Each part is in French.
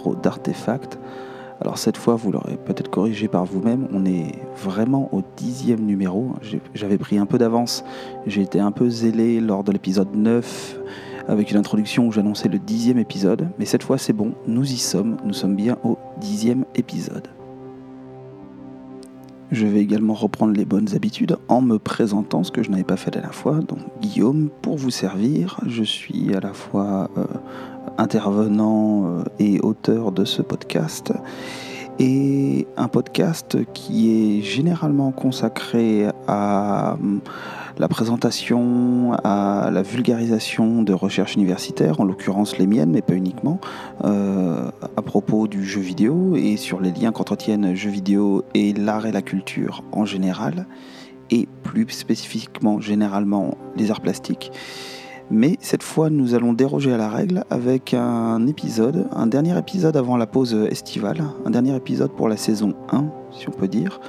Numéro d'Artefact. Alors cette fois, vous l'aurez peut-être corrigé par vous-même, on est vraiment au dixième numéro. J'avais pris un peu d'avance, j'ai été un peu zélé lors de l'épisode 9 avec une introduction où j'annonçais le dixième épisode, mais cette fois c'est bon, nous y sommes, nous sommes bien au dixième épisode. Je vais également reprendre les bonnes habitudes en me présentant ce que je n'avais pas fait la dernière fois. Donc Guillaume, pour vous servir, je suis à la fois euh, intervenant euh, et auteur de ce podcast. Et un podcast qui est généralement consacré à hum, la présentation, à la vulgarisation de recherches universitaires, en l'occurrence les miennes, mais pas uniquement, euh, à propos du jeu vidéo et sur les liens qu'entretiennent jeux vidéo et l'art et la culture en général, et plus spécifiquement généralement les arts plastiques. Mais cette fois, nous allons déroger à la règle avec un épisode, un dernier épisode avant la pause estivale, un dernier épisode pour la saison 1, si on peut dire,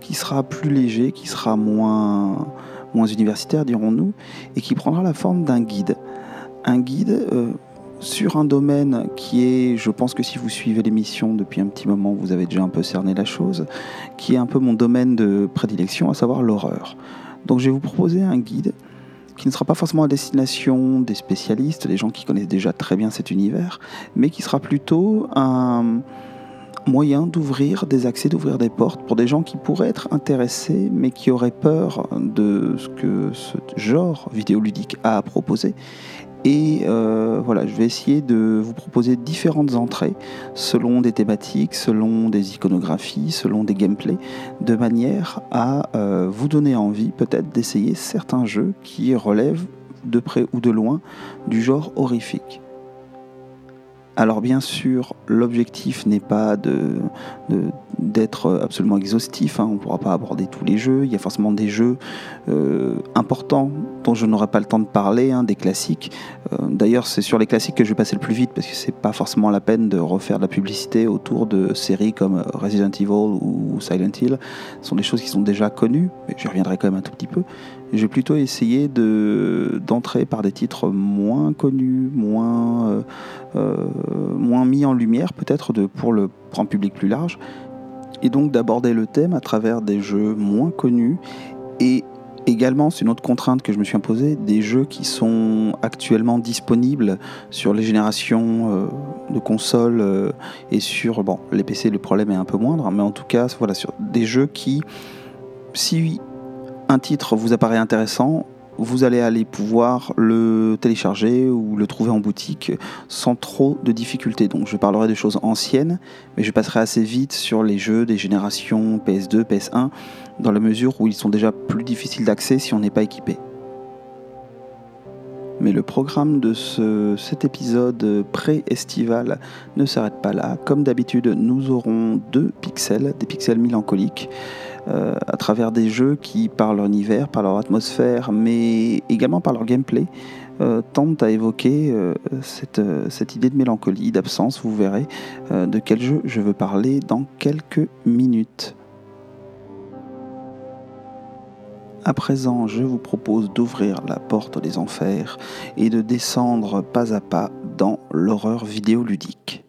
qui sera plus léger, qui sera moins, universitaire, dirons-nous, et qui prendra la forme d'un guide. Un guide euh, sur un domaine qui est, je pense que si vous suivez l'émission depuis un petit moment, vous avez déjà un peu cerné la chose, qui est un peu mon domaine de prédilection, à savoir l'horreur. Donc je vais vous proposer un guide qui ne sera pas forcément à destination des spécialistes, des gens qui connaissent déjà très bien cet univers, mais qui sera plutôt un moyen d'ouvrir des accès, d'ouvrir des portes pour des gens qui pourraient être intéressés, mais qui auraient peur de ce que ce genre vidéoludique a à proposer. Et euh, voilà, je vais essayer de vous proposer différentes entrées selon des thématiques, selon des iconographies, selon des gameplays, de manière à euh, vous donner envie peut-être d'essayer certains jeux qui relèvent de près ou de loin du genre horrifique. Alors bien sûr, l'objectif n'est pas d'être absolument exhaustif, hein, on ne pourra pas aborder tous les jeux, il y a forcément des jeux euh, importants dont je n'aurai pas le temps de parler, hein, des classiques. Euh, D'ailleurs, c'est sur les classiques que je vais passer le plus vite parce que c'est pas forcément la peine de refaire de la publicité autour de séries comme Resident Evil ou Silent Hill. Ce sont des choses qui sont déjà connues, mais j'y reviendrai quand même un tout petit peu. Je vais plutôt essayer de, d'entrer par des titres moins connus, moins, euh, euh, moins mis en lumière peut-être pour le grand public plus large, et donc d'aborder le thème à travers des jeux moins connus. Et également, c'est une autre contrainte que je me suis imposée, des jeux qui sont actuellement disponibles sur les générations euh, de consoles et sur bon, les PC, le problème est un peu moindre, mais en tout cas, voilà, sur des jeux qui, si un titre vous apparaît intéressant, vous allez aller pouvoir le télécharger ou le trouver en boutique sans trop de difficultés. Donc je parlerai de choses anciennes, mais je passerai assez vite sur les jeux des générations PS2, PS1, dans la mesure où ils sont déjà plus difficiles d'accès si on n'est pas équipé. Mais le programme de ce, cet épisode pré-estival ne s'arrête pas là. Comme d'habitude, nous aurons deux pixels, des pixels mélancoliques, euh, à travers des jeux qui, par leur univers, par leur atmosphère, mais également par leur gameplay, euh, tentent à évoquer euh, cette, cette idée de mélancolie, d'absence, vous verrez, de quel jeu je veux parler dans quelques minutes. À présent, je vous propose d'ouvrir la porte des enfers et de descendre pas à pas dans l'horreur vidéoludique.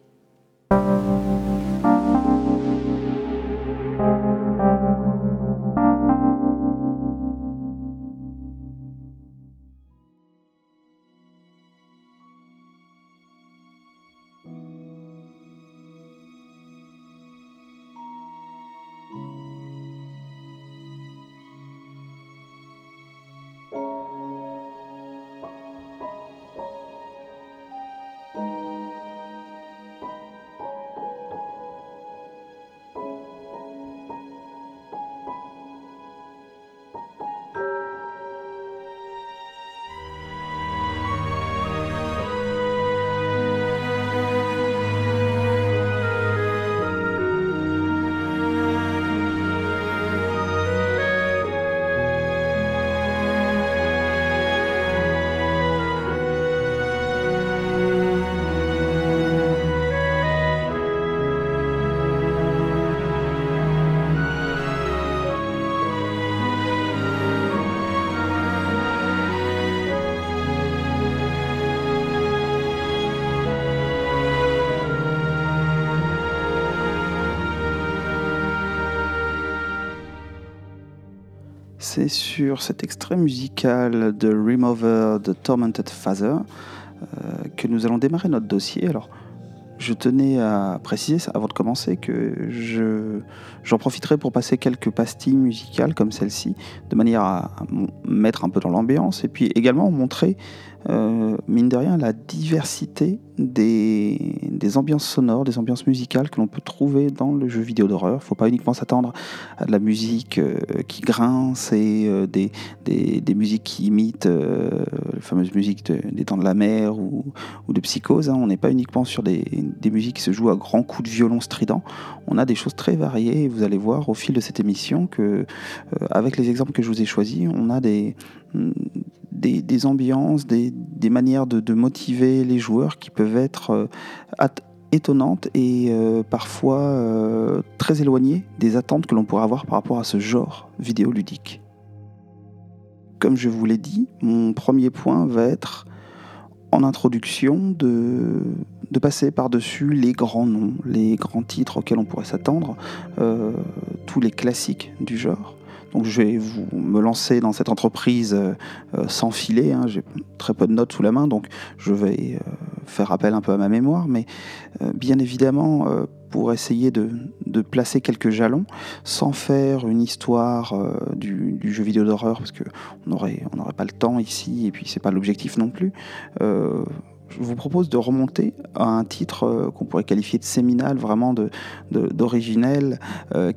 C'est sur cet extrait musical de Remover de Tormented Father euh, que nous allons démarrer notre dossier. Alors, je tenais à préciser avant de commencer que je, j'en profiterai pour passer quelques pastilles musicales comme celle-ci, de manière à mettre un peu dans l'ambiance et puis également montrer euh, mine de rien, la diversité des, ambiances sonores, des ambiances musicales que l'on peut trouver dans le jeu vidéo d'horreur. Il ne faut pas uniquement s'attendre à de la musique euh, qui grince et euh, des, musiques qui imitent les fameuses musiques des Dents de la Mer ou, de Psychose. Hein. On n'est pas uniquement sur des, des, musiques qui se jouent à grands coups de violon strident. On a des choses très variées et vous allez voir au fil de cette émission que, avec les exemples que je vous ai choisis, on a des des, ambiances, des, manières de, motiver les joueurs qui peuvent être euh, étonnantes et euh, parfois euh, très éloignées des attentes que l'on pourrait avoir par rapport à ce genre vidéoludique. Comme je vous l'ai dit, mon premier point va être en introduction de, de passer par-dessus les grands noms, les grands titres auxquels on pourrait s'attendre, tous les classiques du genre. Donc je vais vous me lancer dans cette entreprise euh, euh, sans filet. Hein. J'ai très peu de notes sous la main, donc je vais euh, faire appel un peu à ma mémoire. Mais bien évidemment, pour essayer de, placer quelques jalons, sans faire une histoire du, jeu vidéo d'horreur, parce qu'on n'aurait pas le temps ici, et puis c'est pas l'objectif non plus je vous propose de remonter à un titre euh, qu'on pourrait qualifier de séminal, vraiment d'originel, euh,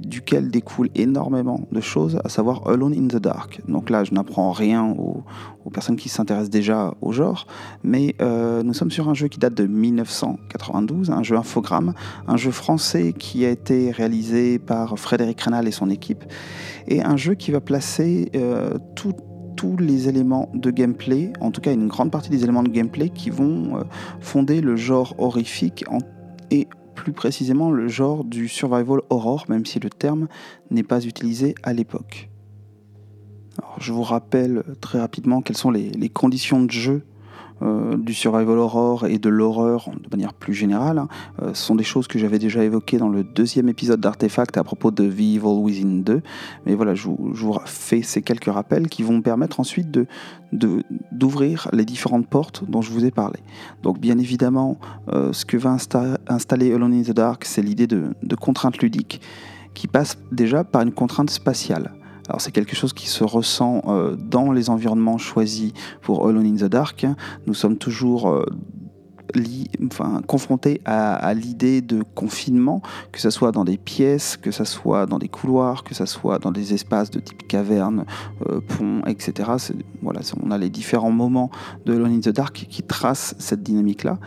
duquel découle énormément de choses, à savoir Alone in the Dark. Donc là, je n'apprends rien aux, personnes qui s'intéressent déjà au genre, mais euh, nous sommes sur un jeu qui date de 1992, un jeu infogramme, un jeu français qui a été réalisé par Frédéric Renal et son équipe, et un jeu qui va placer tout tous les éléments de gameplay, en tout cas une grande partie des éléments de gameplay qui vont euh, fonder le genre horrifique et plus précisément le genre du survival horror, même si le terme n'est pas utilisé à l'époque. je vous rappelle très rapidement quelles sont les conditions de jeu euh, du survival horror et de l'horreur de manière plus générale, hein, euh, sont des choses que j'avais déjà évoquées dans le deuxième épisode d'Artefact à propos de The Evil Within 2. Mais voilà, je vous, fais ces quelques rappels qui vont me permettre ensuite d'ouvrir les différentes portes dont je vous ai parlé. Donc bien évidemment, euh, ce que va installer Alone in the Dark, c'est l'idée de, de contraintes ludiques qui passe déjà par une contrainte spatiale. Alors c'est quelque chose qui se ressent euh, dans les environnements choisis pour Alone in the Dark. Nous sommes toujours euh, enfin, confronté à, l'idée de confinement, que ce soit dans des pièces, que ce soit dans des couloirs, que ce soit dans des espaces de type caverne, euh, pont, etc. Voilà, on a les différents moments de Alone in the Dark qui tracent cette dynamique-là.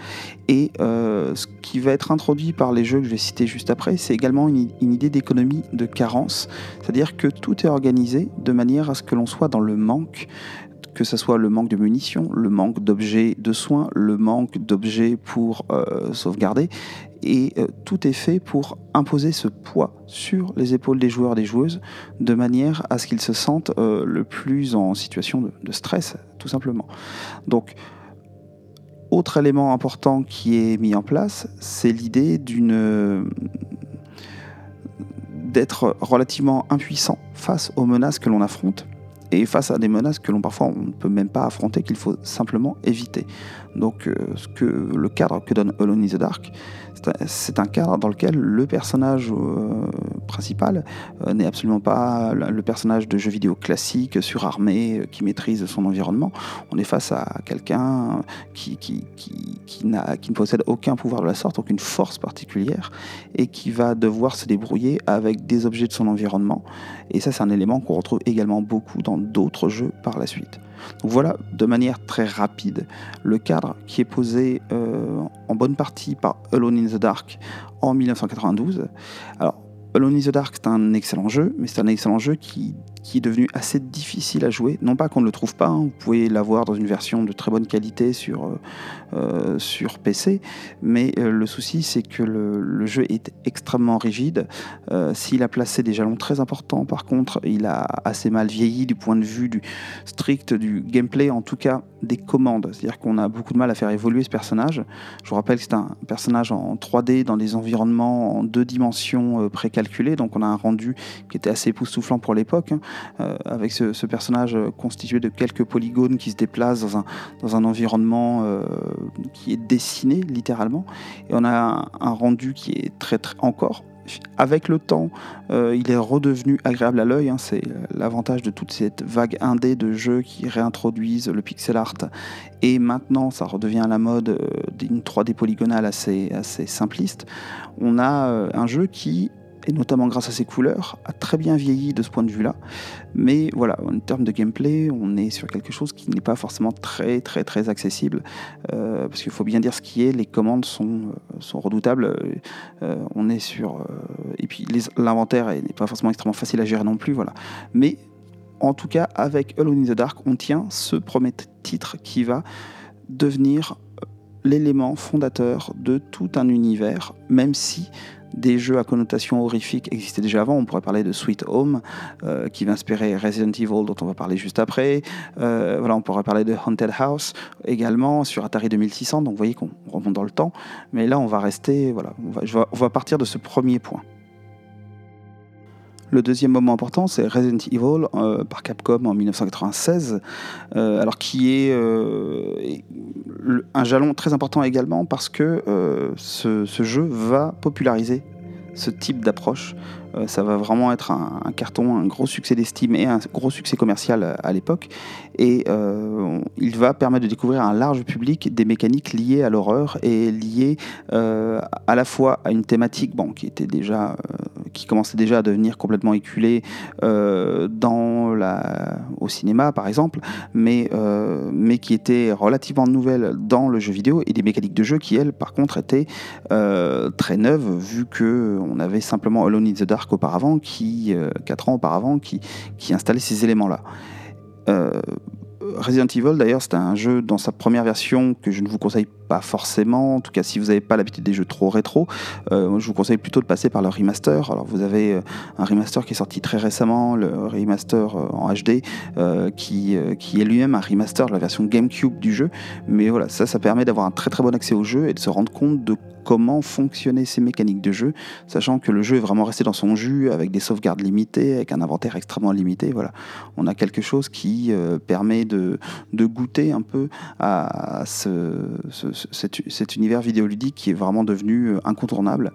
Et euh, ce qui va être introduit par les jeux que je vais citer juste après, c'est également une idée d'économie de carence, c'est-à-dire que tout est organisé de manière à ce que l'on soit dans le manque que ce soit le manque de munitions, le manque d'objets de soins, le manque d'objets pour euh, sauvegarder. Et euh, tout est fait pour imposer ce poids sur les épaules des joueurs et des joueuses de manière à ce qu'ils se sentent euh, le plus en situation de, de, stress, tout simplement. Donc, autre élément important qui est mis en place, c'est l'idée d'une d'être relativement impuissant face aux menaces que l'on affronte et face à des menaces que l'on parfois on ne peut même pas affronter, qu'il faut simplement éviter. Donc euh, le cadre que donne Alone in the Dark, c'est un cadre dans lequel le personnage euh, principal euh, n'est absolument pas le personnage de jeu vidéo classique, surarmé, qui maîtrise son environnement. On est face à quelqu'un qui, qui, qui, qui, qui ne possède aucun pouvoir de la sorte, aucune force particulière, et qui va devoir se débrouiller avec des objets de son environnement. Et ça, c'est un élément qu'on retrouve également beaucoup dans d'autres jeux par la suite. Voilà, de manière très rapide, le cadre qui est posé euh, en bonne partie par Alone in the Dark en 1992. Alors, Alone in the Dark, c'est un excellent jeu, mais c'est un excellent jeu qui qui est devenu assez difficile à jouer. Non pas qu'on ne le trouve pas, hein, vous pouvez l'avoir dans une version de très bonne qualité sur, euh, euh, sur PC, mais euh, le souci c'est que le, jeu est extrêmement rigide. S'il a placé des jalons très importants, par contre, il a assez mal vieilli du point de vue du strict du gameplay, en tout cas des commandes. C'est-à-dire qu'on a beaucoup de mal à faire évoluer ce personnage. Je vous rappelle que c'est un personnage en 3D dans des environnements en deux dimensions précalculées, donc on a un rendu qui était assez époustouflant pour l'époque. Hein. Avec ce, personnage constitué de quelques polygones qui se déplacent dans un, dans un environnement qui est dessiné littéralement. Et on a un, rendu qui est très, très encore avec le temps, euh, il est redevenu agréable à l'œil. Hein. c'est l'avantage de toute cette vague indé de jeux qui réintroduisent le pixel art. Et maintenant, ça redevient à la mode euh, d'une 3D polygonale assez, assez simpliste. On a euh, un jeu qui et notamment grâce à ses couleurs, a très bien vieilli de ce point de vue-là. Mais voilà, en termes de gameplay, on est sur quelque chose qui n'est pas forcément très très très accessible, euh, parce qu'il faut bien dire ce qui est, les commandes sont, euh, sont redoutables. Euh, on est sur... et puis l'inventaire n'est pas forcément extrêmement facile à gérer non plus, voilà. Mais en tout cas, avec Alone in the Dark, on tient ce premier titre qui va devenir l'élément fondateur de tout un univers, même si des jeux à connotation horrifique existaient déjà avant. On pourrait parler de Sweet Home, euh, qui va inspirer Resident Evil, dont on va parler juste après. Euh, voilà, on pourrait parler de Haunted House également sur Atari 2600. Donc vous voyez qu'on remonte dans le temps. Mais là, on va rester. Voilà, on va partir de ce premier point. Le deuxième moment important, c'est Resident Evil euh, par Capcom en 1996, euh, alors qui est euh, un jalon très important également parce que ce, jeu va populariser ce type d'approche. Ça va vraiment être un, carton, un gros succès d'estime et un gros succès commercial à l'époque. Et il va permettre de découvrir à un large public des mécaniques liées à l'horreur et liées à la fois à une thématique qui était déjà qui commençait déjà à devenir complètement éculé euh, dans la, au cinéma, par exemple, mais, euh, mais qui était relativement nouvelle dans le jeu vidéo et des mécaniques de jeu qui, elles, par contre, étaient euh, très neuves, vu qu'on avait simplement Alone in the Dark auparavant, qui, 4 ans auparavant, qui, installait ces éléments-là. Resident Evil, d'ailleurs, c'est un jeu dans sa première version que je ne vous conseille pas forcément. En tout cas, si vous n'avez pas l'habitude des jeux trop rétro, euh, je vous conseille plutôt de passer par le remaster. Alors, vous avez euh, un remaster qui est sorti très récemment, le remaster euh, en HD, qui, qui est lui-même un remaster de la version GameCube du jeu. Mais voilà, ça, ça permet d'avoir un très très bon accès au jeu et de se rendre compte de comment fonctionnaient ces mécaniques de jeu, sachant que le jeu est vraiment resté dans son jus, avec des sauvegardes limitées, avec un inventaire extrêmement limité. Voilà, on a quelque chose qui permet de, de, goûter un peu à ce, ce, cet, univers vidéoludique qui est vraiment devenu euh, incontournable.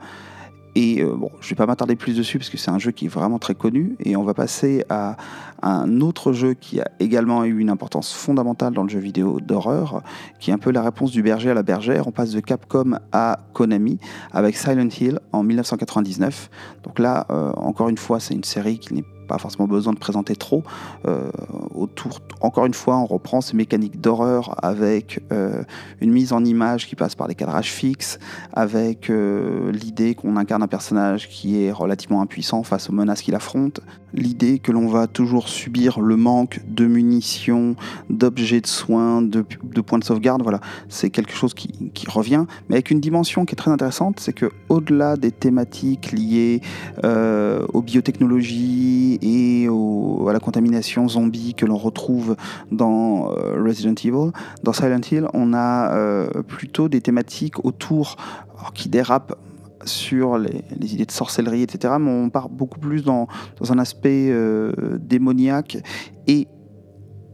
Et euh, je vais pas m'attarder plus dessus parce que c'est un jeu qui est vraiment très connu. Et on va passer à, un autre jeu qui a également eu une importance fondamentale dans le jeu vidéo d'horreur, qui est un peu la réponse du berger à la bergère. On passe de Capcom à Konami avec Silent Hill en 1999. Donc là, euh, encore une fois, c'est une série qui n'est pas forcément besoin de présenter trop. Euh, autour, encore une fois, on reprend ces mécaniques d'horreur avec euh, une mise en image qui passe par des cadrages fixes, avec euh, l'idée qu'on incarne un personnage qui est relativement impuissant face aux menaces qu'il affronte, l'idée que l'on va toujours subir le manque de munitions, d'objets de soins, de, points de sauvegarde. Voilà, c'est quelque chose qui, revient, mais avec une dimension qui est très intéressante, c'est que au-delà des thématiques liées aux biotechnologies et à la contamination zombie que l'on retrouve dans euh, Resident Evil. Dans Silent Hill, on a euh, plutôt des thématiques autour qui dérapent sur les, idées de sorcellerie, etc. Mais on part beaucoup plus dans, un aspect euh, démoniaque et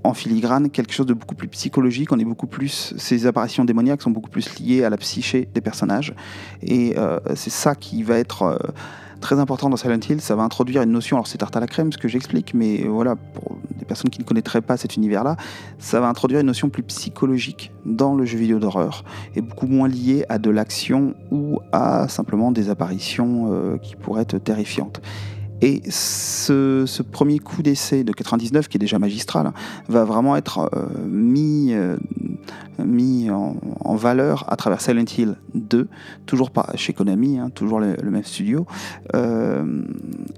en filigrane quelque chose de beaucoup plus psychologique. On est beaucoup plus, ces apparitions démoniaques sont beaucoup plus liées à la psyché des personnages, et c'est ça qui va être très important dans Silent Hill, ça va introduire une notion, alors c'est tarte à la crème ce que j'explique, mais voilà, pour des personnes qui ne connaîtraient pas cet univers-là, ça va introduire une notion plus psychologique dans le jeu vidéo d'horreur, et beaucoup moins liée à de l'action ou à simplement des apparitions euh, qui pourraient être terrifiantes. Et ce, premier coup d'essai de 99, qui est déjà magistral, va vraiment être euh, mis, euh, mis en, valeur à travers Silent Hill 2, toujours pas chez Konami, hein, toujours le, même studio, euh,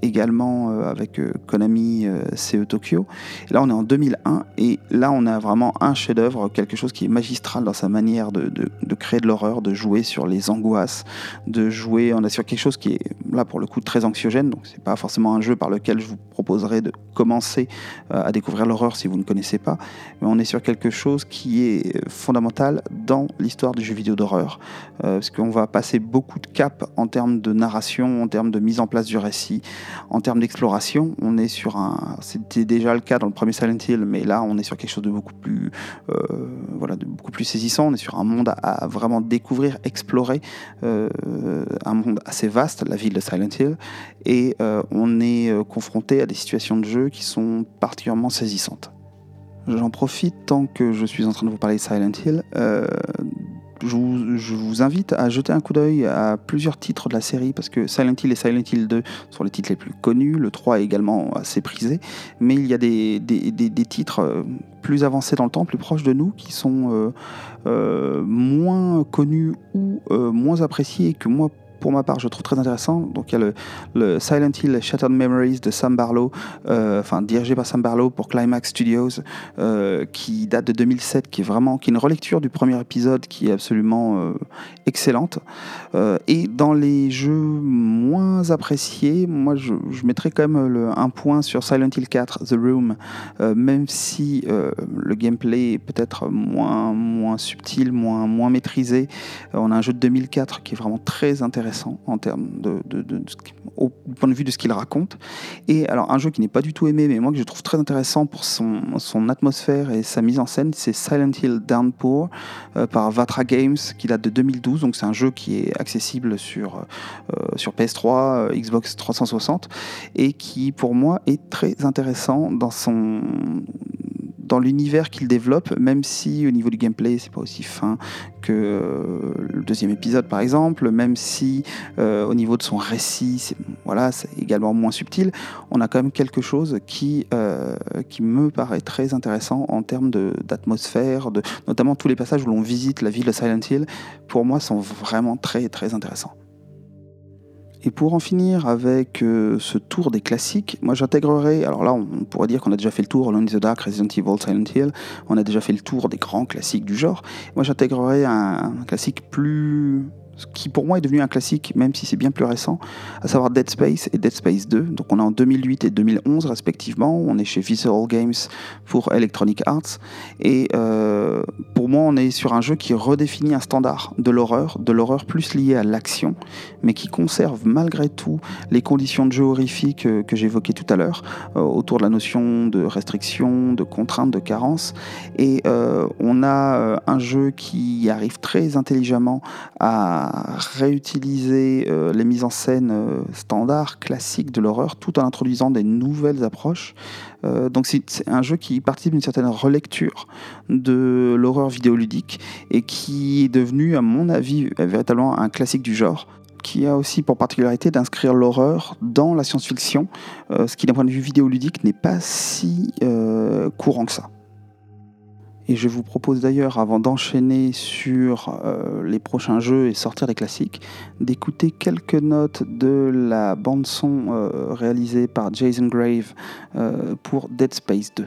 également avec Konami CE Tokyo. là, on est en 2001, et là, on a vraiment un chef-d'œuvre, quelque chose qui est magistral dans sa manière de, de créer de l'horreur, de jouer sur les angoisses, de jouer, on a sur quelque chose qui est là pour le coup très anxiogène, donc c'est pas forcément un jeu par lequel je vous proposerai de commencer à découvrir l'horreur si vous ne connaissez pas. Mais on est sur quelque chose qui est fondamental dans l'histoire du jeu vidéo d'horreur, parce qu'on va passer beaucoup de caps en termes de narration, en termes de mise en place du récit, en termes d'exploration. On est sur un, c'était déjà le cas dans le premier Silent Hill, mais là on est sur quelque chose de beaucoup plus, voilà, de beaucoup plus saisissant. On est sur un monde à, vraiment découvrir, explorer, un monde assez vaste, la ville de Silent Hill, et euh, on est euh, confronté à des situations de jeu qui sont particulièrement saisissantes. J'en profite tant que je suis en train de vous parler de Silent Hill. Euh, je, vous, invite à jeter un coup d'œil à plusieurs titres de la série parce que Silent Hill et Silent Hill 2 sont les titres les plus connus, le 3 est également assez prisé, mais il y a des, des, titres plus avancés dans le temps, plus proches de nous, qui sont moins connus ou moins appréciés que moi pour ma part, je trouve très intéressant. Donc il y a le, Silent Hill Shattered Memories de Sam Barlow, euh, enfin dirigé par Sam Barlow pour Climax Studios, euh, qui date de 2007, qui est vraiment qui est une relecture du premier épisode qui est absolument euh, excellente. et dans les jeux moins appréciés, moi je, mettrais quand même un point sur Silent Hill 4, The Room, même si le gameplay est peut-être moins, moins subtil, moins, moins maîtrisé. on a un jeu de 2004 qui est vraiment très intéressant en termes de, au point de vue de ce qu'il raconte. Et alors un jeu qui n'est pas du tout aimé, mais moi que je trouve très intéressant pour son, atmosphère et sa mise en scène, c'est Silent Hill Downpour euh, par Vatra Games, qui date de 2012. Donc c'est un jeu qui est accessible sur, euh, sur PS3, euh, Xbox 360, et qui pour moi est très intéressant dans son dans l'univers qu'il développe, même si au niveau du gameplay, c'est pas aussi fin que euh, le deuxième épisode, par exemple, même si euh, au niveau de son récit, c'est voilà, également moins subtil, on a quand même quelque chose qui, euh, qui me paraît très intéressant en termes d'atmosphère, notamment tous les passages où l'on visite la ville de Silent Hill, pour moi, sont vraiment très, très intéressants. Et pour en finir avec euh, ce tour des classiques, moi j'intégrerai, alors là on pourrait dire qu'on a déjà fait le tour Alone in the Dark, Resident Evil, Silent Hill, on a déjà fait le tour des grands classiques du genre. Moi j'intégrerai un classique plus qui pour moi est devenu un classique, même si c'est bien plus récent, à savoir Dead Space et Dead Space 2. Donc on est en 2008 et 2011 respectivement. On est chez Visceral Games pour Electronic Arts. Et euh, pour moi, on est sur un jeu qui redéfinit un standard de l'horreur, de l'horreur plus liée à l'action, mais qui conserve malgré tout les conditions de jeu horrifiques euh, que, j'évoquais tout à l'heure, euh, autour de la notion de restriction, de contrainte, de carence. Et on a un jeu qui arrive très intelligemment à réutiliser euh, les mises en scène euh, standards, classiques de l'horreur, tout en introduisant des nouvelles approches. Euh, donc c'est un jeu qui participe d'une certaine relecture de l'horreur vidéoludique et qui est devenu, à mon avis, véritablement un classique du genre qui a aussi pour particularité d'inscrire l'horreur dans la science-fiction, ce qui d'un point de vue vidéoludique n'est pas si courant que ça. Et je vous propose d'ailleurs, avant d'enchaîner sur euh, les prochains jeux et sortir des classiques, d'écouter quelques notes de la bande-son euh, réalisée par Jason Grave euh, pour Dead Space 2.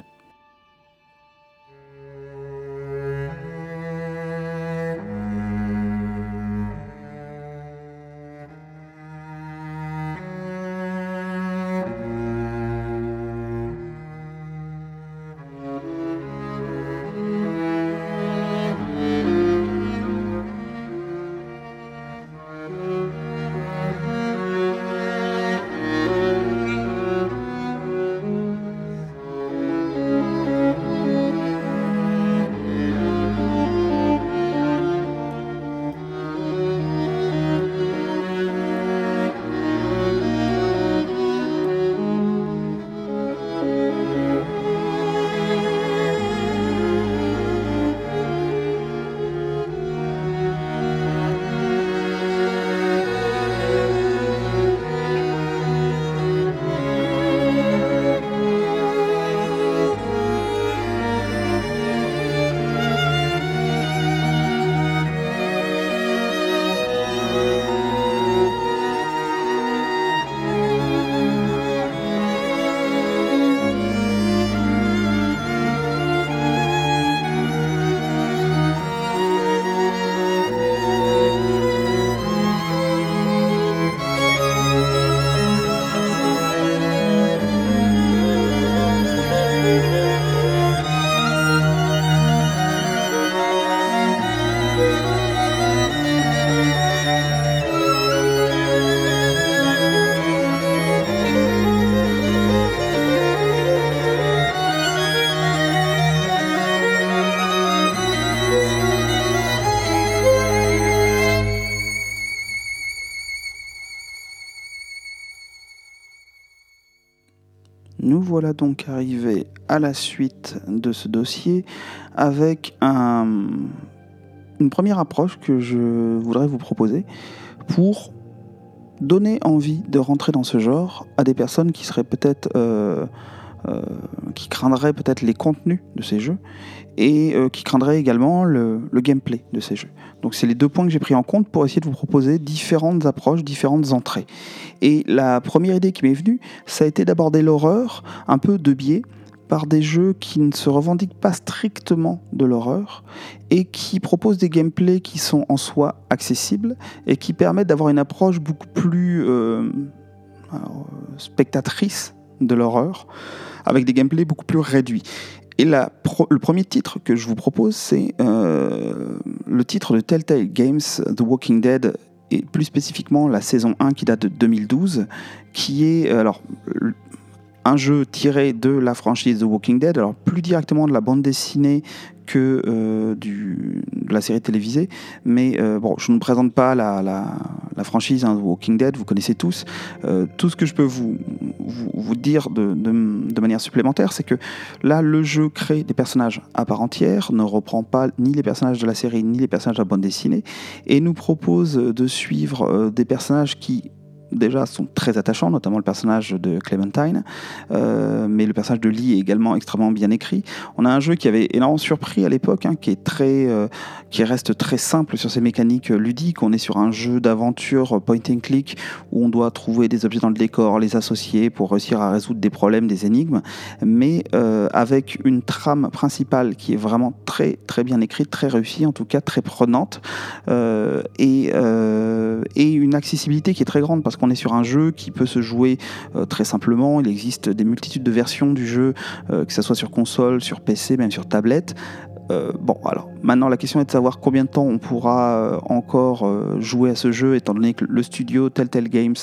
Voilà donc arrivés à la suite de ce dossier avec une première approche que je voudrais vous proposer pour donner envie de rentrer dans ce genre à des personnes qui seraient peut-être euh, euh, qui craindraient peut-être les contenus de ces jeux et euh, qui craindraient également le, gameplay de ces jeux. Donc c'est les deux points que j'ai pris en compte pour essayer de vous proposer différentes approches, différentes entrées. Et la première idée qui m'est venue, ça a été d'aborder l'horreur un peu de biais par des jeux qui ne se revendiquent pas strictement de l'horreur et qui proposent des gameplays qui sont en soi accessibles et qui permettent d'avoir une approche beaucoup plus euh, spectatrice de l'horreur avec des gameplays beaucoup plus réduits. Et le premier titre que je vous propose, c'est euh, le titre de Telltale Games, The Walking Dead, et plus spécifiquement la saison 1 qui date de 2012, qui est euh, un jeu tiré de la franchise The Walking Dead, alors plus directement de la bande dessinée que euh, de la série télévisée. Mais euh, je ne présente pas la, franchise hein, Walking Dead, vous connaissez tous. Euh, tout ce que je peux vous, vous, dire de, de, manière supplémentaire, c'est que là, le jeu crée des personnages à part entière, ne reprend pas ni les personnages de la série, ni les personnages de la bande dessinée, et nous propose de suivre des personnages qui déjà sont très attachants, notamment le personnage de Clementine, euh, mais le personnage de Lee est également extrêmement bien écrit. On a un jeu qui avait énormément surpris à l'époque, hein, qui est très, euh, qui reste très simple sur ses mécaniques ludiques. On est sur un jeu d'aventure point and click où on doit trouver des objets dans le décor, les associer pour réussir à résoudre des problèmes, des énigmes, mais euh, avec une trame principale qui est vraiment très très bien écrite, très réussie, en tout cas très prenante, et, et une accessibilité qui est très grande parce qu'on on est sur un jeu qui peut se jouer euh, très simplement. Il existe des multitudes de versions du jeu, euh, que ce soit sur console, sur PC, même sur tablette. Euh, bon, alors maintenant la question est de savoir combien de temps on pourra euh, encore euh, jouer à ce jeu, étant donné que le studio Telltale Games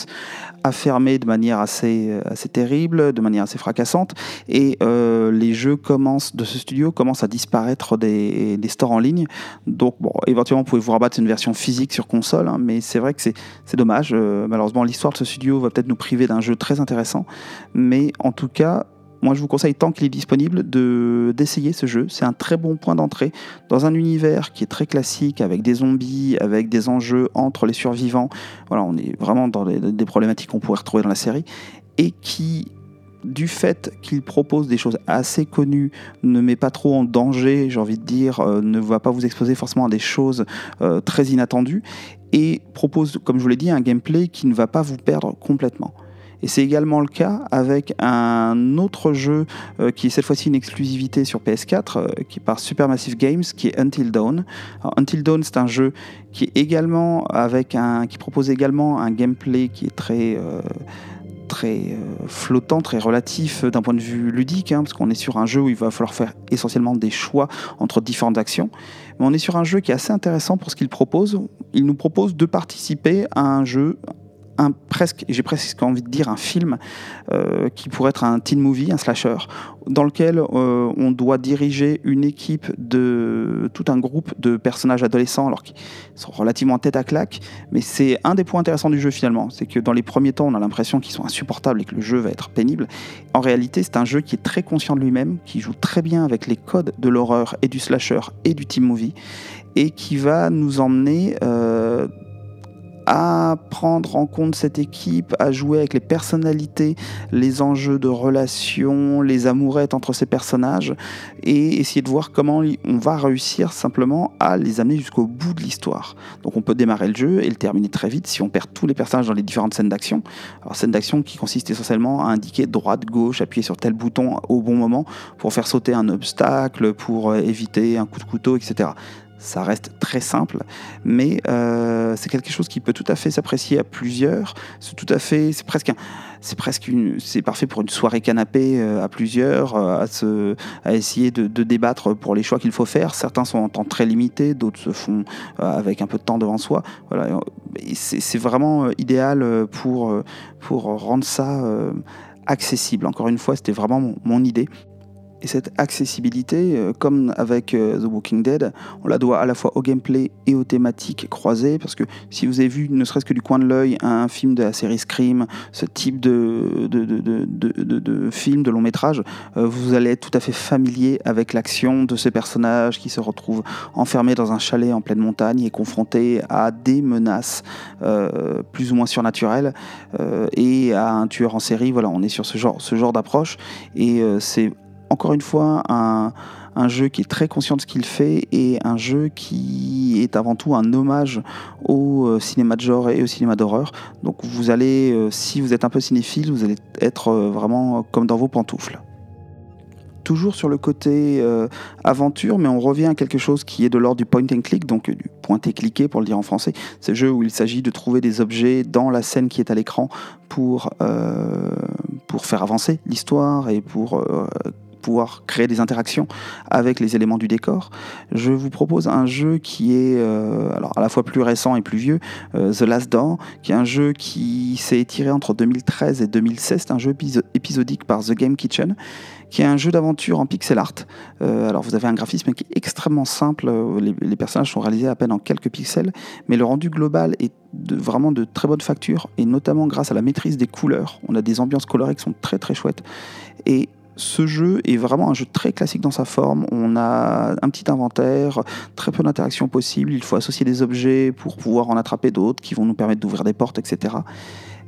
a fermé de manière assez, assez terrible, de manière assez fracassante, et les jeux commencent, de ce studio commencent à disparaître des, des, stores en ligne. Donc, bon, éventuellement, vous pouvez vous rabattre une version physique sur console, hein, mais c'est vrai que c'est dommage. malheureusement, l'histoire de ce studio va peut-être nous priver d'un jeu très intéressant, mais en tout cas, moi je vous conseille tant qu'il est disponible de d'essayer ce jeu. C'est un très bon point d'entrée dans un univers qui est très classique avec des zombies, avec des enjeux entre les survivants. Voilà, on est vraiment dans des, problématiques qu'on pourrait retrouver dans la série et qui du fait qu'il propose des choses assez connues, ne met pas trop en danger, j'ai envie de dire, euh, ne va pas vous exposer forcément à des choses euh, très inattendues, et propose, comme je vous l'ai dit, un gameplay qui ne va pas vous perdre complètement. Et c'est également le cas avec un autre jeu euh, qui est cette fois-ci une exclusivité sur PS4, euh, qui est par Supermassive Games, qui est Until Dawn. Until Dawn, c'est un jeu qui est également avec un, qui propose également un gameplay qui est très euh, très flottant, très relatif d'un point de vue ludique, hein, parce qu'on est sur un jeu où il va falloir faire essentiellement des choix entre différentes actions. Mais on est sur un jeu qui est assez intéressant pour ce qu'il propose. Il nous propose de participer à un jeu presque, j'ai presque envie de dire un film euh, qui pourrait être un teen movie, un slasher, dans lequel euh, on doit diriger une équipe de tout un groupe de personnages adolescents, alors qu'ils sont relativement tête à claque. Mais c'est un des points intéressants du jeu finalement, c'est que dans les premiers temps, on a l'impression qu'ils sont insupportables et que le jeu va être pénible. En réalité, c'est un jeu qui est très conscient de lui-même, qui joue très bien avec les codes de l'horreur et du slasher et du teen movie, et qui va nous emmener euh, à prendre en compte cette équipe, à jouer avec les personnalités, les enjeux de relations, les amourettes entre ces personnages, et essayer de voir comment on va réussir simplement à les amener jusqu'au bout de l'histoire. Donc on peut démarrer le jeu et le terminer très vite si on perd tous les personnages dans les différentes scènes d'action. Alors scènes d'action qui consistent essentiellement à indiquer droite, gauche, appuyer sur tel bouton au bon moment pour faire sauter un obstacle, pour euh, éviter un coup de couteau, etc ça reste très simple, mais euh, c'est quelque chose qui peut tout à fait s'apprécier à plusieurs. C'est tout à fait, c'est presque, c'est presque, une, c'est parfait pour une soirée canapé euh, à plusieurs, euh, à se, à essayer de, débattre pour les choix qu'il faut faire. Certains sont en temps très limité, d'autres se font avec un peu de temps devant soi. Voilà, c'est, vraiment idéal pour pour rendre ça accessible. Encore une fois, c'était vraiment mon idée. Et cette accessibilité, euh, comme avec euh, The Walking Dead, on la doit à la fois au gameplay et aux thématiques croisées, parce que si vous avez vu, ne serait-ce que du coin de l'œil, un film de la série Scream, ce type de, de, de, de film, de long métrage, euh, vous allez être tout à fait familier avec l'action de ce personnage qui se retrouve enfermé dans un chalet en pleine montagne et confronté à des menaces plus ou moins surnaturelles et à un tueur en série. Voilà, on est sur ce genre, ce genre d'approche, et c'est encore une fois un, jeu qui est très conscient de ce qu'il fait et un jeu qui est avant tout un hommage au euh, cinéma de genre et au cinéma d'horreur. Donc vous allez, euh, si vous êtes un peu cinéphile, vous allez être euh, vraiment comme dans vos pantoufles. Toujours sur le côté aventure, mais on revient à quelque chose qui est de l'ordre du point and click, donc du pointer cliquer pour le dire en français. C'est jeu où il s'agit de trouver des objets dans la scène qui est à l'écran pour, pour faire avancer l'histoire et pour pouvoir créer des interactions avec les éléments du décor. Je vous propose un jeu qui est euh, alors à la fois plus récent et plus vieux, euh, The Last Door, qui est un jeu qui s'est étiré entre 2013 et 2016. C'est un jeu épisodique par The Game Kitchen qui est un jeu d'aventure en pixel art. Euh, alors vous avez un graphisme qui est extrêmement simple, les, personnages sont réalisés à peine en quelques pixels, mais le rendu global est de, vraiment de très bonne facture, et notamment grâce à la maîtrise des couleurs. On a des ambiances colorées qui sont très très chouettes. Et ce jeu est vraiment un jeu très classique dans sa forme. On a un petit inventaire, très peu d'interactions possibles. Il faut associer des objets pour pouvoir en attraper d'autres qui vont nous permettre d'ouvrir des portes, etc.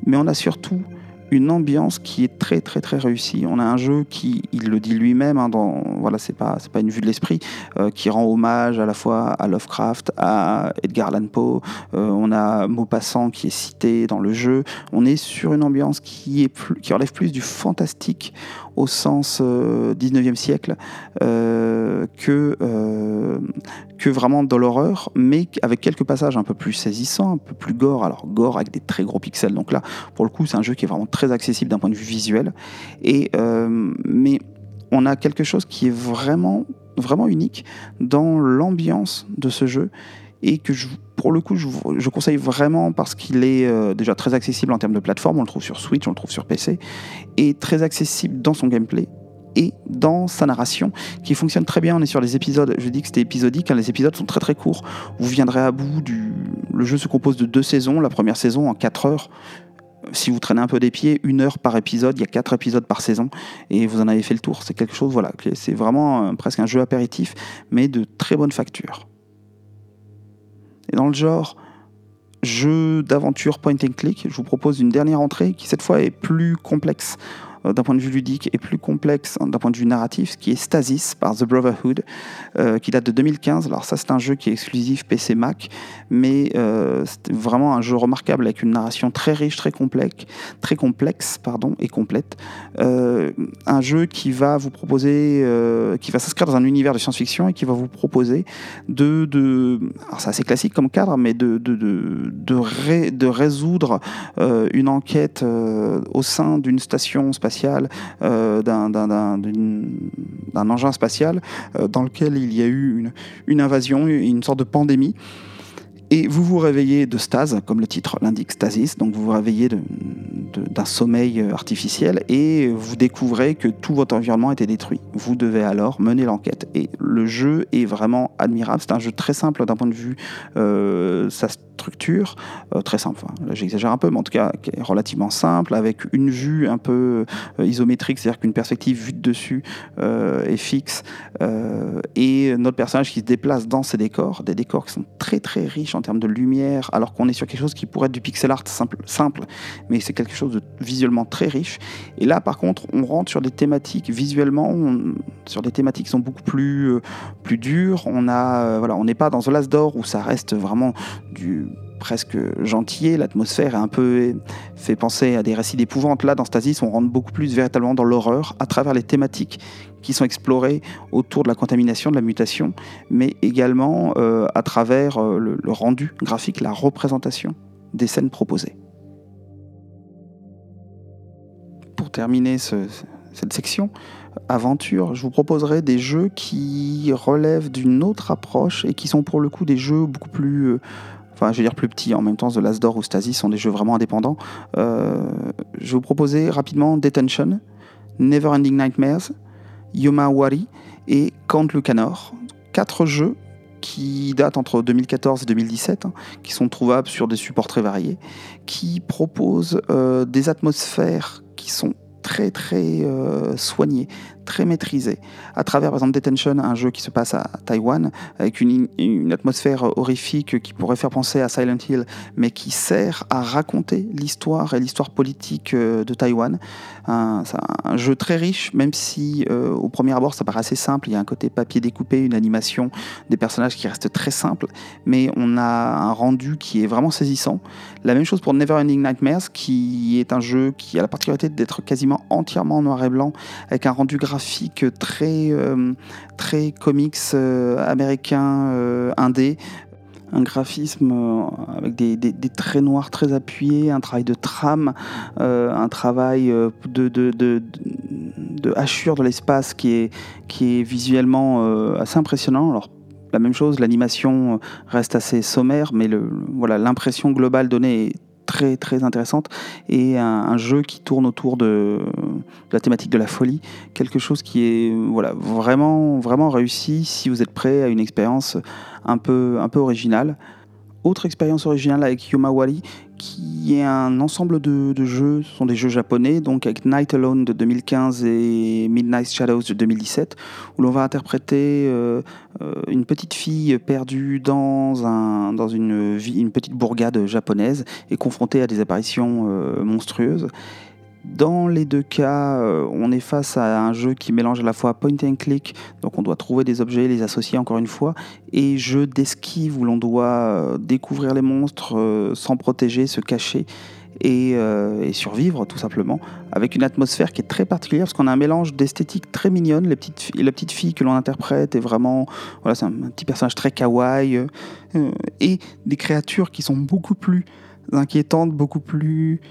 Mais on a surtout une ambiance qui est très très très réussie. On a un jeu qui, il le dit lui-même, hein, dans voilà, c'est pas c'est pas une vue de l'esprit, euh, qui rend hommage à la fois à Lovecraft, à Edgar Allan Poe. Euh, on a Maupassant qui est cité dans le jeu. On est sur une ambiance qui est plus, qui relève plus du fantastique au sens 19e euh, siècle euh, que, euh, que vraiment dans l'horreur, mais avec quelques passages un peu plus saisissants, un peu plus gore. Alors gore avec des très gros pixels. Donc là, pour le coup, c'est un jeu qui est vraiment très accessible d'un point de vue visuel. Mais on a quelque chose qui est vraiment, vraiment unique dans l'ambiance de ce jeu et que pour le coup, je, conseille vraiment parce qu'il est euh, déjà très accessible en termes de plateforme. On le trouve sur Switch, on le trouve sur PC, et très accessible dans son gameplay et dans sa narration qui fonctionne très bien. On est sur les épisodes, je dis que c'était épisodique, hein, les épisodes sont très très courts. Vous viendrez à bout du. Le jeu se compose de deux saisons. La première saison en 4 heures. Si vous traînez un peu des pieds, une heure par épisode, il y a quatre épisodes par saison et vous en avez fait le tour. C'est quelque chose, voilà, c'est vraiment euh, presque un jeu apéritif, mais de très bonne facture. Et dans le genre jeu d'aventure point and click, je vous propose une dernière entrée qui cette fois est plus complexe. Euh, d'un point de vue ludique et plus complexe d'un point de vue narratif, ce qui est Stasis par The Brotherhood, euh, qui date de 2015. Alors ça, c'est un jeu qui est exclusif PC Mac, mais euh, c'est vraiment un jeu remarquable avec une narration très riche, très complexe, très complexe pardon, et complète. un jeu qui va vous proposer, qui va s'inscrire dans un univers de science-fiction et qui va vous proposer de, de alors c'est assez classique comme cadre, mais de, de, de, de résoudre une enquête au sein d'une station spatiale euh, d'un engin spatial euh, dans lequel il y a eu une, une invasion, une sorte de pandémie. Et vous vous réveillez de stase, comme le titre l'indique, stasis, donc vous vous réveillez d'un sommeil artificiel et vous découvrez que tout votre environnement était détruit. Vous devez alors mener l'enquête. Et le jeu est vraiment admirable. C'est un jeu très simple d'un point de vue euh, sa structure, euh, très simple. là, j'exagère un peu, mais en tout cas, qui est relativement simple, avec une vue un peu euh, isométrique, c'est-à-dire qu'une perspective vue de dessus est fixe, et notre personnage qui se déplace dans ces décors, des décors qui sont très très riches en termes de lumière, alors qu'on est sur quelque chose qui pourrait être du pixel art simple, simple mais c'est quelque chose de visuellement très riche. Et là, par contre, on rentre sur des thématiques visuellement, sur des thématiques qui sont beaucoup plus, euh, plus dures. On a, euh, voilà, n'est pas dans The Last Door où ça reste vraiment du presque gentil, l'atmosphère est un peu fait penser à des récits d'épouvante. Là, dans Stasis, on rentre beaucoup plus véritablement dans l'horreur à travers les thématiques qui sont explorées autour de la contamination, de la mutation, mais également euh, à travers euh, le, rendu graphique, la représentation des scènes proposées. Pour terminer cette section, aventure, je vous proposerai des jeux qui relèvent d'une autre approche et qui sont pour le coup des jeux beaucoup plus euh, enfin dire plus petit, en même temps The Last Door ou Stasis sont des jeux vraiment indépendants. Je vais vous proposer rapidement Detention, Never Ending Nightmares, Yomawari et Count Lucanor. Quatre jeux qui datent entre 2014 et 2017, hein, qui sont trouvables sur des supports très variés, qui proposent euh, des atmosphères qui sont très très euh, soignées, très maîtrisé. À travers, par exemple, Detention, un jeu qui se passe à Taïwan, avec une, atmosphère horrifique qui pourrait faire penser à Silent Hill, mais qui sert à raconter l'histoire et l'histoire politique euh, de Taïwan. Un, un, jeu très riche, même si euh, au premier abord ça paraît assez simple. Il y a un côté papier découpé, une animation, des personnages qui restent très simples, mais on a un rendu qui est vraiment saisissant. La même chose pour Neverending Nightmares, qui est un jeu qui a la particularité d'être quasiment entièrement noir et blanc, avec un rendu graphique très, euh, très comics euh, américain euh, indé un graphisme avec des, traits noirs très appuyés, un travail de trame, un travail de, hachure de l'espace qui est, qui est visuellement assez impressionnant. Alors, la même chose, l'animation reste assez sommaire, mais voilà, l'impression globale donnée est très très intéressante et un, jeu qui tourne autour de, la thématique de la folie, quelque chose qui est voilà vraiment vraiment réussi si vous êtes prêt à une expérience un peu un peu originale. Autre expérience originale avec Yomawari, qui est un ensemble de, jeux, ce sont des jeux japonais, donc avec Night Alone de 2015 et Midnight Shadows de 2017, où l'on va interpréter euh, euh, une petite fille perdue dans, un, dans une, petite bourgade japonaise et confrontée à des apparitions euh, monstrueuses. Dans les deux cas, euh, on est face à un jeu qui mélange à la fois point and click, donc on doit trouver des objets, les associer encore une fois, et jeu d'esquive où l'on doit euh, découvrir les monstres euh, sans protéger, se cacher et, survivre tout simplement, avec une atmosphère qui est très particulière parce qu'on a un mélange d'esthétique très mignonne. Les petites la petite fille que l'on interprète est vraiment, voilà, c'est un, petit personnage très kawaii, et des créatures qui sont beaucoup plus inquiétantes, beaucoup plus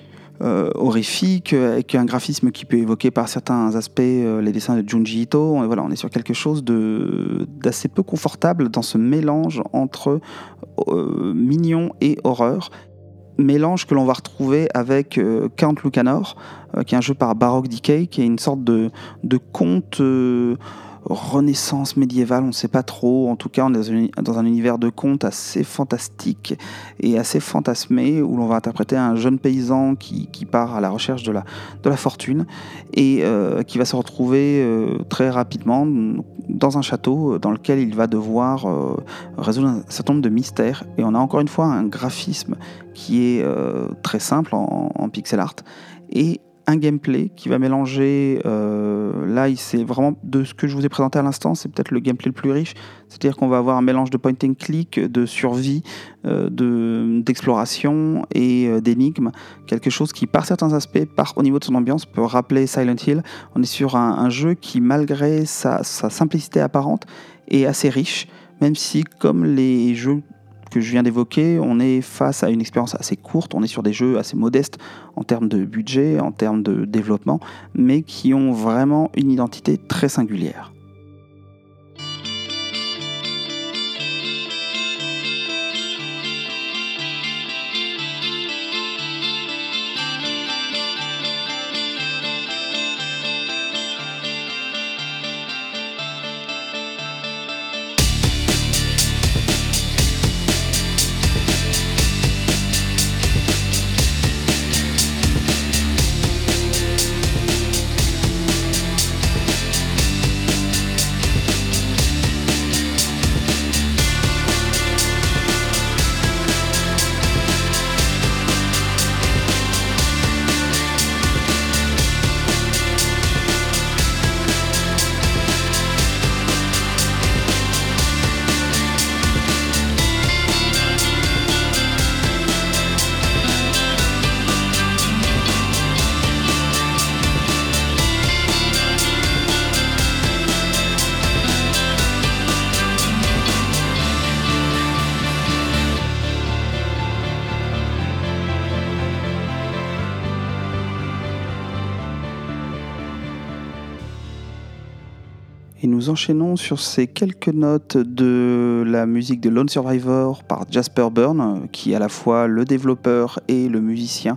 horrifique, avec un graphisme qui peut évoquer par certains aspects euh, les dessins de Junji Ito. On, voilà, on est sur quelque chose d'assez peu confortable dans ce mélange entre euh, mignon et horreur. Mélange que l'on va retrouver avec Count Lucanor, qui est un jeu par Baroque Decay, qui est une sorte de conte renaissance médiévale, on ne sait pas trop. En tout cas, on est dans un, univers de contes assez fantastique et assez fantasmé, où l'on va interpréter un jeune paysan qui, part à la recherche de la, de la fortune et euh, qui va se retrouver euh, très rapidement dans un château dans lequel il va devoir euh, résoudre un certain nombre de mystères. Et on a encore une fois un graphisme qui est très simple en, en pixel art et un gameplay qui va mélanger, euh, là c'est vraiment de ce que je vous ai présenté à l'instant, c'est peut-être le gameplay le plus riche, c'est-à-dire qu'on va avoir un mélange de point and click, de survie, euh, d'exploration et euh, d'énigmes, quelque chose qui par certains aspects, par, au niveau de son ambiance, peut rappeler Silent Hill. On est sur un, jeu qui malgré sa, sa simplicité apparente est assez riche, même si comme les jeux que je viens d'évoquer, on est face à une expérience assez courte, on est sur des jeux assez modestes en termes de budget, en termes de développement, mais qui ont vraiment une identité très singulière. Enchaînons sur ces quelques notes de la musique de Lone Survivor par Jasper Byrne, qui est à la fois le développeur et le musicien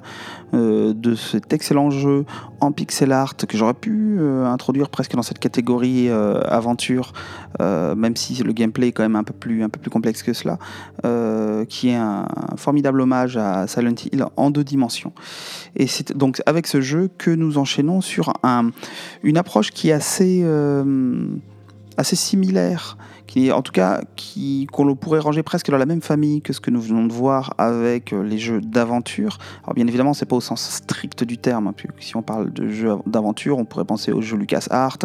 de cet excellent jeu en pixel art que j'aurais pu introduire presque dans cette catégorie aventure, même si le gameplay est quand même un peu plus, un peu plus complexe que cela, qui est un, formidable hommage à Silent Hill en deux dimensions. Et c'est donc avec ce jeu que nous enchaînons sur un, une approche qui est assez, assez similaire qui en tout cas qui qu'on pourrait ranger presque dans la même famille que ce que nous venons de voir avec euh, les jeux d'aventure. Alors bien évidemment, c'est pas au sens strict du terme. Hein, si on parle de jeux d'aventure, on pourrait penser aux jeux LucasArts,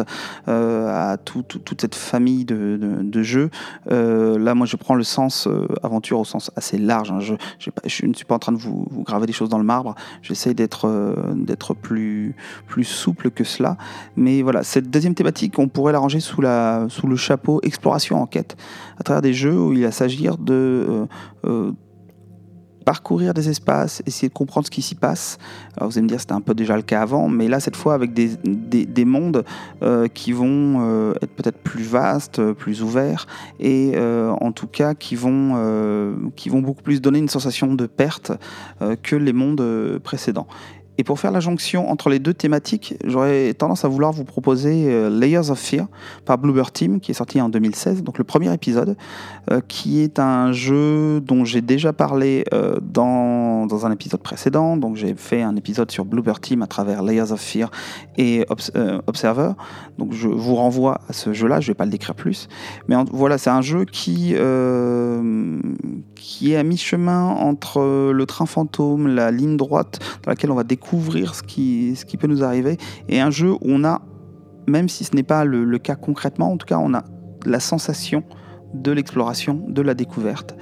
euh, à toute cette famille de, de, jeux. Euh, là, moi, je prends le sens aventure au sens assez large. Hein. Je, je, ne suis pas en train de vous, vous graver des choses dans le marbre. J'essaie d'être d'être plus plus souple que cela. Mais voilà, cette deuxième thématique, on pourrait la ranger sous la sous le chapeau exploration enquête, à travers des jeux où il va s'agir de euh, euh, parcourir des espaces, essayer de comprendre ce qui s'y passe. Alors vous allez me dire c'était un peu déjà le cas avant, mais là cette fois avec des, des, mondes euh, qui vont être peut-être plus vastes, plus ouverts, et en tout cas qui vont, qui vont beaucoup plus donner une sensation de perte que les mondes précédents. Et pour faire la jonction entre les deux thématiques, j'aurais tendance à vouloir vous proposer euh, Layers of Fear par Bluebird Team, qui est sorti en 2016, donc le premier épisode, euh, qui est un jeu dont j'ai déjà parlé euh, dans, dans, un épisode précédent. Donc j'ai fait un épisode sur Bluebird Team à travers Layers of Fear et Observer. Donc je vous renvoie à ce jeu-là, je ne vais pas le décrire plus. Mais voilà, c'est un jeu qui, qui est à mi-chemin entre le train fantôme, la ligne droite dans laquelle on va découvrir découvrir ce qui, ce qui peut nous arriver. Et un jeu où on a, même si ce n'est pas le, cas concrètement, en tout cas, on a la sensation de l'exploration, de la découverte.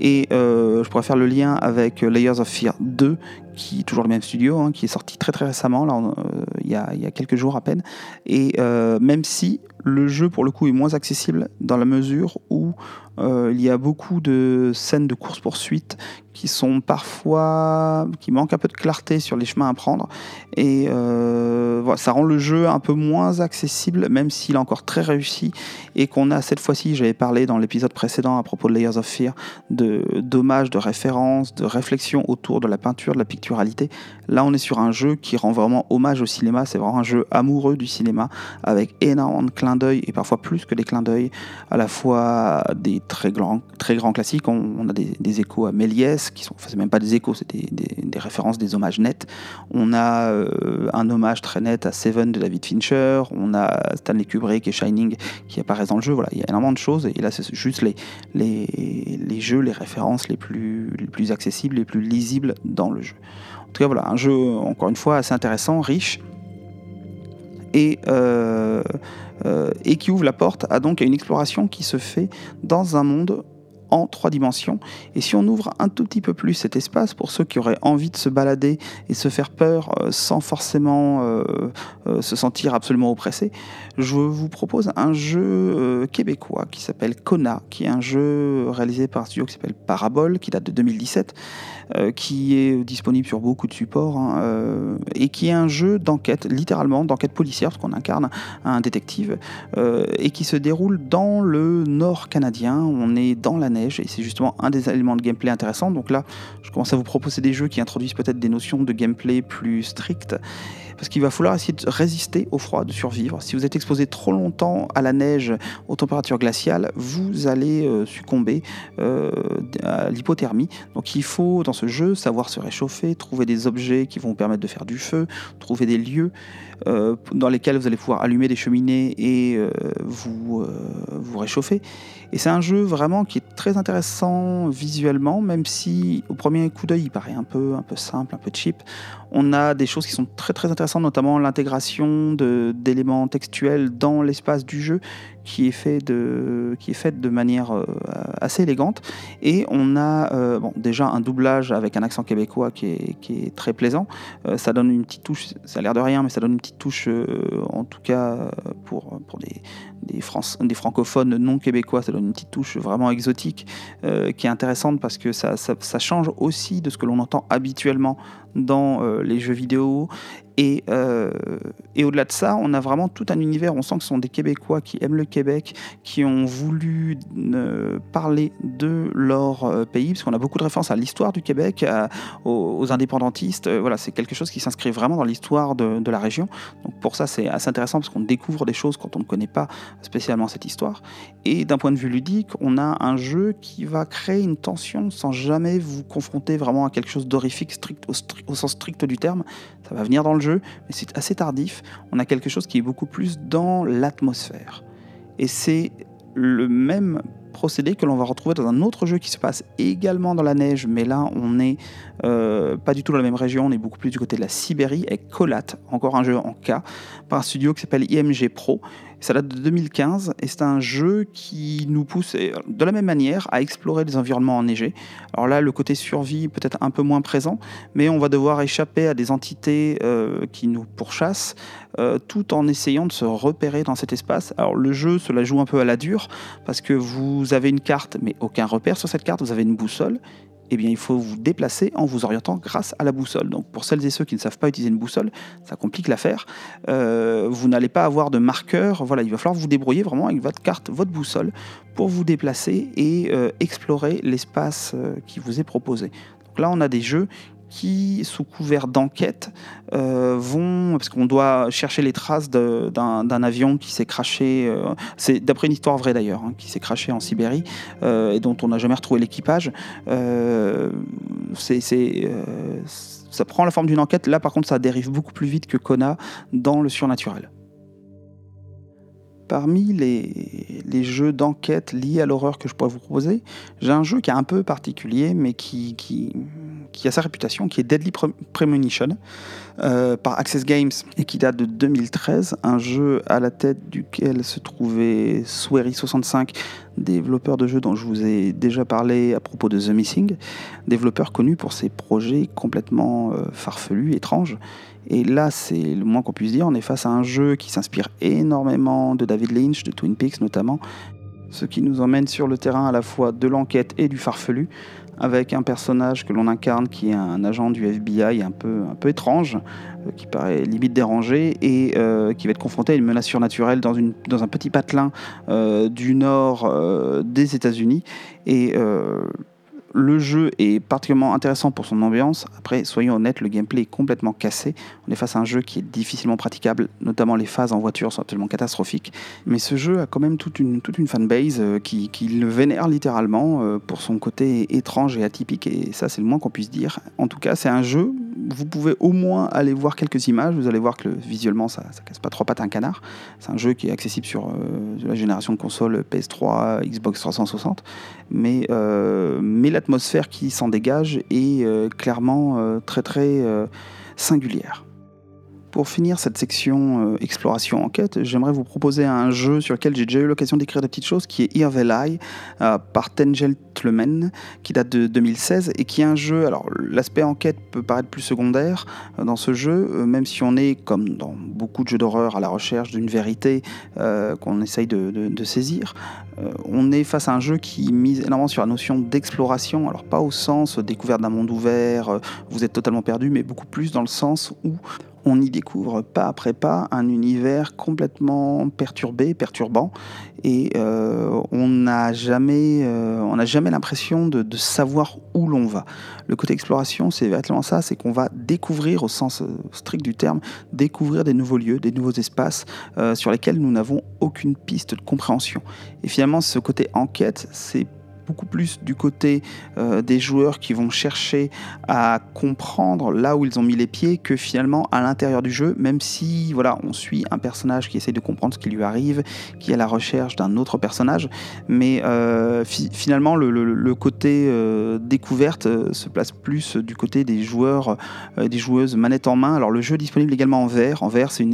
Et euh, je pourrais faire le lien avec Layers of Fear 2, qui est toujours le même studio, hein, qui est sorti très très récemment, là, euh, il, y a, il, y a, quelques jours à peine. Et euh, même si le jeu, pour le coup, est moins accessible dans la mesure où il y a beaucoup de scènes de course-poursuite qui sont parfois qui manquent un peu de clarté sur les chemins à prendre. Et euh, voilà, ça rend le jeu un peu moins accessible même s'il est encore très réussi et qu'on a cette fois-ci j'avais parlé dans l'épisode précédent à propos de Layers of Fear de d'hommages de références de réflexions autour de la peinture de la picturalité. Là on est sur un jeu qui rend vraiment hommage au cinéma. C'est vraiment un jeu amoureux du cinéma avec énormément de clins d'œil et parfois plus que des clins d'œil à la fois des très grands très grands classiques on, a des, échos à Méliès qui sont, enfin, c'est même pas des échos, c'est des, références, des hommages nets. On a euh, un hommage très net à Seven de David Fincher, on a Stanley Kubrick et Shining qui apparaissent dans le jeu. Voilà, il y a énormément de choses et là c'est juste les, jeux, les références les plus, les plus accessibles, les plus lisibles dans le jeu. En tout cas, voilà, un jeu encore une fois assez intéressant, riche et, euh, et qui ouvre la porte à donc une exploration qui se fait dans un monde en trois dimensions. Et si on ouvre un tout petit peu plus cet espace pour ceux qui auraient envie de se balader et se faire peur euh, sans forcément euh, euh, se sentir absolument oppressé, je vous propose un jeu québécois qui s'appelle Kona, qui est un jeu réalisé par un studio qui s'appelle Parabole, qui date de 2017, qui est disponible sur beaucoup de supports, hein, et qui est un jeu d'enquête, littéralement d'enquête policière, parce qu'on incarne un détective, et qui se déroule dans le nord canadien. On est dans la neige et c'est justement un des éléments de gameplay intéressants. Donc là, je commence à vous proposer des jeux qui introduisent peut-être des notions de gameplay plus strictes parce qu'il va falloir essayer de résister au froid, de survivre. Si vous êtes exposé trop longtemps à la neige, aux températures glaciales, vous allez euh, succomber euh, à l'hypothermie. Donc il faut ce jeu savoir se réchauffer, trouver des objets qui vont vous permettre de faire du feu, trouver des lieux euh, dans lesquels vous allez pouvoir allumer des cheminées et vous, vous réchauffer. Et c'est un jeu vraiment qui est très intéressant visuellement, même si au premier coup d'œil il paraît un peu, un peu simple, un peu cheap. On a des choses qui sont très très intéressantes, notamment l'intégration d'éléments textuels dans l'espace du jeu, qui est fait de, faite de manière euh, assez élégante. Et on a euh, déjà un doublage avec un accent québécois qui est, qui est très plaisant. Euh, ça donne une petite touche, ça a l'air de rien, mais ça donne une petite touche, en tout cas pour, pour des, des, des, francophones non québécois, ça donne une petite touche vraiment exotique qui est intéressante parce que ça, ça, change aussi de ce que l'on entend habituellement dans les jeux vidéo et, euh, et au-delà de ça, on a vraiment tout un univers. On sent que ce sont des Québécois qui aiment le Québec, qui ont voulu euh, parler de leur euh, pays, parce qu'on a beaucoup de références à l'histoire du Québec, aux, indépendantistes. voilà, c'est quelque chose qui s'inscrit vraiment dans l'histoire de, la région. Donc pour ça, c'est assez intéressant parce qu'on découvre des choses quand on ne connaît pas spécialement cette histoire. Et d'un point de vue ludique, on a un jeu qui va créer une tension sans jamais vous confronter vraiment à quelque chose d'horrifique strict, au, au sens strict du terme. Ça va venir dans le mais c'est assez tardif. On a quelque chose qui est beaucoup plus dans l'atmosphère. Et c'est le même procédé que l'on va retrouver dans un autre jeu qui se passe également dans la neige, mais là on n'est euh, pas du tout dans la même région, on est beaucoup plus du côté de la Sibérie, avec Colat, encore un jeu en K, par un studio qui s'appelle IMG Pro. Ça date de 2015 et c'est un jeu qui nous pousse de la même manière à explorer des environnements enneigés. Alors là, le côté survie peut-être un peu moins présent, mais on va devoir échapper à des entités euh, qui nous pourchassent euh, tout en essayant de se repérer dans cet espace. Alors le jeu, cela joue un peu à la dure parce que vous avez une carte mais aucun repère sur cette carte, vous avez une boussole eh bien, il faut vous déplacer en vous orientant grâce à la boussole. Donc, pour celles et ceux qui ne savent pas utiliser une boussole, ça complique l'affaire. Euh, vous n'allez pas avoir de marqueur. Voilà, il va falloir vous débrouiller vraiment avec votre carte, votre boussole, pour vous déplacer et euh, explorer l'espace euh, qui vous est proposé. Là, on a des jeux qui, sous couvert d'enquête, euh, vont, parce qu'on doit chercher les traces d'un avion qui s'est craché, euh, c'est d'après une histoire vraie d'ailleurs, hein, qui s'est craché en Sibérie euh, et dont on n'a jamais retrouvé l'équipage. c'est ça prend la forme d'une enquête. Là, par contre, ça dérive beaucoup plus vite que Kona dans le surnaturel. Parmi les, jeux d'enquête liés à l'horreur que je pourrais vous proposer, j'ai un jeu qui est un peu particulier, mais qui, qui a sa réputation, qui est Deadly Premonition, euh, par Access Games, et qui date de 2013, un jeu à la tête duquel se trouvait Swery65, développeur de jeux dont je vous ai déjà parlé à propos de The Missing, développeur connu pour ses projets complètement euh, farfelus, étranges. Et là, c'est le moins qu'on puisse dire, on est face à un jeu qui s'inspire énormément de David Lynch, de Twin Peaks notamment, ce qui nous emmène sur le terrain à la fois de l'enquête et du farfelu, avec un personnage que l'on incarne qui est un agent du FBI un peu, un peu étrange, euh, qui paraît limite dérangé, et euh, qui va être confronté à une menace surnaturelle dans, une, dans un petit patelin euh, du nord des États-Unis. Et le jeu est particulièrement intéressant pour son ambiance. Après, soyons honnêtes, le gameplay est complètement cassé. On est face à un jeu qui est difficilement praticable, notamment les phases en voiture sont absolument catastrophiques. Mais ce jeu a quand même toute une, fanbase euh, qui, le vénère littéralement euh, pour son côté étrange et atypique, et ça, c'est le moins qu'on puisse dire. En tout cas, c'est un jeu, vous pouvez au moins aller voir quelques images, vous allez voir que visuellement, ça, ça casse pas trois pattes un canard. C'est un jeu qui est accessible sur euh, la génération de consoles PS3, Xbox 360, mais, mais la l'atmosphère qui s'en dégage est euh, clairement euh, très très euh, singulière. Pour finir cette section exploration-enquête, j'aimerais vous proposer un jeu sur lequel j'ai déjà eu l'occasion d'écrire des petites choses, qui est Irvelai par Tengel Tlemen, qui date de 2016 et qui est un jeu. Alors, l'aspect enquête peut paraître plus secondaire dans ce jeu, même si on est, comme dans beaucoup de jeux d'horreur, à la recherche d'une vérité qu'on essaye de saisir. Euh, on est face à un jeu qui mise énormément sur la notion d'exploration, alors pas au sens découverte d'un monde ouvert, euh, vous êtes totalement perdu, mais beaucoup plus dans le sens où on y découvre pas après pas un univers complètement perturbé, perturbant, et euh, on n'a jamais, euh, on n'a jamais l'impression de, savoir où l'on va. Le côté exploration, c'est véritablement ça, c'est qu'on va découvrir, au sens euh, strict du terme, découvrir des nouveaux lieux, des nouveaux espaces sur lesquels nous n'avons aucune piste de compréhension. Et finalement, ce côté enquête, c'est beaucoup plus du côté euh, des joueurs qui vont chercher à comprendre là où ils ont mis les pieds que finalement à l'intérieur du jeu, même si voilà, on suit un personnage qui essaie de comprendre ce qui lui arrive, qui est à la recherche d'un autre personnage, mais euh, finalement le, côté euh, découverte se place plus du côté des joueurs, des joueuses manette en main. Alors le jeu est disponible également en vert. En vert, c'est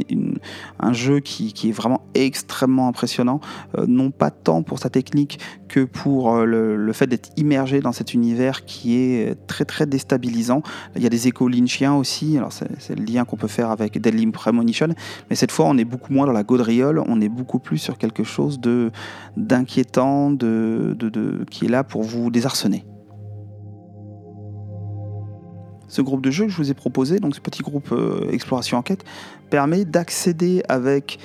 un jeu qui, qui, est vraiment extrêmement impressionnant, non pas tant pour sa technique que pour le le, fait d'être immergé dans cet univers qui est très très déstabilisant. Il y a des échos lynchiens aussi, alors c'est le lien qu'on peut faire avec Deadly Premonition, mais cette fois on est beaucoup moins dans la gaudriole, on est beaucoup plus sur quelque chose d'inquiétant, de, de, qui est là pour vous désarçonner. Ce groupe de jeux que je vous ai proposé, donc ce petit groupe euh, exploration enquête, permet d'accéder avec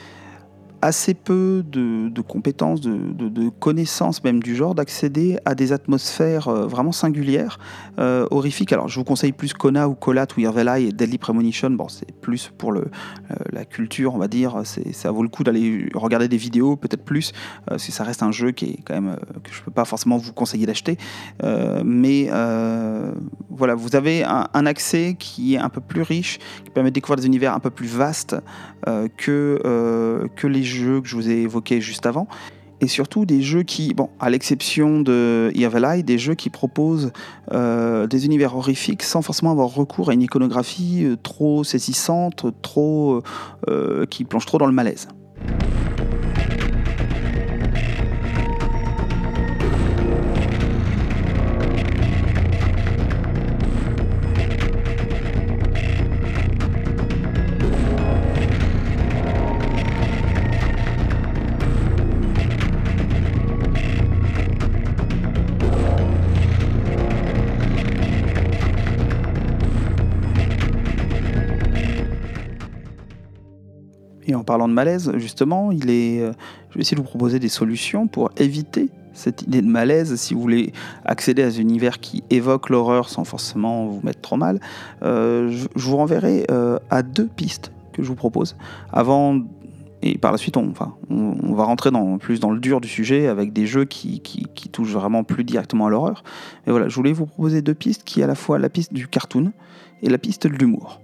assez peu de, compétences, de, connaissances même du genre, d'accéder à des atmosphères euh, vraiment singulières, euh, horrifiques. Alors je vous conseille plus Kona ou Colat ou Eye et Deadly Premonition. Bon, c'est plus pour le, euh, la culture, on va dire. Ça vaut le coup d'aller regarder des vidéos, peut-être plus, si ça reste un jeu qui est quand même que je peux pas forcément vous conseiller d'acheter. mais voilà, vous avez un, un, accès qui est un peu plus riche, qui permet de découvrir des univers un peu plus vastes que, que les jeux jeux que je vous ai évoqués juste avant, et surtout des jeux qui, à l'exception de Evil Eye, des jeux qui proposent euh, des univers horrifiques sans forcément avoir recours à une iconographie euh, trop saisissante, trop, euh, qui plonge trop dans le malaise. Parlant de malaise, justement, il est, euh, je vais essayer de vous proposer des solutions pour éviter cette idée de malaise. Si vous voulez accéder à un univers qui évoque l'horreur sans forcément vous mettre trop mal, euh, je, vous renverrai euh, à deux pistes que je vous propose. Avant et par la suite, on, va rentrer plus dans le dur du sujet avec des jeux qui, qui, qui touchent vraiment plus directement à l'horreur. Mais voilà, je voulais vous proposer deux pistes qui est à la fois la piste du cartoon et la piste de l'humour.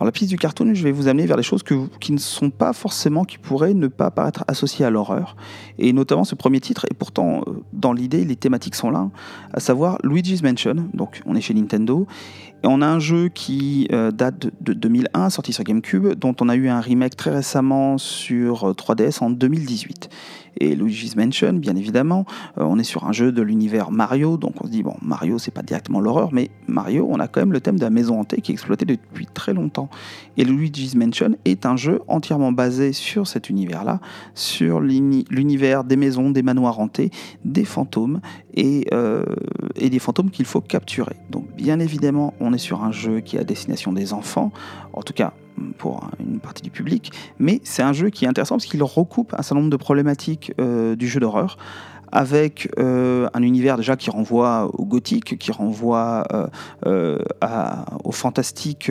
Alors la piste du cartoon, je vais vous amener vers des choses qui ne sont pas forcément, qui pourraient ne pas paraître associées à l'horreur. Et notamment ce premier titre, et pourtant euh, dans l'idée, les thématiques sont là, à savoir Luigi's Mansion, donc on est chez Nintendo, on a un jeu qui euh, date de 2001, sorti sur GameCube, dont on a eu un remake très récemment sur 3DS euh, en 2018 et Luigi's Mansion, bien évidemment. Euh, on est sur un jeu de l'univers Mario, donc on se dit, bon, Mario, c'est pas directement l'horreur, mais Mario, on a quand même le thème de la maison hantée qui est exploité depuis très longtemps. Et Luigi's Mansion est un jeu entièrement basé sur cet univers-là, sur l'univers des maisons, des manoirs hantés, des fantômes et, des fantômes qu'il faut capturer. Donc, bien évidemment, on est sur un jeu qui est à destination des enfants, en tout cas pour une partie du public, mais c'est un jeu qui est intéressant parce qu'il recoupe un certain nombre de problématiques euh, du jeu d'horreur avec euh, un univers déjà qui renvoie au gothique, qui renvoie euh, au fantastique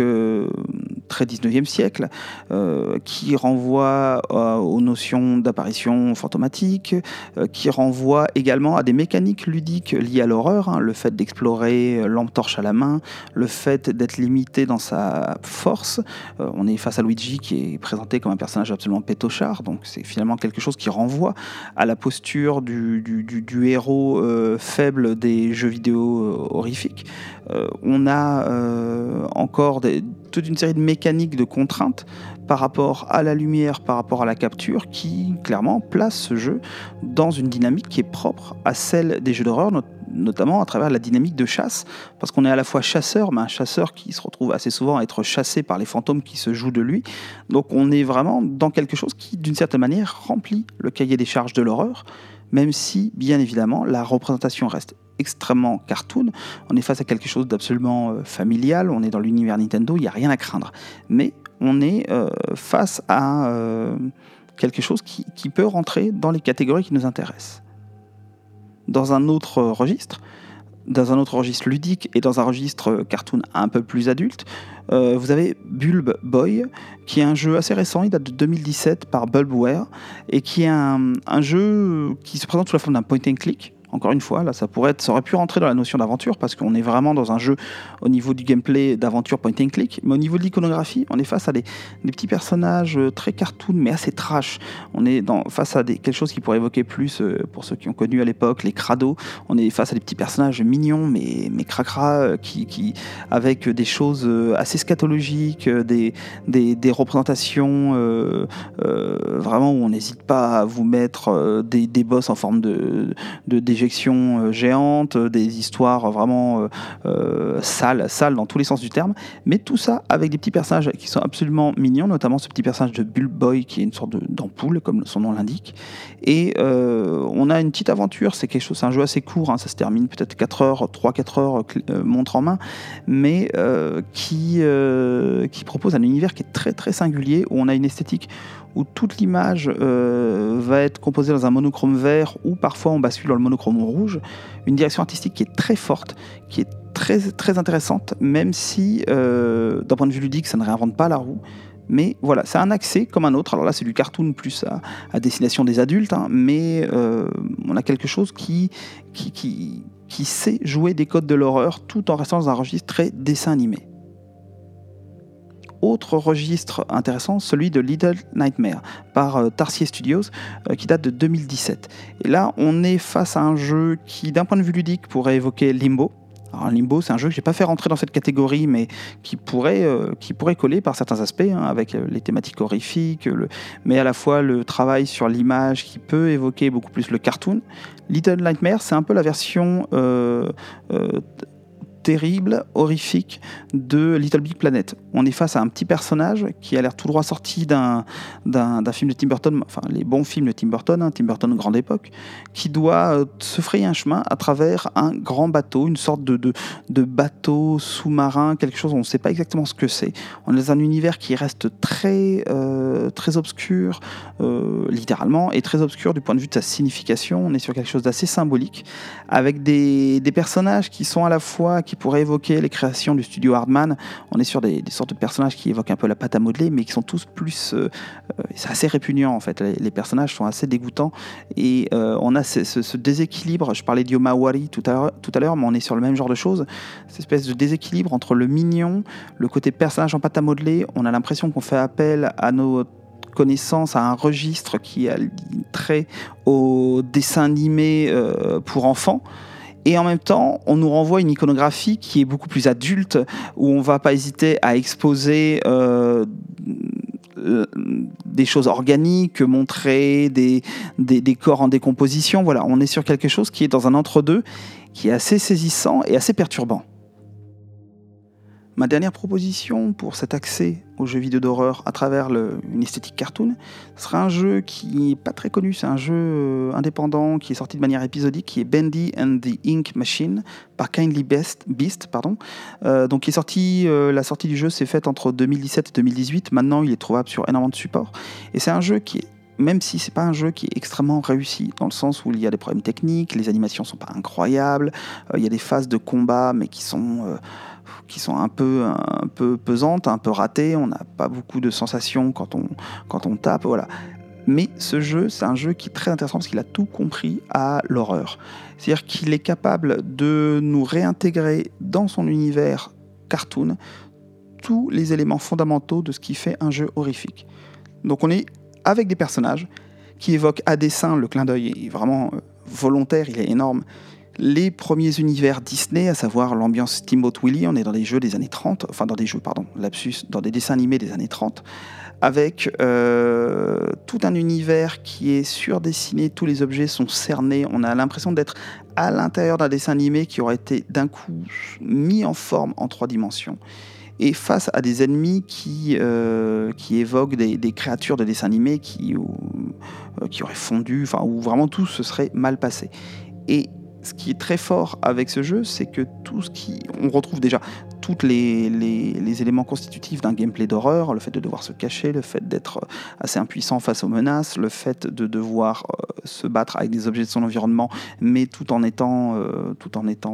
très 19e siècle, euh, qui renvoie euh, aux notions d'apparition fantomatique, euh, qui renvoie également à des mécaniques ludiques liées à l'horreur, hein, le fait d'explorer lampe torche à la main, le fait d'être limité dans sa force. on est face à Luigi qui est présenté comme un personnage absolument pétochard, donc c'est finalement quelque chose qui renvoie à la posture du, du héros faible des jeux vidéo horrifiques. on a encore des, toute une série de mécaniques de contraintes par rapport à la lumière, par rapport à la capture, qui clairement place ce jeu dans une dynamique qui est propre à celle des jeux d'horreur, notamment à travers la dynamique de chasse, parce qu'on est à la fois chasseur, mais un chasseur qui se retrouve assez souvent à être chassé par les fantômes qui se jouent de lui. Donc on est vraiment dans quelque chose qui, d'une certaine manière, remplit le cahier des charges de l'horreur, même si, bien évidemment, la représentation reste extrêmement cartoon. On est face à quelque chose d'absolument euh, familial, on est dans l'univers Nintendo, il n'y a rien à craindre. Mais on est euh, face à euh, quelque chose qui, peut rentrer dans les catégories qui nous intéressent. Dans un autre registre, dans un autre registre ludique et dans un registre cartoon un peu plus adulte, vous avez Bulb Boy, qui est un jeu assez récent, il date de 2017 par Bulbware, et qui est un, un jeu qui se présente sous la forme d'un point and click, encore une fois, là, ça pourrait être, ça aurait pu rentrer dans la notion d'aventure parce qu'on est vraiment dans un jeu au niveau du gameplay d'aventure point and click, mais au niveau de l'iconographie, on est face à des, petits personnages euh, très cartoon mais assez trash. On est face à quelque chose qui pourrait évoquer plus, euh, pour ceux qui ont connu à l'époque, les crados. On est face à des petits personnages mignons mais, mais cracra, euh, qui, avec des choses assez scatologiques, des, des, représentations vraiment où on n'hésite pas à vous mettre des, des boss en forme de, de, des déjections géantes, des histoires vraiment sales, sales dans tous les sens du terme, mais tout ça avec des petits personnages qui sont absolument mignons, notamment ce petit personnage de Bull Boy qui est une sorte d'ampoule, comme son nom l'indique. Et on a une petite aventure, c'est quelque chose, c'est un jeu assez court, hein, ça se termine peut-être 4 heures, 3-4 heures, montre en main, mais qui, qui propose un univers qui est très très singulier, où on a une esthétique où toute l'image euh, va être composée dans un monochrome vert ou parfois on bascule dans le monochrome rouge. Une direction artistique qui est très forte, qui est très, très intéressante, même si euh, d'un point de vue ludique ça ne réinvente pas la roue. Mais voilà, c'est un accès comme un autre. Alors là, c'est du cartoon plus à, destination des adultes, hein, mais euh, on a quelque chose qui, qui, qui, qui sait jouer des codes de l'horreur tout en restant dans un registre très dessin animé autre registre intéressant, celui de Little Nightmare par euh, Tarsier Studios, euh, qui date de 2017. Et là, on est face à un jeu qui, d'un point de vue ludique, pourrait évoquer Limbo. Alors, Limbo, c'est un jeu que j'ai pas fait rentrer dans cette catégorie, mais qui pourrait, euh, qui pourrait coller par certains aspects, hein, avec les thématiques horrifiques, mais à la fois le travail sur l'image qui peut évoquer beaucoup plus le cartoon. Little Nightmare, c'est un peu la version terrible, horrifique de Little Big Planet. On est face à un petit personnage qui a l'air tout droit sorti d'un, film de Tim Burton, enfin les bons films de Tim Burton, hein, Tim Burton grande époque, qui doit euh, se frayer un chemin à travers un grand bateau, une sorte de, de, bateau sous-marin, quelque chose, on ne sait pas exactement ce que c'est. On est dans un univers qui reste très, euh, très obscur, euh, littéralement, et très obscur du point de vue de sa signification. On est sur quelque chose d'assez symbolique, avec des, des personnages qui sont à la fois qui pourrait évoquer les créations du studio Hardman. On est sur des, sortes de personnages qui évoquent un peu la pâte à modeler, mais qui sont tous plus. Euh, euh, c'est assez répugnant en fait. Les, personnages sont assez dégoûtants et euh, on a ce, déséquilibre. Je parlais d'Yomawari tout à l'heure, mais on est sur le même genre de choses. Cette espèce de déséquilibre entre le mignon, le côté personnage en pâte à modeler. On a l'impression qu'on fait appel à nos connaissances, à un registre qui a trait au dessin animé pour enfants. Et en même temps, on nous renvoie une iconographie qui est beaucoup plus adulte, où on va pas hésiter à exposer euh, des choses organiques, montrer des, des, des, corps en décomposition. Voilà, on est sur quelque chose qui est dans un entre-deux, qui est assez saisissant et assez perturbant. Ma dernière proposition pour cet accès aux jeux vidéo d'horreur à travers une esthétique cartoon sera un jeu qui n'est pas très connu. C'est un jeu euh, indépendant qui est sorti de manière épisodique, qui est Bendy and the Ink Machine par Kindly Beast. Beast pardon. Euh, donc, est sorti, euh, la sortie du jeu s'est faite entre 2017 et 2018. Maintenant, il est trouvable sur énormément de supports. Et c'est un jeu qui même si c'est pas un jeu qui est extrêmement réussi, dans le sens où il y a des problèmes techniques, les animations sont pas incroyables, il y a des phases de combat mais qui sont qui sont un peu, un peu pesantes, un peu ratées. On n'a pas beaucoup de sensations quand on, quand on tape. Voilà. Mais ce jeu, c'est un jeu qui est très intéressant parce qu'il a tout compris à l'horreur. C'est-à-dire qu'il est capable de nous réintégrer dans son univers cartoon tous les éléments fondamentaux de ce qui fait un jeu horrifique. Donc on est avec des personnages qui évoquent à dessein, le clin d'œil est vraiment euh, volontaire, il est énorme, les premiers univers Disney, à savoir l'ambiance Steamboat Willie, on est dans des jeux des années 30, enfin dans des jeux, pardon, lapsus, dans des dessins animés des années 30, avec euh, tout un univers qui est surdessiné, tous les objets sont cernés, on a l'impression d'être à l'intérieur d'un dessin animé qui aurait été d'un coup mis en forme en trois dimensions. Et face à des ennemis qui, euh, évoquent des, créatures de dessin animé qui, euh, qui auraient fondu, enfin, où vraiment tout se serait mal passé. Ce qui est très fort avec ce jeu, c'est que tout ce qui. On retrouve déjà tous les, éléments constitutifs d'un gameplay d'horreur, le fait de devoir se cacher, le fait d'être assez impuissant face aux menaces, le fait de devoir euh, se battre avec des objets de son environnement, mais tout en étant, euh,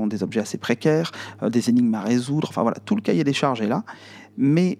des objets assez précaires, euh, des énigmes à résoudre. Enfin voilà, tout le cahier des charges est là. Mais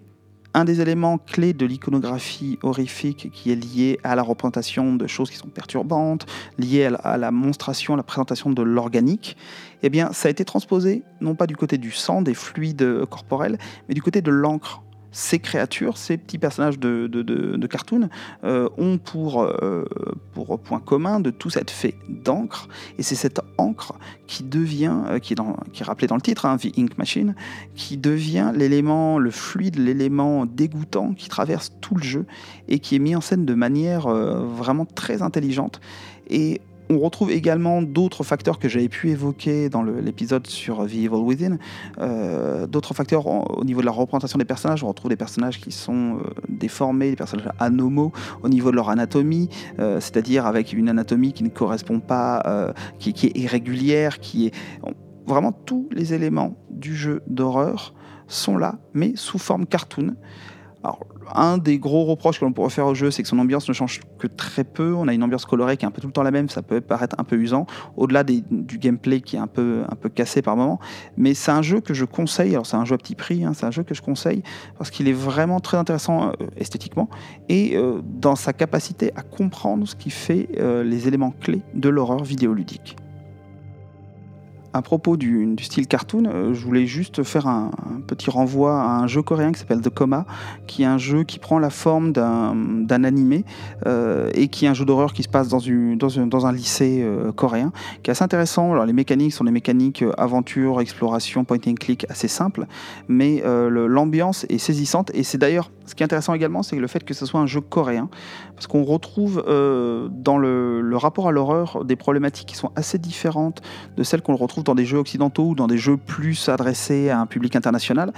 un des éléments clés de l'iconographie horrifique qui est lié à la représentation de choses qui sont perturbantes, lié à la, monstration, à la présentation de l'organique, eh bien, ça a été transposé non pas du côté du sang, des fluides corporels, mais du côté de l'encre ces créatures, ces petits personnages de, de, cartoon, euh, ont pour, euh, pour point commun de tous être faits d'encre. Et c'est cette encre qui devient, euh, qui, est dans, qui est rappelé dans le titre, hein, The Ink Machine, qui devient l'élément, le fluide, l'élément dégoûtant qui traverse tout le jeu et qui est mis en scène de manière vraiment très intelligente. Et on retrouve également d'autres facteurs que j'avais pu évoquer dans l'épisode sur The Evil Within. Euh, d'autres facteurs au niveau de la représentation des personnages. On retrouve des personnages qui sont euh, déformés, des personnages anomaux au niveau de leur anatomie, euh, c'est-à-dire avec une anatomie qui ne correspond pas, qui, est irrégulière, qui est vraiment tous les éléments du jeu d'horreur sont là, mais sous forme cartoon. Un des gros reproches que l'on pourrait faire au jeu, c'est que son ambiance ne change que très peu. On a une ambiance colorée qui est un peu tout le temps la même, ça peut paraître un peu usant, au-delà du gameplay qui est un peu, un peu cassé par moment. Mais c'est un jeu que je conseille, alors c'est un jeu à petit prix, hein, c'est un jeu que je conseille parce qu'il est vraiment très intéressant euh, esthétiquement et euh, dans sa capacité à comprendre ce qui fait euh, les éléments clés de l'horreur vidéoludique à propos du, style cartoon, euh, je voulais juste faire un, petit renvoi à un jeu coréen qui s'appelle The Coma, qui est un jeu qui prend la forme d'un animé euh, et qui est un jeu d'horreur qui se passe dans, un lycée euh, coréen, qui est assez intéressant. Alors, les mécaniques sont des mécaniques aventure, exploration, point and click assez simples, mais l'ambiance est saisissante et c'est d'ailleurs ce qui est intéressant également, c'est le fait que ce soit un jeu coréen, parce qu'on retrouve dans le, le rapport à l'horreur des problématiques qui sont assez différentes de celles qu'on retrouve dans des jeux occidentaux ou dans des jeux plus adressés à un public international.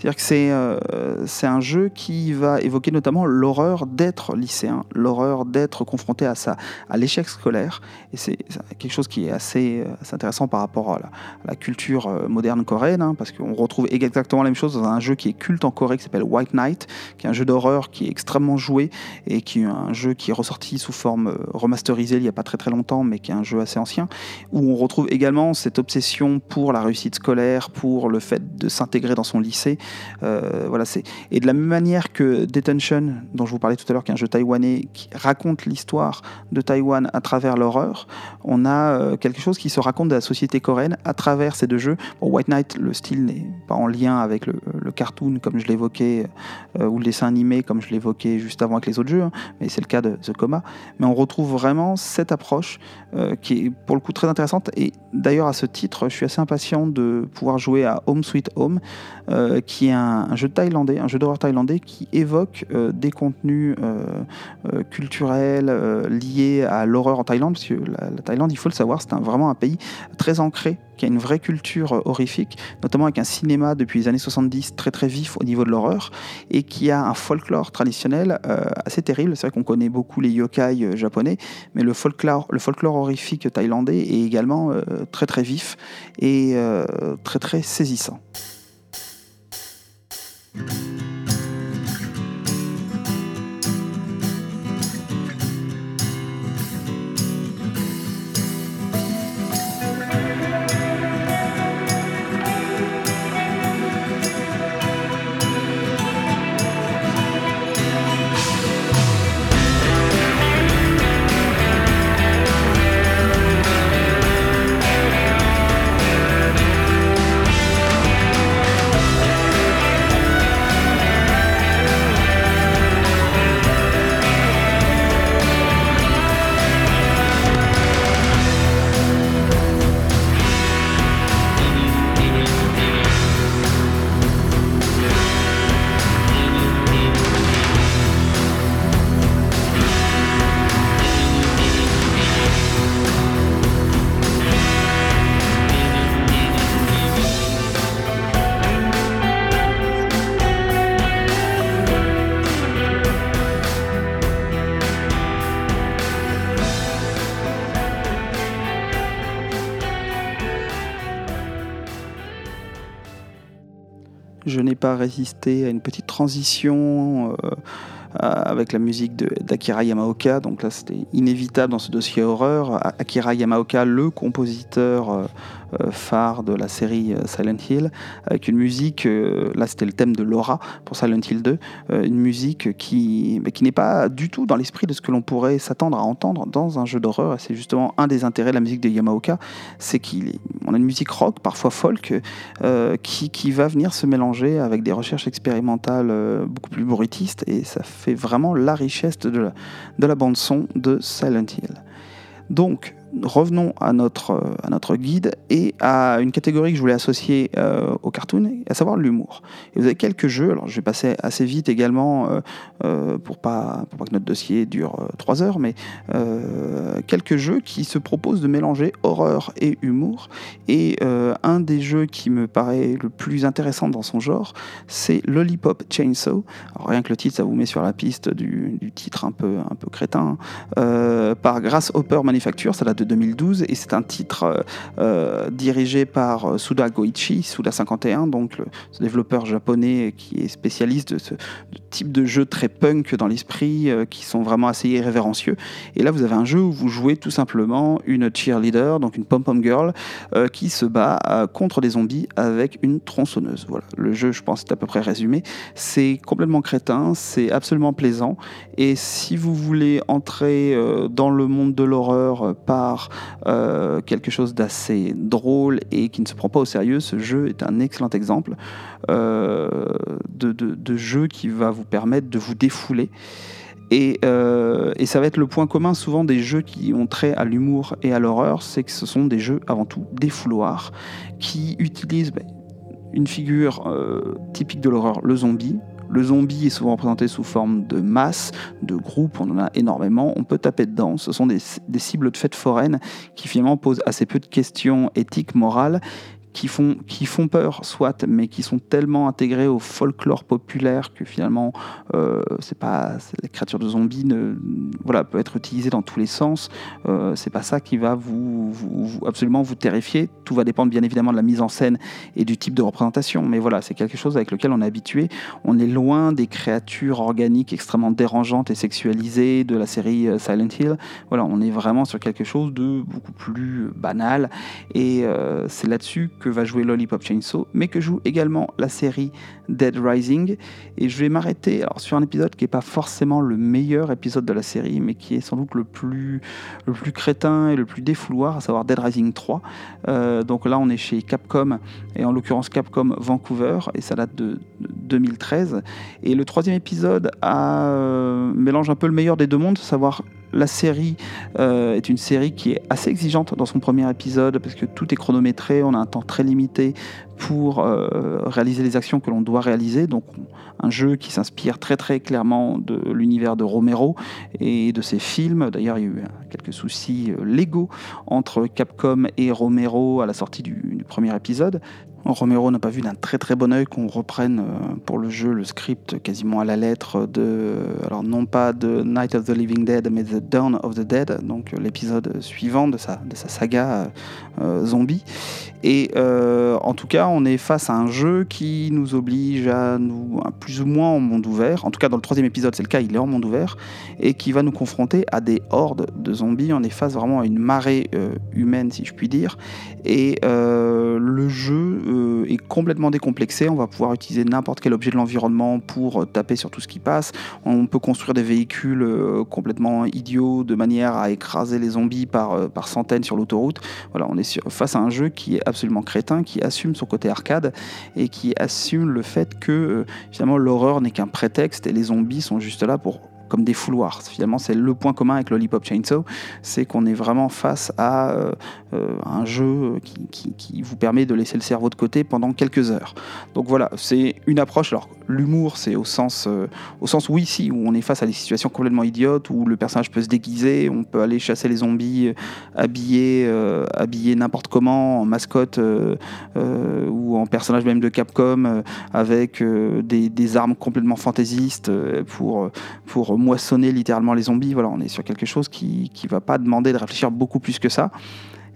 C'est-à-dire que c'est euh, un jeu qui va évoquer notamment l'horreur d'être lycéen, l'horreur d'être confronté à, ça, à l'échec scolaire. Et c'est quelque chose qui est assez, euh, assez, intéressant par rapport à la, culture euh, moderne coréenne, hein, parce qu'on retrouve exactement la même chose dans un jeu qui est culte en Corée qui s'appelle White Knight, qui est un jeu d'horreur qui est extrêmement joué et qui est un jeu qui est ressorti sous forme remasterisée il n'y a pas très très longtemps, mais qui est un jeu assez ancien, où on retrouve également cette obsession pour la réussite scolaire, pour le fait de s'intégrer dans son lycée. Euh, voilà, c'est et de la même manière que Detention, dont je vous parlais tout à l'heure, qui est un jeu taïwanais qui raconte l'histoire de Taïwan à travers l'horreur, on a euh, quelque chose qui se raconte de la société coréenne à travers ces deux jeux. Pour White Knight, le style n'est pas en lien avec le, cartoon comme je l'évoquais euh, ou le dessin animé comme je l'évoquais juste avant avec les autres jeux, hein, mais c'est le cas de The Coma. Mais on retrouve vraiment cette approche qui est pour le coup très intéressante et d'ailleurs à ce titre, je suis assez impatient de pouvoir jouer à Home Sweet Home, qui qui est un, jeu thaïlandais, un jeu d'horreur thaïlandais qui évoque euh, des contenus euh, euh, culturels liés à l'horreur en Thaïlande, parce que la, Thaïlande, il faut le savoir, c'est vraiment un pays très ancré, qui a une vraie culture horrifique, notamment avec un cinéma depuis les années 70 très très vif au niveau de l'horreur, et qui a un folklore traditionnel assez terrible. C'est vrai qu'on connaît beaucoup les yokai japonais, mais le folklore, le folklore horrifique thaïlandais est également très très vif et très très saisissant. Thank you. Pas résisté à une petite transition euh, avec la musique d'Akira Yamaoka. Donc là, c'était inévitable dans ce dossier horreur. Akira Yamaoka, le compositeur euh, phare de la série euh, Silent Hill, avec une musique, euh, là c'était le thème de Laura pour Silent Hill 2, une musique qui, qui n'est pas du tout dans l'esprit de ce que l'on pourrait s'attendre à entendre dans un jeu d'horreur. C'est justement un des intérêts de la musique de Yamaoka, c'est qu'on a une musique rock, parfois folk, qui, qui, va venir se mélanger avec des recherches expérimentales beaucoup plus bruitistes, et ça fait vraiment la richesse de la, de la bande son de Silent Hill. Donc, revenons à notre, euh, à notre guide et à une catégorie que je voulais associer euh, au cartoon, à savoir l'humour. Vous avez quelques jeux, alors je vais passer assez vite également euh, pour, pas, pour pas que notre dossier dure trois heures, mais quelques jeux qui se proposent de mélanger horreur et humour. Et un des jeux qui me paraît le plus intéressant dans son genre, c'est Lollipop Chainsaw. Rien que le titre, ça vous met sur la piste du, du titre un peu, un peu crétin, par Grasshopper Manufacture, ça de 2012 et c'est un titre euh, euh, dirigé par euh, Suda Goichi, Suda 51, donc le, ce développeur japonais qui est spécialiste de ce type de jeu très punk dans l'esprit, qui sont vraiment assez irrévérencieux. Et là, vous avez un jeu où vous jouez tout simplement une cheerleader, donc une pom-pom girl, qui se bat contre des zombies avec une tronçonneuse. Voilà, le jeu, je pense, est à peu près résumé. C'est complètement crétin, c'est absolument plaisant. Et si vous voulez entrer dans le monde de l'horreur par euh, quelque chose d'assez drôle et qui ne se prend pas au sérieux, ce jeu est un excellent exemple euh, de, jeu qui va vous permettre de vous défouler. Euh, et, ça va être le point commun souvent des jeux qui ont trait à l'humour et à l'horreur, c'est que ce sont des jeux avant tout défouloirs qui utilisent ben, une figure typique de l'horreur, le zombie, le zombie est souvent représenté sous forme de masse, de groupe, on en a énormément, on peut taper dedans. Ce sont des, des cibles de fêtes foraines qui finalement posent assez peu de questions éthiques, morales, qui font, qui font peur, soit, mais qui sont tellement intégrés au folklore populaire que finalement, euh, c'est pas la créature de zombies ne, voilà, peut être utilisée dans tous les sens. Euh, c'est pas ça qui va vous, absolument vous terrifier. Tout va dépendre bien évidemment de la mise en scène et du type de représentation. Mais voilà, c'est quelque chose avec lequel on est habitué. On est loin des créatures organiques extrêmement dérangeantes et sexualisées de la série euh, Silent Hill. Voilà, on est vraiment sur quelque chose de beaucoup plus banal. Et euh, c'est là-dessus que va jouer Lollipop Chainsaw, mais que joue également la série Dead Rising. Et je vais m'arrêter sur un épisode qui n'est pas forcément le meilleur épisode de la série, mais qui est sans doute le plus, le plus crétin et le plus défouloir, à savoir Dead Rising 3. Euh, donc là, on est chez Capcom, et en l'occurrence Capcom Vancouver, et ça date de, 2013. Et le troisième épisode euh, mélange un peu le meilleur des deux mondes, à savoir la série euh, est une série qui est assez exigeante dans son premier épisode parce que tout est chronométré, on a un temps très limité pour euh, réaliser les actions que l'on doit réaliser. Donc un jeu qui s'inspire très très clairement de l'univers de Romero et de ses films. D'ailleurs, il y a eu quelques soucis euh, légaux entre Capcom et Romero à la sortie du premier épisode. Romero n'a pas vu d'un très très bon oeil qu'on reprenne euh, pour le jeu le script quasiment à la lettre de, alors non pas de Night of the Living Dead, mais The Dawn of the Dead, donc l'épisode suivant de sa, de sa saga zombie. Et en tout cas, on est face à un jeu qui nous oblige à nous, plus ou moins en monde ouvert, en tout cas dans le troisième épisode c'est le cas, il est en monde ouvert, et qui va nous confronter à des hordes de zombies. On est face vraiment à une marée humaine, si je puis dire, et le jeu euh, est complètement décomplexé. On va pouvoir utiliser n'importe quel objet de l'environnement pour euh, taper sur tout ce qui passe. On peut construire des véhicules euh, complètement idiots de manière à écraser les zombies par, par centaines sur l'autoroute. Voilà, on est face à un jeu qui est absolument crétin, qui assume son côté arcade et qui assume le fait que finalement l'horreur n'est qu'un prétexte et les zombies sont juste là pour comme des fouloirs. Finalement, c'est le point commun avec Lollipop Chainsaw, c'est qu'on est vraiment face à euh, euh, un jeu qui, vous permet de laisser le cerveau de côté pendant quelques heures. Donc voilà, c'est une approche. Alors l'humour, c'est au sens, euh, au sens où ici, où on est face à des situations complètement idiotes, où le personnage peut se déguiser, on peut aller chasser les zombies habillés, habillés n'importe comment, en mascotte ou en personnage même de Capcom, avec des, des, armes complètement fantaisistes pour, pour moissonner littéralement les zombies. Voilà, on est sur quelque chose qui ne va pas demander de réfléchir beaucoup plus que ça.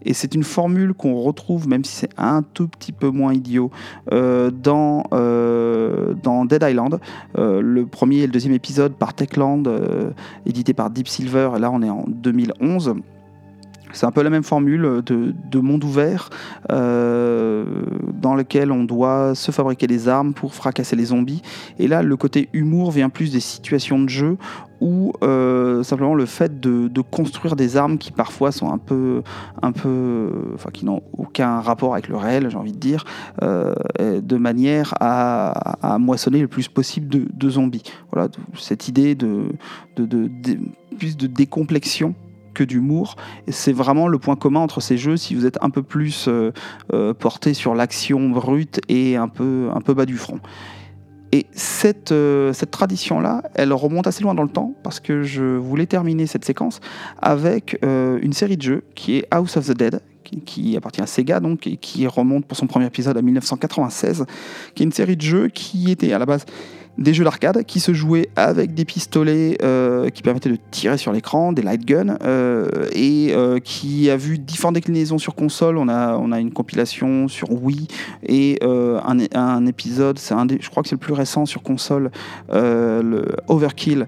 Et c'est une formule qu'on retrouve, même si c'est un tout petit peu moins idiot, euh, dans, euh, dans Dead Island. Euh, le premier et le deuxième épisode par Techland, édité par Deep Silver, et là on est en 2011. C'est un peu la même formule de, monde ouvert euh, dans lequel on doit se fabriquer des armes pour fracasser les zombies. Et là, le côté humour vient plus des situations de jeu ou euh, simplement le fait de, construire des armes qui parfois sont un peu, enfin qui n'ont aucun rapport avec le réel, j'ai envie de dire, euh, de manière à, moissonner le plus possible de, zombies. Voilà, cette idée de plus de décomplexion que d'humour. C'est vraiment le point commun entre ces jeux si vous êtes un peu plus porté sur l'action brute et un peu, un peu bas du front. Et cette, cette tradition-là, elle remonte assez loin dans le temps parce que je voulais terminer cette séquence avec une série de jeux qui est House of the Dead, qui, appartient à Sega, donc, et qui remonte pour son premier épisode à 1996, qui est une série de jeux qui était à la base des jeux d'arcade qui se jouaient avec des pistolets euh, qui permettaient de tirer sur l'écran, des light guns, euh, et euh, qui a vu différentes déclinaisons sur console. On a, on a une compilation sur Wii et un, épisode, un je crois que c'est le plus récent sur console, le Overkill,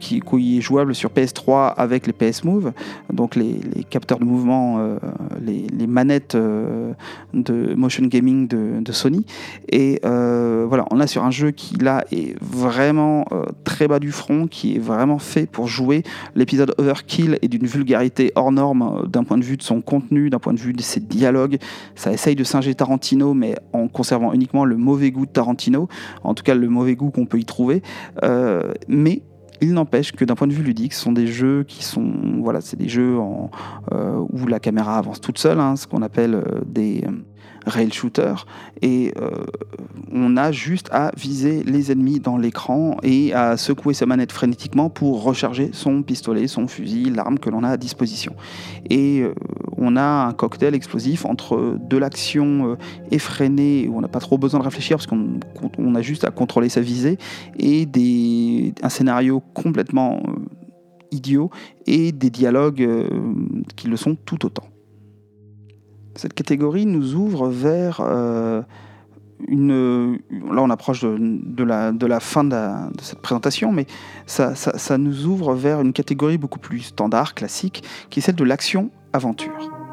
qui, qui, est jouable sur PS3 avec les PS Move, donc les, capteurs de mouvement, les, manettes de motion gaming de, de Sony. Et voilà, on a sur un jeu qui là vraiment euh, très bas du front, qui est vraiment fait pour jouer. L'épisode Overkill est d'une vulgarité hors norme euh, d'un point de vue de son contenu, d'un point de vue de ses dialogues. Ça essaye de singer Tarantino, mais en conservant uniquement le mauvais goût de Tarantino, en tout cas le mauvais goût qu'on peut y trouver. Euh, mais il n'empêche que d'un point de vue ludique, ce sont des jeux qui sont, voilà, c'est des jeux où la caméra avance toute seule, hein, ce qu'on appelle des rail shooter et euh, on a juste à viser les ennemis dans l'écran et à secouer sa manette frénétiquement pour recharger son pistolet, son fusil, l'arme que l'on a à disposition. Et euh, on a un cocktail explosif entre de l'action euh, effrénée où on n'a pas trop besoin de réfléchir parce qu'on a juste à contrôler sa visée et un scénario complètement idiot et des dialogues qui le sont tout autant. Cette catégorie nous ouvre vers euh, une. Là, on approche de, la, fin de, cette présentation, mais ça, ça nous ouvre vers une catégorie beaucoup plus standard, classique, qui est celle de l'action-aventure.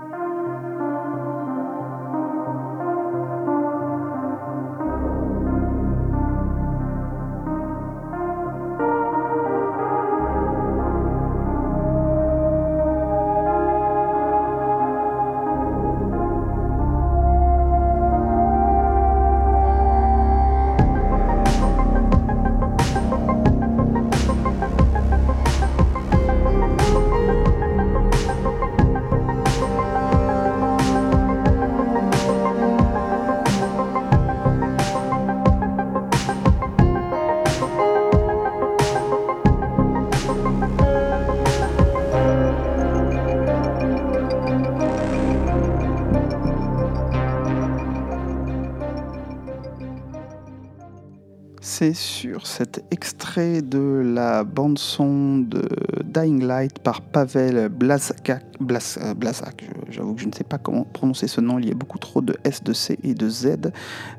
Bande-son de Dying Light par Pavel Blazak. Euh, j'avoue que je ne sais pas comment prononcer ce nom, il y a beaucoup trop de S, de C et de Z,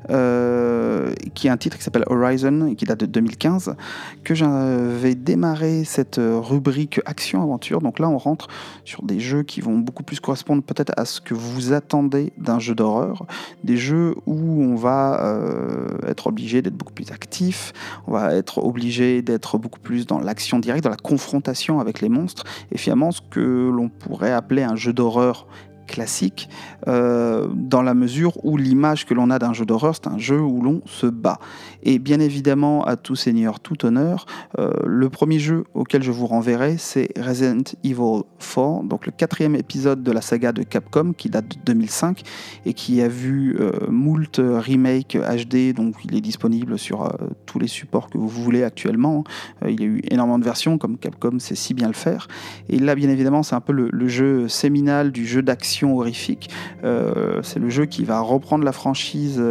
euh, qui est un titre qui s'appelle Horizon et qui date de 2015, que j'avais démarré cette rubrique action-aventure. Donc là, on rentre sur des jeux qui vont beaucoup plus correspondre peut-être à ce que vous attendez d'un jeu d'horreur, des jeux où on va euh, être obligé d'être beaucoup plus actif on va être obligé d'être beaucoup plus dans l'action directe, dans la confrontation avec les monstres, et finalement ce que l'on pourrait appeler un jeu d'horreur classique, euh, dans la mesure où l'image que l'on a d'un jeu d'horreur, c'est un jeu où l'on se bat. Et bien évidemment, à tout seigneur, tout honneur, euh, le premier jeu auquel je vous renverrai, c'est Resident Evil 4, donc le quatrième épisode de la saga de Capcom qui date de 2005 et qui a vu euh, moult remake HD, donc il est disponible sur tous les supports que vous voulez actuellement. il y a eu énormément de versions, comme Capcom sait si bien le faire. Et là, bien évidemment, c'est un peu le jeu séminal du jeu d'action horrifique. Euh, c'est le jeu qui va reprendre la franchise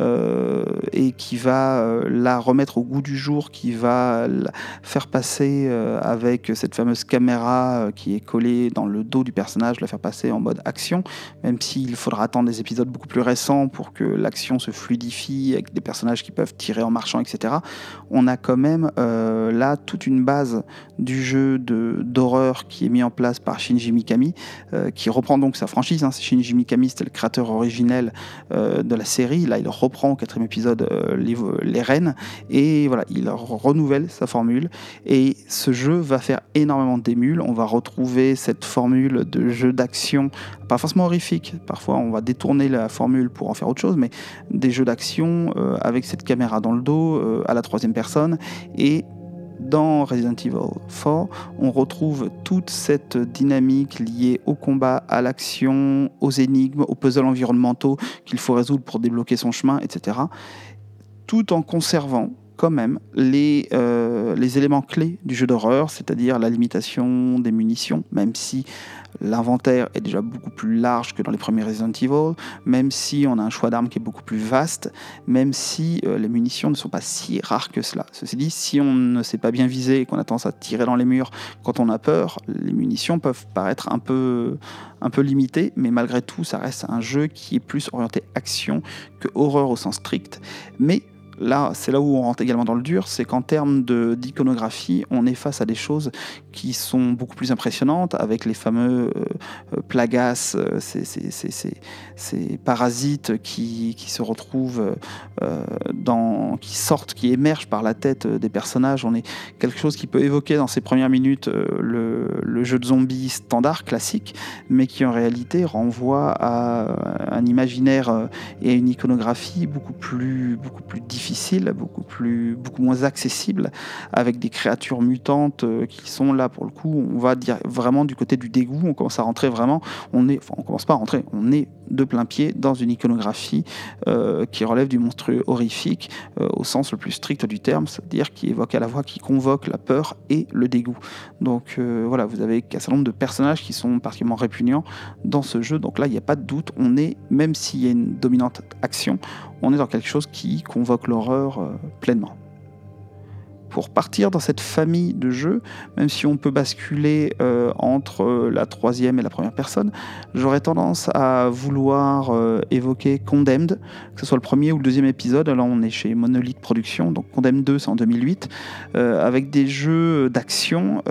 euh, et qui va euh, la remettre au goût du jour, qui va la faire passer avec cette fameuse caméra qui est collée dans le dos du personnage, la faire passer en mode action, même s'il faudra attendre des épisodes beaucoup plus récents pour que l'action se fluidifie avec des personnages qui peuvent tirer en marchant, etc. On a quand même là toute une base du jeu d'horreur qui est mis en place par Shinji Mikami, qui reprend donc sa franchise. Hein. Shinji Mikami, c'était le créateur originel euh, de la série. Là, il reprend au quatrième épisode euh, les, rênes et voilà, il renouvelle sa formule. Et ce jeu va faire énormément d'émules. On va retrouver cette formule de jeu d'action, pas forcément horrifique. Parfois, on va détourner la formule pour en faire autre chose, mais des jeux d'action euh, avec cette caméra dans le dos à la troisième personne et dans Resident Evil 4, on retrouve toute cette dynamique liée au combat, à l'action, aux énigmes, aux puzzles environnementaux qu'il faut résoudre pour débloquer son chemin, etc. Tout en conservant quand même les, euh, les éléments clés du jeu d'horreur, c'est-à-dire la limitation des munitions, même si l'inventaire est déjà beaucoup plus large que dans les premiers Resident Evil, même si on a un choix d'armes qui est beaucoup plus vaste, même si euh, les munitions ne sont pas si rares que cela. Ceci dit, si on ne sait pas bien viser et qu'on a tendance à tirer dans les murs quand on a peur, les munitions peuvent paraître un peu, un peu limitées, mais malgré tout, ça reste un jeu qui est plus orienté action que horreur au sens strict. Mais là, c'est là où on rentre également dans le dur, c'est qu'en termes d'iconographie, on est face à des choses qui sont beaucoup plus impressionnantes, avec les fameux euh, euh, plagas, euh, ces, parasites qui, se retrouvent dans, qui sortent, qui émergent par la tête des personnages. On est quelque chose qui peut évoquer dans ces premières minutes le, le jeu de zombies standard, classique, mais qui en réalité renvoie à un imaginaire et à une iconographie beaucoup plus, beaucoup plus difficile beaucoup, plus, beaucoup moins accessible, avec des créatures mutantes qui sont là pour le coup, on va dire vraiment du côté du dégoût, on commence à rentrer vraiment, on est, enfin on commence pas à rentrer, on est de plein pied dans une iconographie euh, qui relève du monstrueux horrifique euh, au sens le plus strict du terme, c'est-à-dire qui évoque à la fois, qui convoque la peur et le dégoût. Donc voilà, vous avez un certain nombre de personnages qui sont particulièrement répugnants dans ce jeu, donc là il n'y a pas de doute, on est, même s'il y a une dominante action, on est dans quelque chose qui convoque l'horreur euh, pleinement pour partir dans cette famille de jeux, même si on peut basculer euh, entre euh, la troisième et la première personne, j'aurais tendance à vouloir euh, évoquer Condemned, que ce soit le premier ou le deuxième épisode. Là, on est chez Monolith Productions, donc Condemned 2, c'est en 2008, avec des jeux d'action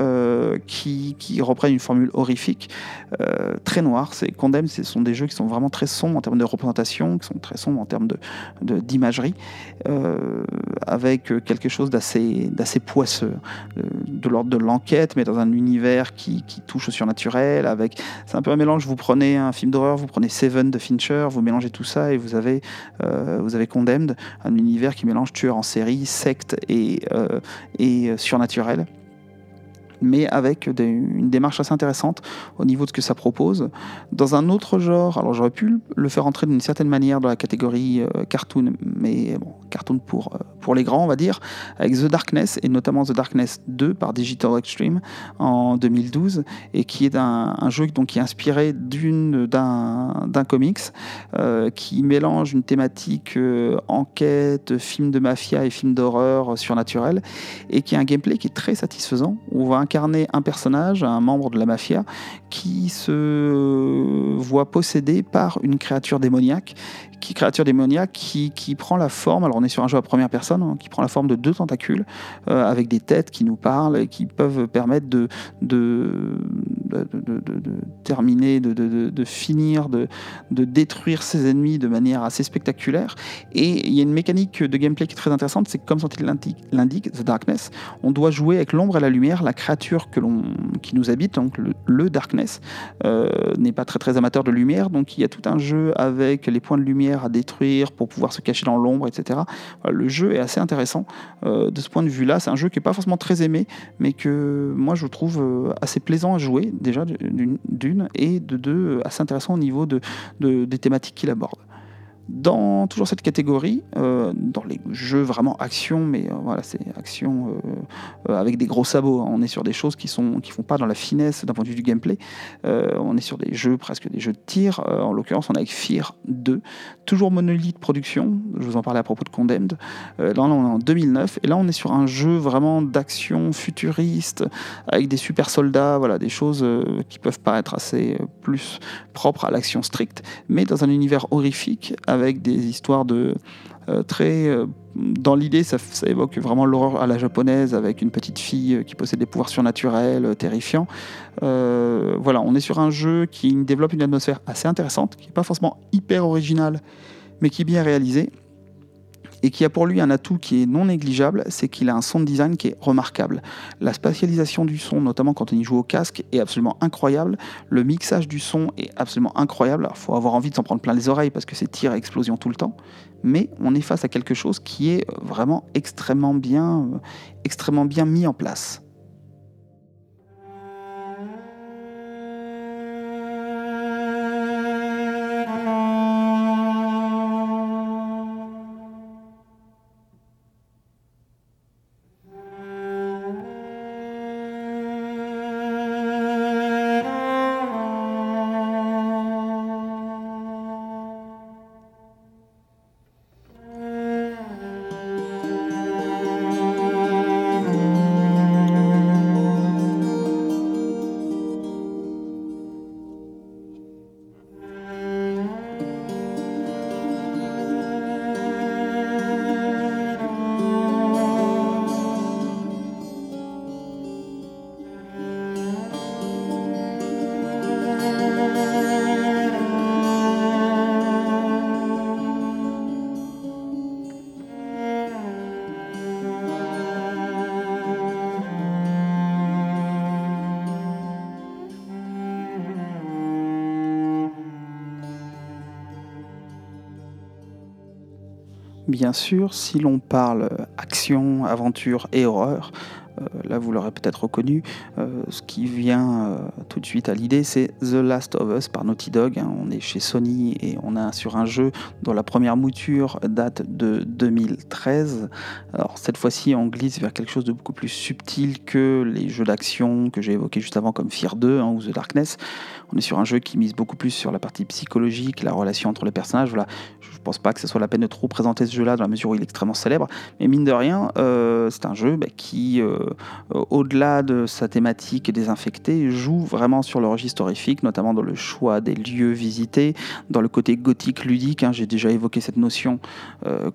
qui, reprennent une formule horrifique très noire. C'est Condemned, ce sont des jeux qui sont vraiment très sombres en termes de représentation, qui sont très sombres en termes d'imagerie, avec quelque chose d'assez d'assez poisseux, euh, de l'ordre de l'enquête, mais dans un univers qui, touche au surnaturel. Avec, c'est un peu un mélange. Vous prenez un film d'horreur, vous prenez Seven de Fincher, vous mélangez tout ça et vous avez, euh, vous avez Condemned, un univers qui mélange tueur en série, secte et, euh, et surnaturel mais avec une démarche assez intéressante au niveau de ce que ça propose. Dans un autre genre, alors j'aurais pu le faire entrer d'une certaine manière dans la catégorie euh, cartoon, mais bon, cartoon pour, euh, pour les grands, on va dire, avec The Darkness, et notamment The Darkness 2 par Digital Extreme en 2012, et qui est un, jeu donc, qui est inspiré d'un comics, euh, qui mélange une thématique enquête, film de mafia et film d'horreur surnaturel, et qui a un gameplay qui est très satisfaisant. On incarner un personnage, un membre de la mafia, qui se voit possédé par une créature démoniaque qui créature démoniaque qui, qui, prend la forme, alors on est sur un jeu à première personne, hein, qui prend la forme de deux tentacules euh, avec des têtes qui nous parlent et qui peuvent permettre de, de, de, de terminer, de, finir, de, détruire ses ennemis de manière assez spectaculaire. Et il y a une mécanique de gameplay qui est très intéressante, c'est comme son titre l'indique, The Darkness, on doit jouer avec l'ombre et la lumière, la créature que qui nous habite, donc le, Darkness, euh, n'est pas très très amateur de lumière, donc il y a tout un jeu avec les points de lumière à détruire pour pouvoir se cacher dans l'ombre, etc. le jeu est assez intéressant euh, de ce point de vue-là. C'est un jeu qui n'est pas forcément très aimé, mais que moi je trouve euh, assez plaisant à jouer, déjà d'une, et de deux, assez intéressant au niveau de, des thématiques qu'il aborde. Dans toujours cette catégorie, euh, dans les jeux vraiment action, mais euh, voilà, c'est action euh, avec des gros sabots. Hein. On est sur des choses qui sont qui font pas dans la finesse d'un point de vue du gameplay. on est sur des jeux presque des jeux de tir. en l'occurrence, on est avec Fear 2, toujours Monolith Production. Je vous en parlais à propos de Condemned. là, on est en 2009 et là, on est sur un jeu vraiment d'action futuriste avec des super soldats. Voilà, des choses qui peuvent paraître assez plus propres à l'action stricte, mais dans un univers horrifique avec des histoires de euh, très euh, dans l'idée, ça, évoque vraiment l'horreur à la japonaise avec une petite fille euh, qui possède des pouvoirs surnaturels, terrifiants. voilà, on est sur un jeu qui développe une atmosphère assez intéressante, qui n'est pas forcément hyper originale, mais qui est bien réalisée et qui a pour lui un atout qui est non négligeable, c'est qu'il a un sound design qui est remarquable. La spatialisation du son, notamment quand on y joue au casque, est absolument incroyable. Le mixage du son est absolument incroyable. Il faut avoir envie de s'en prendre plein les oreilles parce que c'est tir à explosion tout le temps. Mais on est face à quelque chose qui est vraiment extrêmement bien, extrêmement bien mis en place. Bien sûr, si l'on parle action, aventure et horreur, vous l'aurez peut-être reconnu, euh, ce qui vient euh, tout de suite à l'idée c'est The Last of Us par Naughty Dog. Hein. On est chez Sony et on a sur un jeu dont la première mouture date de 2013. Alors cette fois-ci on glisse vers quelque chose de beaucoup plus subtil que les jeux d'action que j'ai évoqués juste avant comme Fear 2 hein, ou The Darkness. On est sur un jeu qui mise beaucoup plus sur la partie psychologique, la relation entre les personnages. Voilà, je ne pense pas que ce soit la peine de trop présenter ce jeu-là dans la mesure où il est extrêmement célèbre. Mais mine de rien, c'est un jeu bah, qui euh, au-delà de sa thématique désinfectée, joue vraiment sur le registre horrifique, notamment dans le choix des lieux visités, dans le côté gothique ludique. Hein, j'ai déjà évoqué cette notion euh,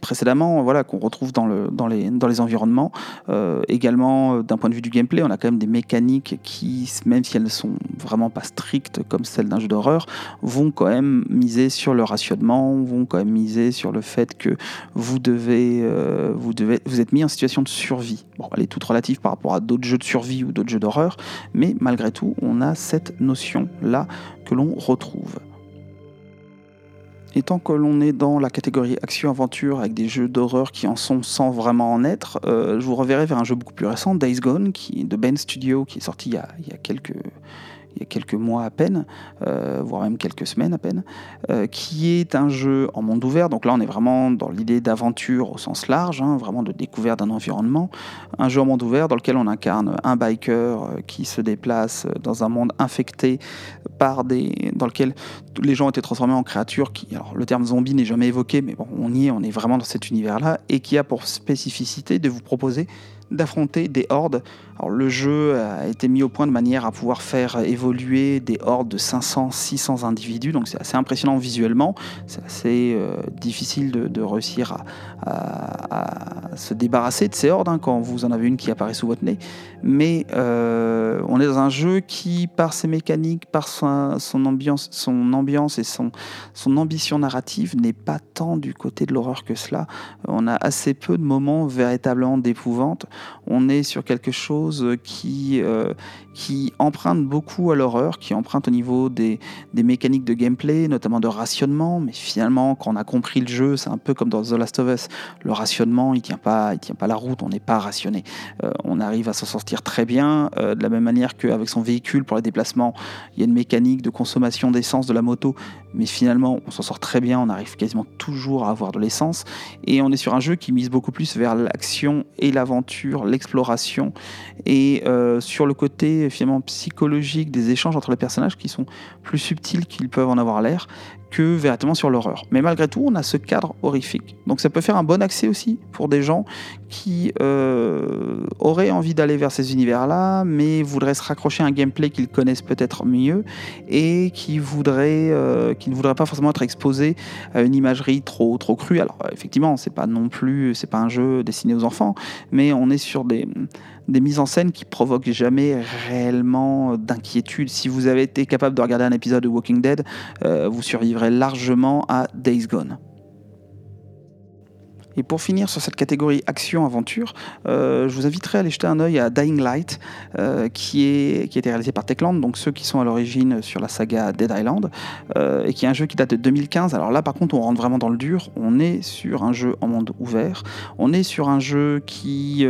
précédemment, voilà, qu'on retrouve dans, le, dans, les, environnements. Euh, également, d'un point de vue du gameplay, on a quand même des mécaniques qui, même si elles ne sont vraiment pas strictes comme celles d'un jeu d'horreur, vont quand même miser sur le rationnement, vont quand même miser sur le fait que vous devez, vous êtes mis en situation de survie. Elle est toute relative par rapport à d'autres jeux de survie ou d'autres jeux d'horreur, mais malgré tout, on a cette notion-là que l'on retrouve. Et tant que l'on est dans la catégorie action-aventure avec des jeux d'horreur qui en sont sans vraiment en être, euh, je vous reverrai vers un jeu beaucoup plus récent, Days Gone, qui, de Ben Studio, qui est sorti il y a quelques, il y a quelques mois à peine, euh, voire même quelques semaines à peine, euh, qui est un jeu en monde ouvert. Donc là, on est vraiment dans l'idée d'aventure au sens large, hein, vraiment de découverte d'un environnement. Un jeu en monde ouvert dans lequel on incarne un biker euh, qui se déplace dans un monde infecté par des, dans lequel les gens ont été transformés en créatures qui, alors le terme zombie n'est jamais évoqué, mais bon, on y est, on est vraiment dans cet univers-là, et qui a pour spécificité de vous proposer d'affronter des hordes. Le jeu a été mis au point de manière à pouvoir faire évoluer des hordes de 500-600 individus, donc c'est assez impressionnant visuellement. C'est assez euh, difficile de, réussir à, se débarrasser de ces hordes hein, quand vous en avez une qui apparaît sous votre nez. Mais euh, on est dans un jeu qui, par ses mécaniques, par son, ambiance, son ambiance et son ambition narrative, n'est pas tant du côté de l'horreur que cela. On a assez peu de moments véritablement d'épouvante on est sur quelque chose qui, euh, qui emprunte beaucoup à l'horreur, qui emprunte au niveau des, mécaniques de gameplay, notamment de rationnement. Mais finalement, quand on a compris le jeu, c'est un peu comme dans The Last of Us. Le rationnement, il tient pas, tient pas la route. On n'est pas rationné. Euh, on arrive à s'en sortir très bien, euh, de la même manière qu'avec son véhicule pour les déplacements, il y a une mécanique de consommation d'essence de la moto. Mais finalement, on s'en sort très bien. On arrive quasiment toujours à avoir de l'essence. Et on est sur un jeu qui mise beaucoup plus vers l'action et l'aventure, l'exploration et euh, sur le côté finalement psychologique des échanges entre les personnages qui sont plus subtils qu'ils peuvent en avoir l'air que véritablement sur l'horreur. Mais malgré tout, on a ce cadre horrifique. Donc ça peut faire un bon accès aussi pour des gens qui euh, auraient envie d'aller vers ces univers-là, mais voudraient se raccrocher à un gameplay qu'ils connaissent peut-être mieux et qui, voudraient, euh, qui ne voudraient pas forcément être exposés à une imagerie trop, trop crue. Alors effectivement, c'est pas non plus, c'est pas un jeu destiné aux enfants, mais on est sur des des mises en scène qui provoquent jamais réellement d'inquiétude. Si vous avez été capable de regarder un épisode de Walking Dead, euh, vous survivrez largement à Days Gone. Et pour finir sur cette catégorie action-aventure, je vous inviterai à aller jeter un œil à Dying Light, qui, est, qui a été réalisé par Techland, donc ceux qui sont à l'origine sur la saga Dead Island, et qui est un jeu qui date de 2015. Alors là, par contre, on rentre vraiment dans le dur. On est sur un jeu en monde ouvert. On est sur un jeu qui,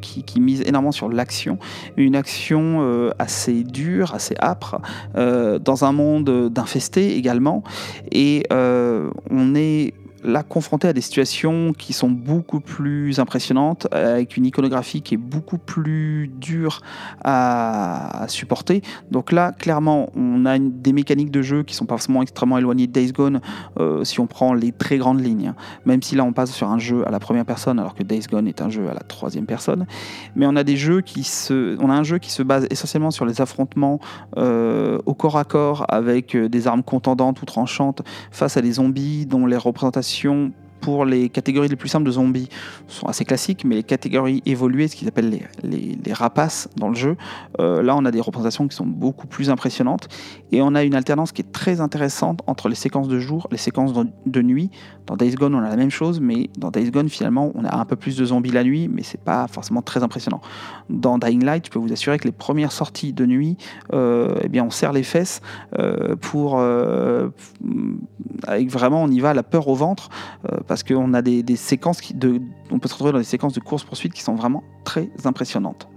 qui, mise énormément sur l'action, une action assez dure, assez âpre, dans un monde d'infestés également. Et on est là confronté à des situations qui sont beaucoup plus impressionnantes, avec une iconographie qui est beaucoup plus dure à, supporter. Donc là, clairement, on a des mécaniques de jeu qui sont pas forcément extrêmement éloignées de Days Gone euh, si on prend les très grandes lignes. Même si là, on passe sur un jeu à la première personne, alors que Days Gone est un jeu à la troisième personne. Mais on a des jeux qui se, on a un jeu qui se base essentiellement sur les affrontements euh, au corps à corps avec euh, des armes contendantes ou tranchantes face à des zombies dont les représentations pour les catégories les plus simples de zombies sont assez classiques, mais les catégories évoluées, ce qu'ils appellent les, rapaces dans le jeu, euh, là on a des représentations qui sont beaucoup plus impressionnantes et on a une alternance qui est très intéressante entre les séquences de jour, les séquences de, nuit. Dans Days Gone on a la même chose, mais dans Days Gone finalement on a un peu plus de zombies la nuit, mais c'est pas forcément très impressionnant. Dans Dying Light, je peux vous assurer que les premières sorties de nuit, euh, eh bien on serre les fesses euh, pour avec vraiment on y va la peur au ventre parce qu'on a des, séquences de, on peut se retrouver dans des séquences de course poursuite qui sont vraiment très impressionnantes.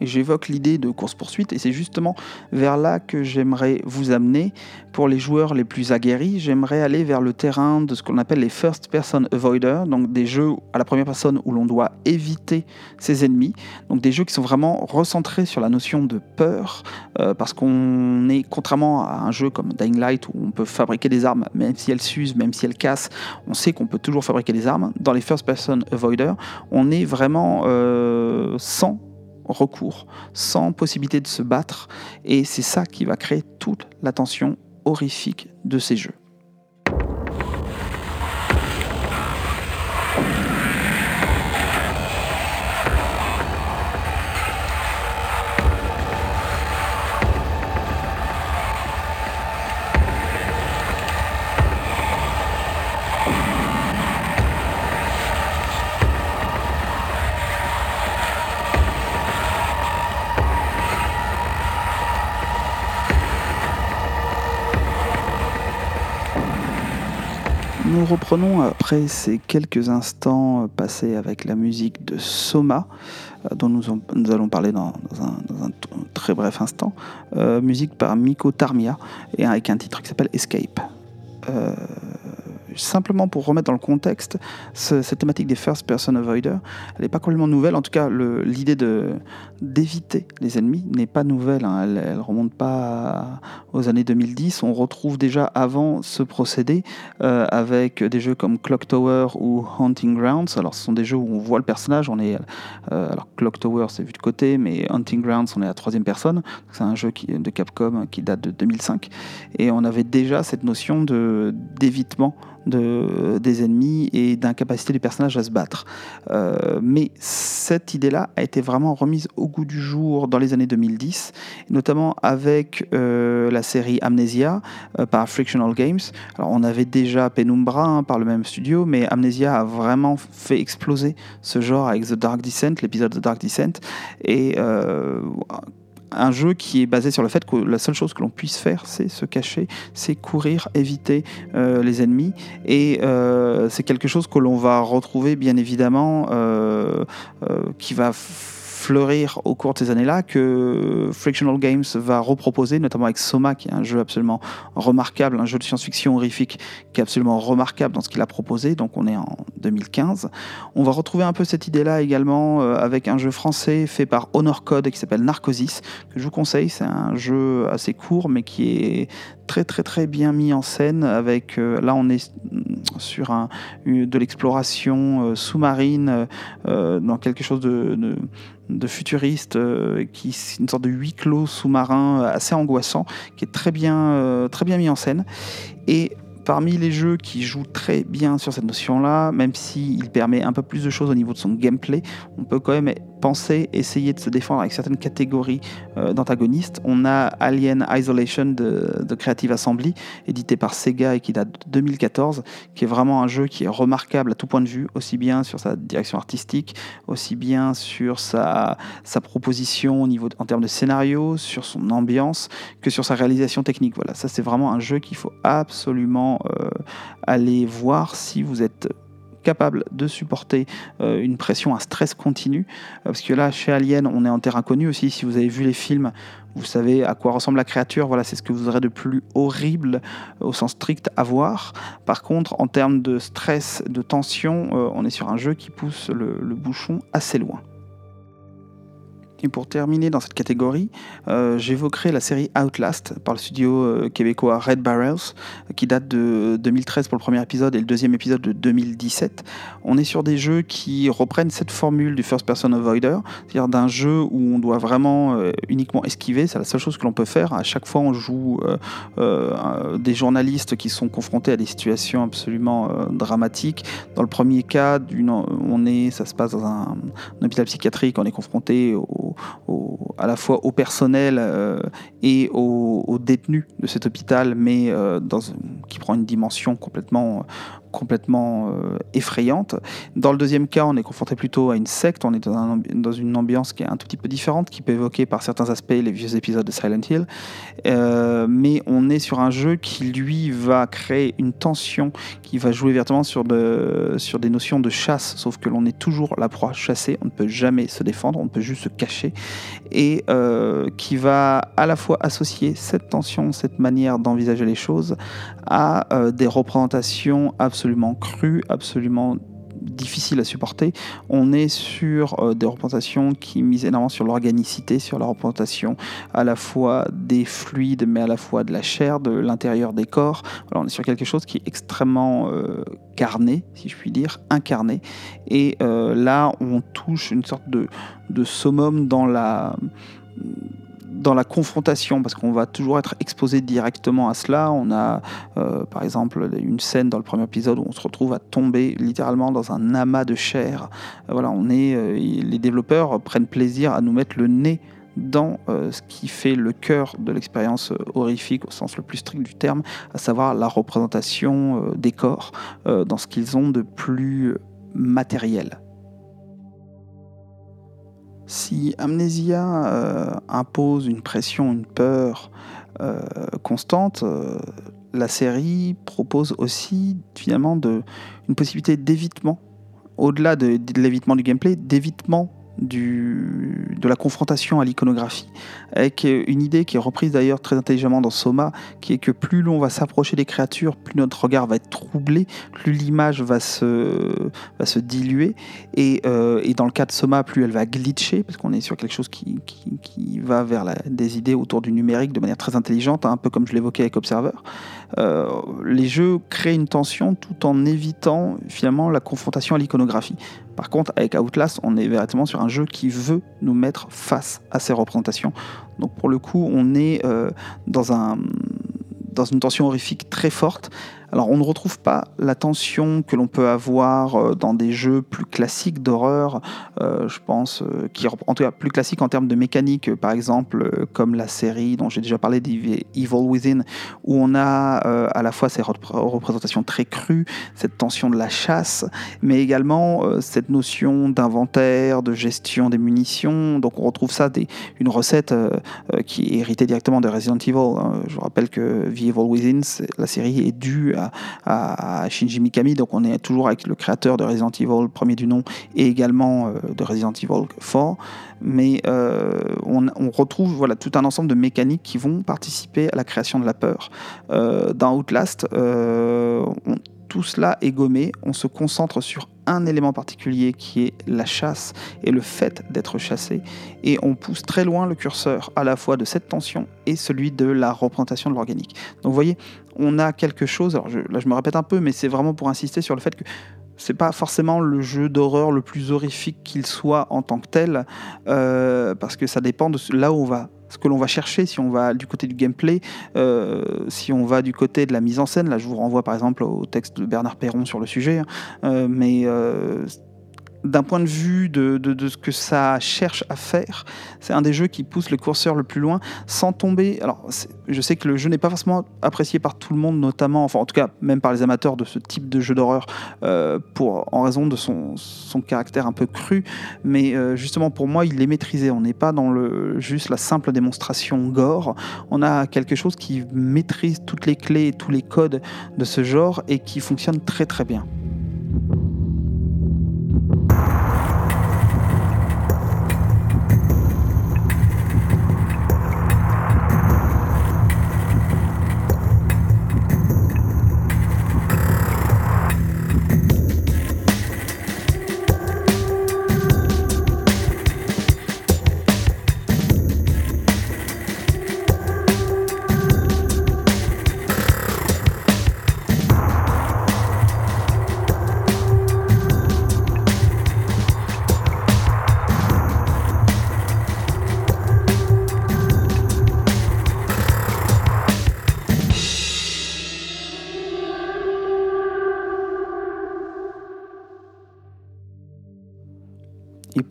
J'évoque l'idée de course-poursuite, et c'est justement vers là que j'aimerais vous amener. Pour les joueurs les plus aguerris, j'aimerais aller vers le terrain de ce qu'on appelle les first-person avoider, donc des jeux à la première personne où l'on doit éviter ses ennemis, donc des jeux qui sont vraiment recentrés sur la notion de peur, euh, parce qu'on est, contrairement à un jeu comme Dying Light, où on peut fabriquer des armes, même si elles s'usent, même si elles cassent, on sait qu'on peut toujours fabriquer des armes. Dans les first-person avoider, on est vraiment euh, sans recours, sans possibilité de se battre, et c'est ça qui va créer toute la tension horrifique de ces jeux. Reprenons après ces quelques instants passés avec la musique de Soma, euh, dont nous, allons parler dans, un, très bref instant, euh, musique par Miko Tarmia, et avec un titre qui s'appelle Escape. Euh, simplement pour remettre dans le contexte, cette thématique des first person avoider, elle n'est pas complètement nouvelle. En tout cas, l'idée d'éviter les ennemis n'est pas nouvelle. Hein. Elle, ne remonte pas aux années 2010. On retrouve déjà avant ce procédé euh, avec des jeux comme Clock Tower ou Hunting Grounds. Alors, ce sont des jeux où on voit le personnage. On est, euh, alors, Clock Tower, c'est vu de côté, mais Hunting Grounds, on est à troisième personne. C'est un jeu de Capcom qui date de 2005. Et on avait déjà cette notion d'évitement de, des ennemis et d'incapacité du personnage à se battre. Euh, mais cette idée-là a été vraiment remise au goût du jour dans les années 2010, notamment avec euh, la série Amnesia euh, par Frictional Games. Alors on avait déjà Penumbra hein, par le même studio, mais Amnesia a vraiment fait exploser ce genre avec The Dark Descent, l'épisode The Dark Descent, et un jeu qui est basé sur le fait que la seule chose que l'on puisse faire, c'est se cacher, c'est courir, éviter euh, les ennemis. Et euh, c'est quelque chose que l'on va retrouver bien évidemment, euh, qui va fleurir au cours de ces années-là, que Frictional Games va reproposer, notamment avec Soma, qui est un jeu absolument remarquable, un jeu de science-fiction horrifique qui est absolument remarquable dans ce qu'il a proposé. Donc on est en 2015. On va retrouver un peu cette idée-là également euh, avec un jeu français fait par Honor Code qui s'appelle Narcosis, que je vous conseille. C'est un jeu assez court, mais qui est très très très bien mis en scène avec euh, là on est sur un, de l'exploration euh, sous-marine dans quelque chose de futuriste, euh, qui une sorte de huis clos sous-marin euh, assez angoissant, qui est très bien, euh, très bien mis en scène. Et parmi les jeux qui jouent très bien sur cette notion-là, même s'il permet un peu plus de choses au niveau de son gameplay, on peut quand même penser, essayer de se défendre avec certaines catégories euh, d'antagonistes. On a Alien Isolation de, Creative Assembly, édité par Sega et qui date de 2014, qui est vraiment un jeu qui est remarquable à tout point de vue, aussi bien sur sa direction artistique, aussi bien sur sa, proposition en termes de scénario, sur son ambiance, que sur sa réalisation technique. Voilà, ça c'est vraiment un jeu qu'il faut absolument euh, aller voir si vous êtes capable de supporter euh, une pression, un stress continu. Euh, parce que là, chez Alien, on est en terrain connu aussi. Si vous avez vu les films, vous savez à quoi ressemble la créature. Voilà, c'est ce que vous aurez de plus horrible au sens strict à voir. Par contre, en termes de stress, de tension, on est sur un jeu qui pousse le bouchon assez loin. Et pour terminer dans cette catégorie, euh, j'évoquerai la série Outlast par le studio euh, québécois Red Barrels, qui date de 2013 pour le premier épisode et le deuxième épisode de 2017. On est sur des jeux qui reprennent cette formule du first person avoider, c'est-à-dire d'un jeu où on doit vraiment euh, uniquement esquiver, c'est la seule chose que l'on peut faire. À chaque fois, on joue des journalistes qui sont confrontés à des situations absolument dramatiques. Dans le premier cas, on est, ça se passe dans un, un hôpital psychiatrique, on est confronté au à la fois au personnel euh, et aux, détenus de cet hôpital, mais euh, qui prend une dimension complètement, complètement euh, effrayante. Dans le deuxième cas, on est confronté plutôt à une secte, on est dans, une ambiance qui est un tout petit peu différente, qui peut évoquer par certains aspects les vieux épisodes de Silent Hill, euh, mais on est sur un jeu qui, lui, va créer une tension, qui va jouer de, sur des notions de chasse, sauf que l'on est toujours la proie chassée, on ne peut jamais se défendre, on peut juste se cacher, et euh, qui va à la fois associer cette tension, cette manière d'envisager les choses, à des représentations absolument absolument cru, absolument difficile à supporter. On est sur euh, des représentations qui misent énormément sur l'organicité, sur la représentation à la fois des fluides, mais à la fois de la chair, de l'intérieur des corps. Alors on est sur quelque chose qui est extrêmement euh, carné, si je puis dire, incarné. Et euh, là, on touche une sorte de, de summum dans la dans la confrontation, parce qu'on va toujours être exposé directement à cela. On a, euh, par exemple, une scène dans le premier épisode où on se retrouve à tomber littéralement dans un amas de chair. Euh, voilà, on est, euh, les développeurs prennent plaisir à nous mettre le nez dans ce qui fait le cœur de l'expérience horrifique au sens le plus strict du terme, à savoir la représentation des corps dans ce qu'ils ont de plus matériel. Si Amnesia euh, impose une pression, une peur euh, constante, euh, la série propose aussi finalement une possibilité d'évitement, au-delà de l'évitement du gameplay, d'évitement de la confrontation à l'iconographie, avec une idée qui est reprise d'ailleurs très intelligemment dans Soma, qui est que plus l'on va s'approcher des créatures, plus notre regard va être troublé, plus l'image va se, diluer, et, euh, et, dans le cas de Soma, plus elle va glitcher, parce qu'on est sur quelque chose qui, va vers des idées autour du numérique de manière très intelligente, hein, un peu comme je l'évoquais avec Observer. Euh, les jeux créent une tension tout en évitant finalement la confrontation à l'iconographie. Par contre, avec Outlast, on est véritablement sur un jeu qui veut nous mettre face à ces représentations. Donc pour le coup, on est euh, dans, un, dans une tension horrifique très forte alors on ne retrouve pas la tension que l'on peut avoir euh, dans des jeux plus classiques d'horreur, euh, je pense, euh, qui en tout cas plus classiques en termes de mécanique, par exemple comme la série dont j'ai déjà parlé d'Evil Within, où on a à la fois ces représentations très crues, cette tension de la chasse, mais également cette notion d'inventaire, de gestion des munitions. Donc on retrouve ça, une recette qui est héritée directement de Resident Evil. Hein. Je rappelle que The Evil Within, la série est due à, Shinji Mikami. Donc on est toujours avec le créateur de Resident Evil, premier du nom, et également euh, de Resident Evil 4. Mais euh, on, retrouve voilà, tout un ensemble de mécaniques qui vont participer à la création de la peur. Euh, dans Outlast, tout cela est gommé, on se concentre sur un élément particulier qui est la chasse et le fait d'être chassé, et on pousse très loin le curseur à la fois de cette tension et celui de la représentation de l'organique. Donc vous voyez, on a quelque chose, alors là je me répète un peu, mais c'est vraiment pour insister sur le fait que c'est pas forcément le jeu d'horreur le plus horrifique qu'il soit en tant que tel, euh, parce que ça dépend de là où on va ce que l'on va chercher, si on va du côté du gameplay, euh, si on va du côté de la mise en scène, là je vous renvoie par exemple au texte de Bernard Perron sur le sujet, hein, euh, mais d'un point de vue de, ce que ça cherche à faire, c'est un des jeux qui pousse le curseur le plus loin sans tomber. Alors, je sais que le jeu n'est pas forcément apprécié par tout le monde, notamment, enfin en tout cas même par les amateurs de ce type de jeu d'horreur, euh, en raison de son, caractère un peu cru. Mais euh, justement, pour moi, il est maîtrisé. On n'est pas dans juste la simple démonstration gore. On a quelque chose qui maîtrise toutes les clés et tous les codes de ce genre et qui fonctionne très très bien.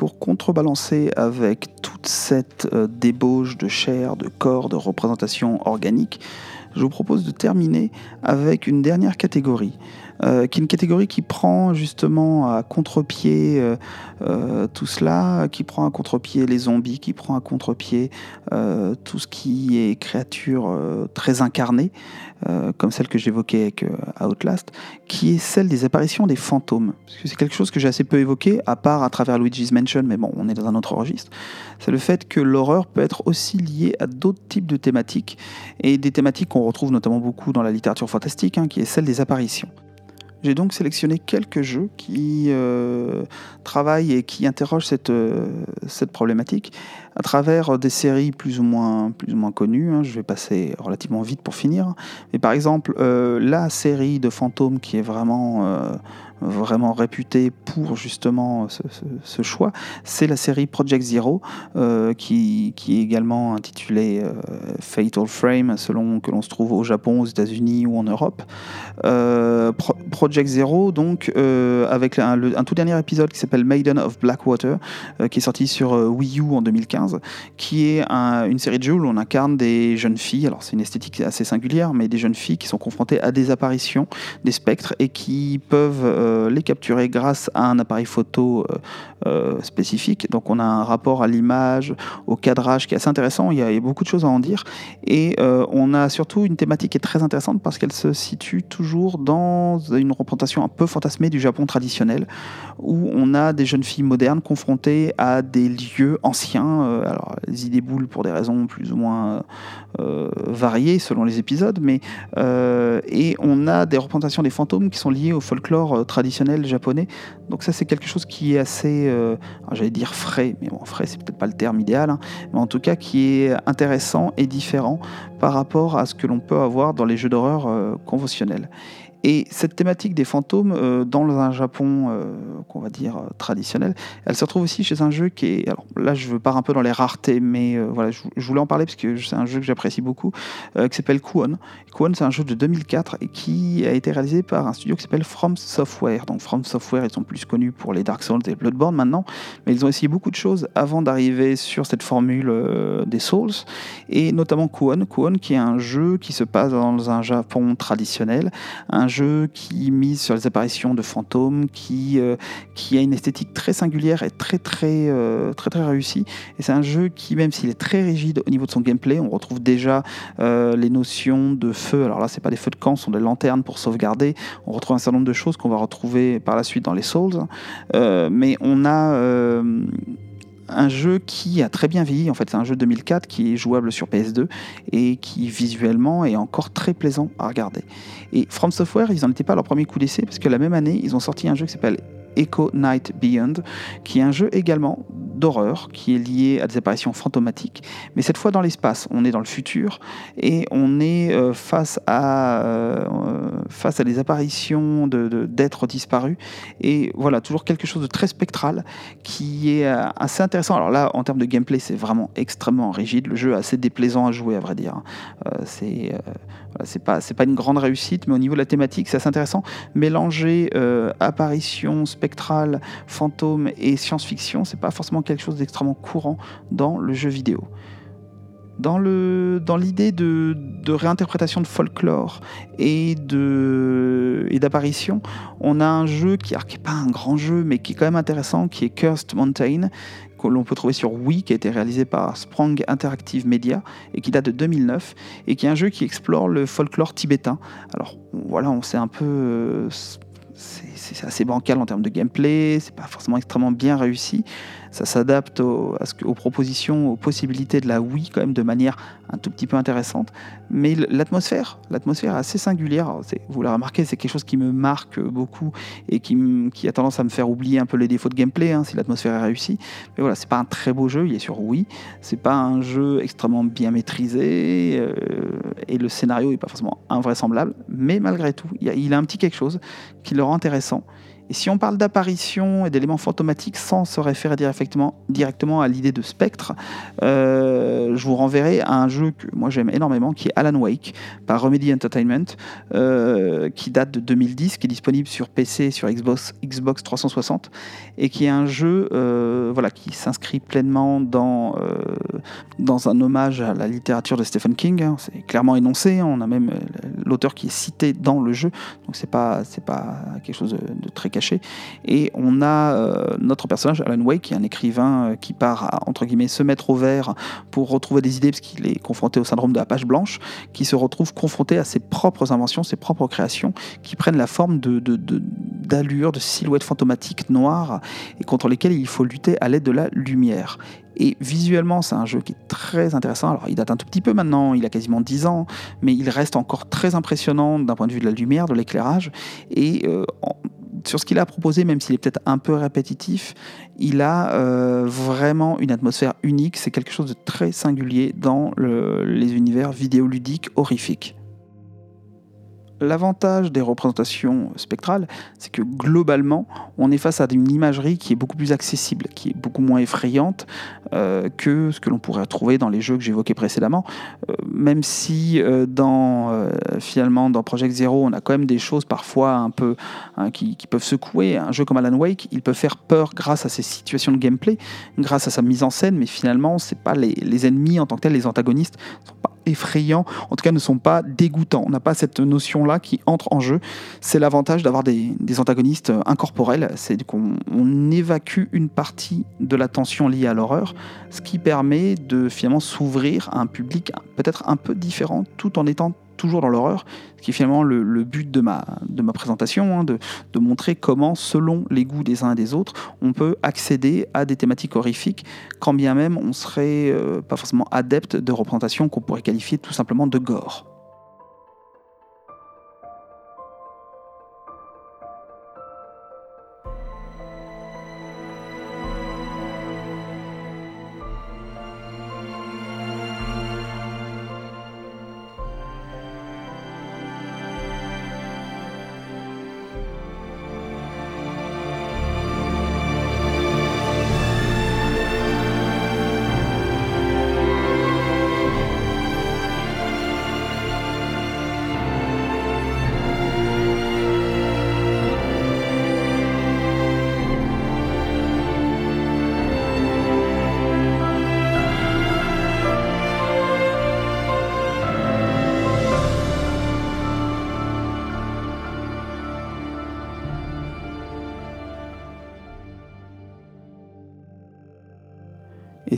Pour contrebalancer avec toute cette euh, débauche de chair, de corps, de représentation organique, je vous propose de terminer avec une dernière catégorie. Euh, qui est une catégorie qui prend justement à contre-pied euh, tout cela, qui prend à contre-pied les zombies, qui prend à contre-pied tout ce qui est créature très incarnée, comme celle que j'évoquais avec Outlast, qui est celle des apparitions des fantômes. Parce que c'est quelque chose que j'ai assez peu évoqué, à part à travers Luigi's Mansion, mais bon, on est dans un autre registre. C'est le fait que l'horreur peut être aussi liée à d'autres types de thématiques, et des thématiques qu'on retrouve notamment beaucoup dans la littérature fantastique, hein, qui est celle des apparitions. J'ai donc sélectionné quelques jeux qui euh, travaillent et qui interrogent cette, euh, cette problématique à travers des séries plus ou moins, plus ou moins connues. Hein. Je vais passer relativement vite pour finir. Mais par exemple, euh, la série de fantômes qui est vraiment vraiment réputé pour justement ce, choix, c'est la série Project Zero, euh, qui, est également intitulée euh, Fatal Frame, selon que l'on se trouve au Japon, aux États-Unis ou en Europe. Euh, Project Zero, donc, avec un, tout dernier épisode qui s'appelle Maiden of Blackwater, qui est sorti sur Wii U en 2015, qui est une série de jeux où on incarne des jeunes filles, alors c'est une esthétique assez singulière, mais des jeunes filles qui sont confrontées à des apparitions, des spectres, et qui peuvent euh, les capturer grâce à un appareil photo euh, euh, spécifique. Donc on a un rapport à l'image, au cadrage qui est assez intéressant, il y a, beaucoup de choses à en dire. Et on a surtout une thématique qui est très intéressante parce qu'elle se situe toujours dans une représentation un peu fantasmée du Japon traditionnel, où on a des jeunes filles modernes confrontées à des lieux anciens, alors les idées boules pour des raisons plus ou moins variées selon les épisodes, mais et on a des représentations des fantômes qui sont liées au folklore traditionnel japonais. Donc ça c'est quelque chose qui est assez, euh, j'allais dire frais, mais bon frais c'est peut-être pas le terme idéal, hein, mais en tout cas qui est intéressant et différent par rapport à ce que l'on peut avoir dans les jeux d'horreur euh, conventionnels. Et cette thématique des fantômes euh, dans un Japon, euh, qu'on va dire euh, traditionnel, elle se retrouve aussi chez un jeu qui est. Alors là, je pars un peu dans les raretés, mais voilà, je, voulais en parler parce que c'est un jeu que j'apprécie beaucoup, qui s'appelle Kuon. Kuon, c'est un jeu de 2004 et qui a été réalisé par un studio qui s'appelle From Software. Donc From Software, ils sont plus connus pour les Dark Souls et Bloodborne maintenant, mais ils ont essayé beaucoup de choses avant d'arriver sur cette formule des Souls, et notamment Kuon. Kuon, qui est un jeu qui se passe dans un Japon traditionnel, un jeu qui mise sur les apparitions de fantômes, qui, euh, qui a une esthétique très singulière et très très euh, très très réussie. Et c'est un jeu qui, même s'il est très rigide au niveau de son gameplay, on retrouve déjà euh, les notions de feu. Alors là, c'est pas des feux de camp, ce sont des lanternes pour sauvegarder. On retrouve un certain nombre de choses qu'on va retrouver par la suite dans les Souls. mais on a un jeu qui a très bien vieilli. En fait, c'est un jeu 2004 qui est jouable sur PS2 et qui visuellement est encore très plaisant à regarder. Et From Software, ils n'en étaient pas à leur premier coup d'essai parce que la même année, ils ont sorti un jeu qui s'appelle Echo Night Beyond, qui est un jeu également d'horreur qui est lié à des apparitions fantomatiques, mais cette fois dans l'espace. On est dans le futur et on est euh, face, à, euh, face à des apparitions d'êtres disparus. Et voilà, toujours quelque chose de très spectral qui est euh, assez intéressant. Alors là, en termes de gameplay, c'est vraiment extrêmement rigide. Le jeu est assez déplaisant à jouer, à vrai dire. c'est C'est pas, une grande réussite, mais au niveau de la thématique, c'est assez intéressant. Mélanger euh, apparition spectrale, fantôme et science-fiction, c'est pas forcément quelque chose d'extrêmement courant dans le jeu vidéo. Dans, l'idée de, réinterprétation de folklore et, de, et d'apparition, on a un jeu qui n'est pas un grand jeu, mais qui est quand même intéressant, qui est Cursed Mountain, que l'on peut trouver sur Wii, qui a été réalisé par Sprang Interactive Media et qui date de 2009, et qui est un jeu qui explore le folklore tibétain. Alors voilà, on sait un peu... euh, c'est c'est assez bancal en termes de gameplay, c'est pas forcément extrêmement bien réussi. Ça s'adapte aux propositions, aux possibilités de la Wii quand même de manière un tout petit peu intéressante. Mais l'atmosphère, l'atmosphère est assez singulière. Vous l'avez remarqué, c'est quelque chose qui me marque beaucoup et qui, a tendance à me faire oublier un peu les défauts de gameplay hein, si l'atmosphère est réussie. Mais voilà, c'est pas un très beau jeu, il est sur Wii. C'est pas un jeu extrêmement bien maîtrisé euh, et le scénario est pas forcément invraisemblable. Mais malgré tout, il a un petit quelque chose qui le rend intéressant. Et si on parle d'apparition et d'éléments fantomatiques sans se référer directement, directement à l'idée de spectre, euh, je vous renverrai à un jeu que moi j'aime énormément, qui est Alan Wake, par Remedy Entertainment, euh, qui date de 2010, qui est disponible sur PC et sur Xbox, Xbox 360, et qui est un jeu euh, voilà, qui s'inscrit pleinement dans, dans un hommage à la littérature de Stephen King. hein. C'est clairement énoncé, hein. on a même l'auteur qui est cité dans le jeu, donc c'est pas, c'est pas quelque chose de, de très caché. Et on a euh, notre personnage, Alan Wake, qui est un écrivain euh, qui part entre guillemets, se mettre au vert pour retrouver des idées, parce qu'il est confronté au syndrome de la page blanche, qui se retrouve confronté à ses propres inventions, ses propres créations, qui prennent la forme de, de, de- d'allures, de silhouettes fantomatiques noires, et contre lesquelles il faut lutter à l'aide de la lumière. Et visuellement, c'est un jeu qui est très intéressant. Alors, il date un tout petit peu maintenant, il a quasiment 10 ans, mais il reste encore très impressionnant d'un point de vue de la lumière, de l'éclairage. Et euh, sur ce qu'il a proposé, même s'il est peut-être un peu répétitif, il a euh, vraiment une atmosphère unique. C'est quelque chose de très singulier dans le- les univers vidéoludiques horrifiques. L'avantage des représentations spectrales, c'est que globalement, on est face à une imagerie qui est beaucoup plus accessible, qui est beaucoup moins effrayante euh, que ce que l'on pourrait trouver dans les jeux que j'évoquais précédemment. Euh, même si euh, dans finalement dans Project Zero, on a quand même des choses parfois un peu hein, qui, peuvent secouer. Un jeu comme Alan Wake, il peut faire peur grâce à ses situations de gameplay, grâce à sa mise en scène, mais finalement, c'est pas les, ennemis en tant que tels, les antagonistes, effrayants, en tout cas ne sont pas dégoûtants. On n'a pas cette notion-là qui entre en jeu. C'est l'avantage d'avoir des, antagonistes euh, incorporels, c'est qu'on on évacue une partie de la tension liée à l'horreur, ce qui permet de finalement s'ouvrir à un public peut-être un peu différent, tout en étant toujours dans l'horreur, ce qui est finalement le, but de ma, présentation, hein, de, de montrer comment, selon les goûts des uns et des autres, on peut accéder à des thématiques horrifiques, quand bien même on serait euh, pas forcément adepte de représentations qu'on pourrait qualifier tout simplement de gore.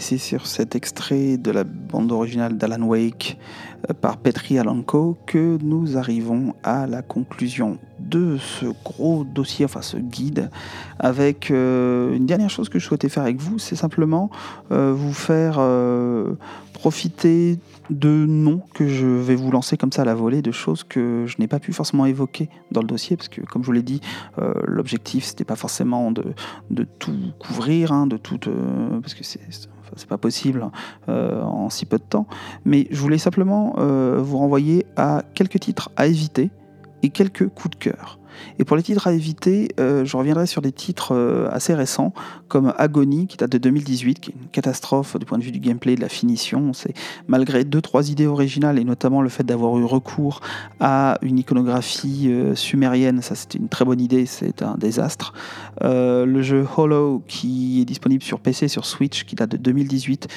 C'est sur cet extrait de la bande originale d'Alan Wake euh, par Petri Alanko que nous arrivons à la conclusion de ce gros dossier, enfin ce guide, avec euh, une dernière chose que je souhaitais faire avec vous, c'est simplement euh, vous faire profiter de noms que je vais vous lancer comme ça à la volée, de choses que je n'ai pas pu forcément évoquer dans le dossier, parce que comme je vous l'ai dit, l'objectif c'était pas forcément de, tout couvrir, hein, de tout, parce que c'est c'est pas possible euh, en si peu de temps, mais je voulais simplement euh, vous renvoyer à quelques titres à éviter et quelques coups de cœur. Et pour les titres à éviter, euh, je reviendrai sur des titres euh, assez récents, comme Agony, qui date de 2018, qui est une catastrophe du point de vue du gameplay, de la finition. C'est malgré deux, trois idées originales, et notamment le fait d'avoir eu recours à une iconographie euh, sumérienne, ça c'était une très bonne idée, c'est un désastre. le jeu Hollow, qui est disponible sur PC, sur Switch, qui date de 2018,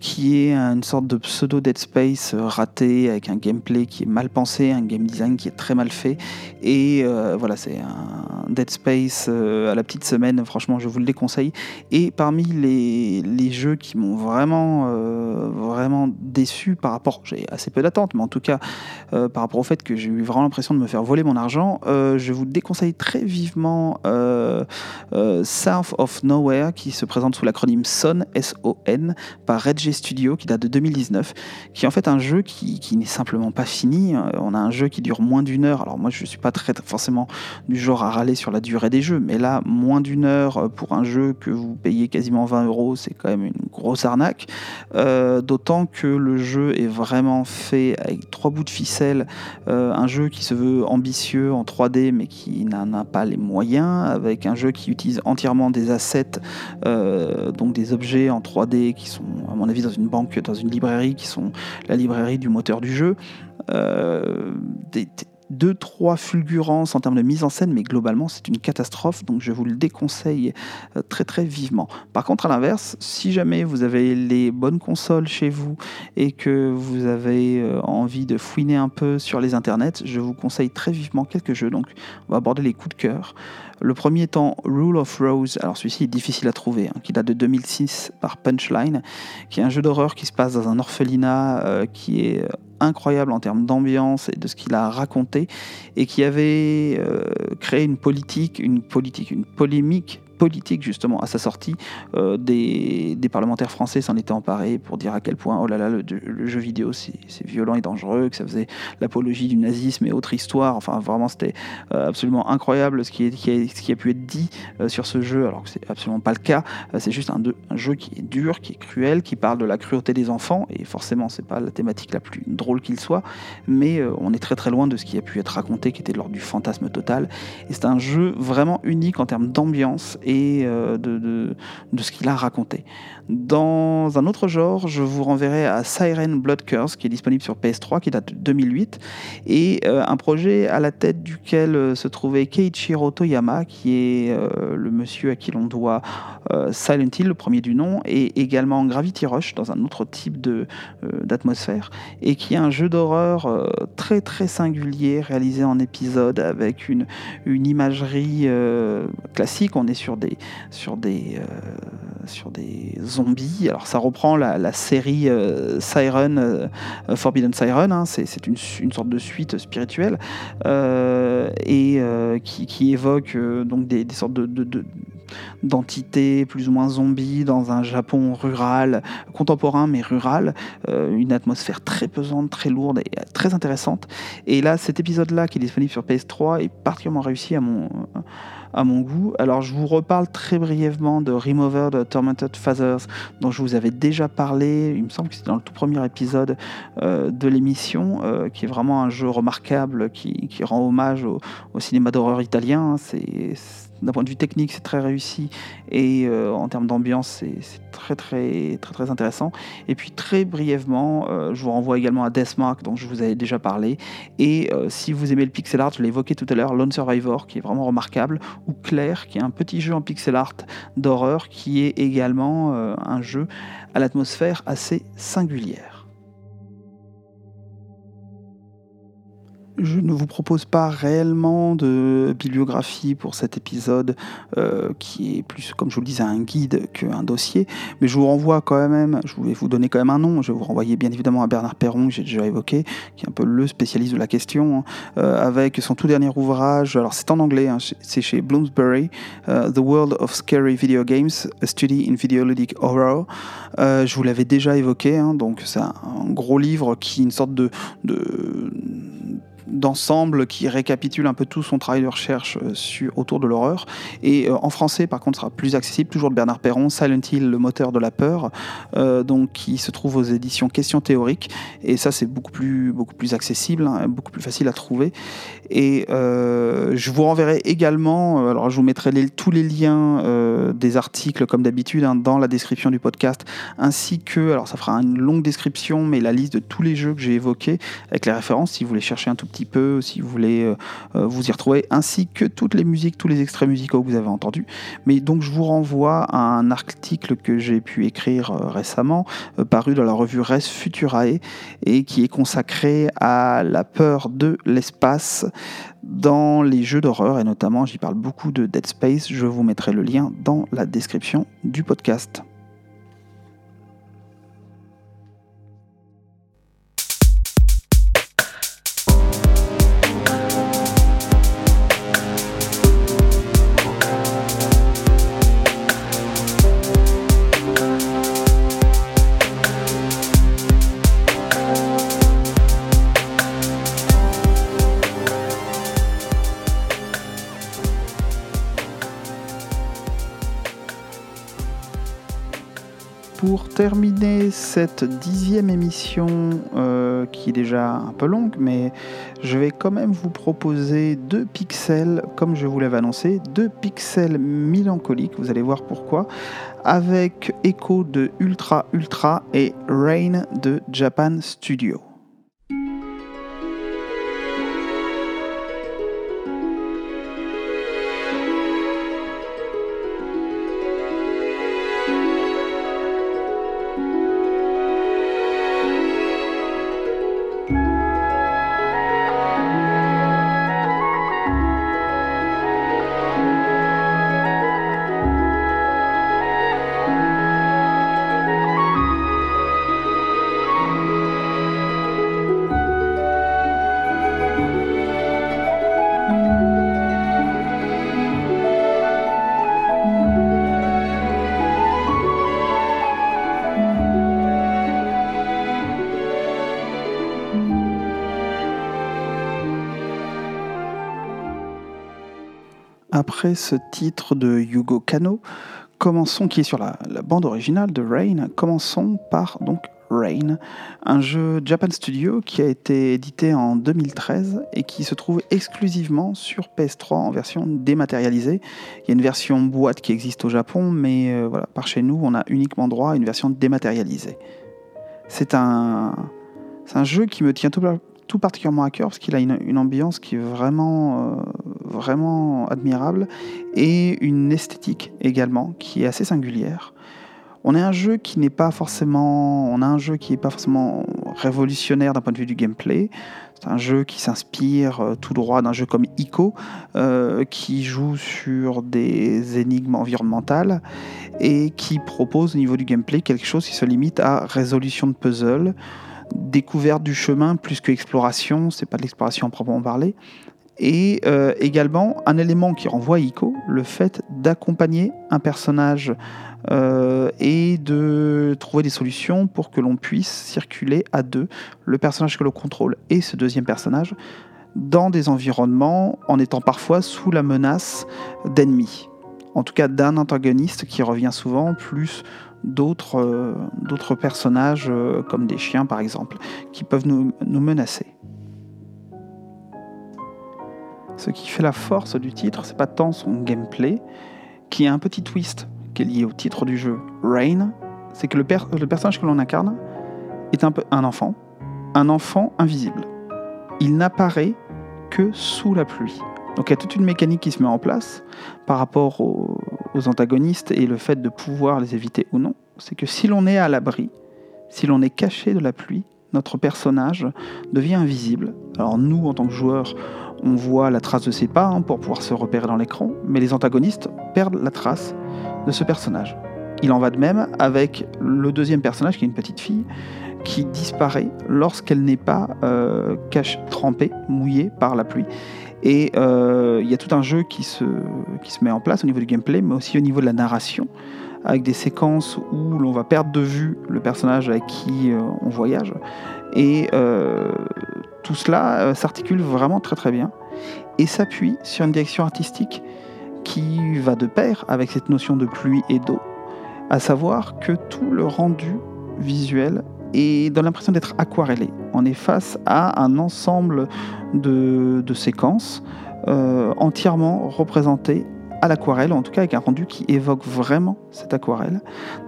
qui est une sorte de pseudo Dead Space euh, raté avec un gameplay qui est mal pensé, un game design qui est très mal fait. Et euh, voilà, c'est un Dead Space euh, à la petite semaine, franchement, je vous le déconseille. Et parmi les, les jeux qui m'ont vraiment, vraiment déçu par rapport, j'ai assez peu d'attentes, mais en tout cas, par rapport au fait que j'ai eu vraiment l'impression de me faire voler mon argent, je vous déconseille très vivement South of Nowhere, qui se présente sous l'acronyme SON, S-O-N, par Studio qui date de 2019, qui est en fait un jeu qui, n'est simplement pas fini. Euh, on a un jeu qui dure moins d'une heure. Alors moi je suis pas très forcément du genre à râler sur la durée des jeux, mais là moins d'une heure euh, pour un jeu que vous payez quasiment 20 euros, c'est quand même une grosse arnaque. Euh, d'autant que le jeu est vraiment fait avec trois bouts de ficelle, un jeu qui se veut ambitieux en 3D mais qui n'en a pas les moyens, avec un jeu qui utilise entièrement des assets, donc des objets en 3D qui sont à mon avis dans une banque, dans une librairie qui sont la librairie du moteur du jeu. Euh, des, deux, trois fulgurances en termes de mise en scène, mais globalement c'est une catastrophe, donc je vous le déconseille euh, très très vivement. Par contre, à l'inverse, si jamais vous avez les bonnes consoles chez vous et que vous avez euh, envie de fouiner un peu sur les internets, je vous conseille très vivement quelques jeux, donc on va aborder les coups de cœur. Le premier étant Rule of Rose, alors celui-ci est difficile à trouver, hein, qui date de 2006 par Punchline, qui est un jeu d'horreur qui se passe dans un orphelinat euh, qui est euh, incroyable en termes d'ambiance et de ce qu'il a raconté, et qui avait euh, créé une politique, une politique, une polémique politique justement à sa sortie. Euh, des, parlementaires français s'en étaient emparés pour dire à quel point oh là là le, jeu vidéo c'est violent et dangereux, que ça faisait l'apologie du nazisme et autres histoires. Enfin vraiment c'était euh, absolument incroyable ce qui, est, a, ce qui a pu être dit euh, sur ce jeu alors que c'est absolument pas le cas. c'est juste un, jeu qui est dur, qui est cruel, qui parle de la cruauté des enfants et forcément c'est pas la thématique la plus drôle qu'il soit, mais on est très très loin de ce qui a pu être raconté qui était lors du fantasme total. Et c'est un jeu vraiment unique en termes d'ambiance et euh, de, de, ce qu'il a raconté. Dans un autre genre, je vous renverrai à Siren Blood Curse, qui est disponible sur PS3, qui date de 2008, et euh, un projet à la tête duquel euh, se trouvait Keiichiro Toyama, qui est le monsieur à qui l'on doit Silent Hill, le premier du nom, et également Gravity Rush, dans un autre type d'atmosphère, et qui est un jeu d'horreur très très singulier, réalisé en épisode avec une, une imagerie classique. On est sur des, sur des, euh, sur des zombies. Alors ça reprend la, série euh, Siren, euh, Forbidden Siren, hein. c'est une, sorte de suite spirituelle et qui, évoque donc des, sortes de, de, d'entités plus ou moins zombies dans un Japon rural, contemporain mais rural, une atmosphère très pesante, très lourde et très intéressante. Et là, cet épisode-là qui est disponible sur PS3 est particulièrement réussi à mon, à mon goût. Alors je vous reparle très brièvement de Remover de Tormented Fathers, dont je vous avais déjà parlé, il me semble que c'est dans le tout premier épisode euh, de l'émission, euh, qui est vraiment un jeu remarquable qui, rend hommage au, au cinéma d'horreur italien. C'est d'un point de vue technique, c'est très réussi et euh, en termes d'ambiance, c'est très, intéressant. Et puis très brièvement, euh, je vous renvoie également à Deathmark, dont je vous avais déjà parlé. Et euh, si vous aimez le pixel art, je l'ai évoqué tout à l'heure, Lone Survivor, qui est vraiment remarquable, ou Claire, qui est un petit jeu en pixel art d'horreur, qui est également un jeu à l'atmosphère assez singulière. Je ne vous propose pas réellement de bibliographie pour cet épisode euh, qui est plus, comme je vous le disais, un guide qu'un dossier, mais je vous renvoie quand même, je vais vous donner quand même un nom, je vais vous renvoyer bien évidemment à Bernard Perron, que j'ai déjà évoqué, qui est un peu le spécialiste de la question, hein, euh, avec son tout dernier ouvrage, alors c'est en anglais, hein, c'est chez Bloomsbury, euh, The World of Scary Video Games, A Study in Videoludic Horror. je vous l'avais déjà évoqué, hein, donc c'est un, gros livre qui est une sorte de d'ensemble qui récapitule un peu tout son travail de recherche sur, autour de l'horreur. Et en français, par contre, sera plus accessible, toujours de Bernard Perron, Silent Hill, le moteur de la peur, donc qui se trouve aux éditions Questions théoriques. Et ça, c'est beaucoup plus, beaucoup plus accessible, hein, beaucoup plus facile à trouver. Et je vous renverrai également, alors je vous mettrai tous les liens des articles comme d'habitude hein, dans la description du podcast, ainsi que, alors ça fera une longue description, mais la liste de tous les jeux que j'ai évoqués, avec les références, si vous voulez chercher un tout petit peu, si vous voulez euh, euh, vous y retrouver, ainsi que toutes les musiques, tous les extraits musicaux que vous avez entendus. Mais donc je vous renvoie à un article que j'ai pu écrire euh, récemment, paru dans la revue Res Futurae, et qui est consacré à la peur de l'espace dans les jeux d'horreur, et notamment j'y parle beaucoup de Dead Space, je vous mettrai le lien dans la description du podcast. Cette dixième émission, euh, qui est déjà un peu longue, mais je vais quand même vous proposer deux pixels, comme je vous l'avais annoncé, deux pixels mélancoliques, vous allez voir pourquoi, avec Echo de Ultra Ultra et Rain de Japan Studio. Ce titre de Yugo Kano, commençons, qui est sur la, bande originale de Rain, commençons par donc Rain, un jeu Japan Studio qui a été édité en 2013 et qui se trouve exclusivement sur PS3 en version dématérialisée. Il y a une version boîte qui existe au Japon, mais euh, voilà, par chez nous, on a uniquement droit à une version dématérialisée. C'est un, un jeu qui me tient tout, particulièrement à cœur parce qu'il a une, ambiance qui est vraiment, euh, vraiment admirable et une esthétique également qui est assez singulière. On a un jeu qui n'est pas forcément, on a un jeu qui n'est pas forcément révolutionnaire d'un point de vue du gameplay. C'est un jeu qui s'inspire euh, tout droit d'un jeu comme Ico, euh, qui joue sur des énigmes environnementales et qui propose au niveau du gameplay quelque chose qui se limite à résolution de puzzles découverte du chemin plus que exploration, c'est pas de l'exploration proprement parler. Et euh, également un élément qui renvoie à Ico, le fait d'accompagner un personnage euh, et de trouver des solutions pour que l'on puisse circuler à deux, le personnage que l'on contrôle et ce deuxième personnage, dans des environnements en étant parfois sous la menace d'ennemis. En tout cas d'un antagoniste qui revient souvent, plus d'autres euh, d'autres personnages euh, comme des chiens par exemple qui peuvent nous, nous, menacer. Ce qui fait la force du titre, c'est pas tant son gameplay, qui a un petit twist qui est lié au titre du jeu, Rain, c'est que le, le, personnage que l'on incarne est un, peu, un enfant, un enfant invisible. Il n'apparaît que sous la pluie. Donc il y a toute une mécanique qui se met en place par rapport aux, antagonistes et le fait de pouvoir les éviter ou non. C'est que si l'on est à l'abri, si l'on est caché de la pluie, notre personnage devient invisible. Alors nous, en tant que joueurs, on voit la trace de ses pas hein, pour pouvoir se repérer dans l'écran, mais les antagonistes perdent la trace de ce personnage. Il en va de même avec le deuxième personnage, qui est une petite fille, qui disparaît lorsqu'elle n'est pas euh, trempée, mouillée par la pluie. Et euh, il y a tout un jeu qui se, met en place au niveau du gameplay, mais aussi au niveau de la narration, avec des séquences où l'on va perdre de vue le personnage avec qui euh, on voyage. Et tout cela s'articule vraiment très très bien et s'appuie sur une direction artistique qui va de pair avec cette notion de pluie et d'eau, à savoir que tout le rendu visuel est dans l'impression d'être aquarellé. On est face à un ensemble de, séquences euh, entièrement représentées à l'aquarelle, en tout cas avec un rendu qui évoque vraiment cette aquarelle,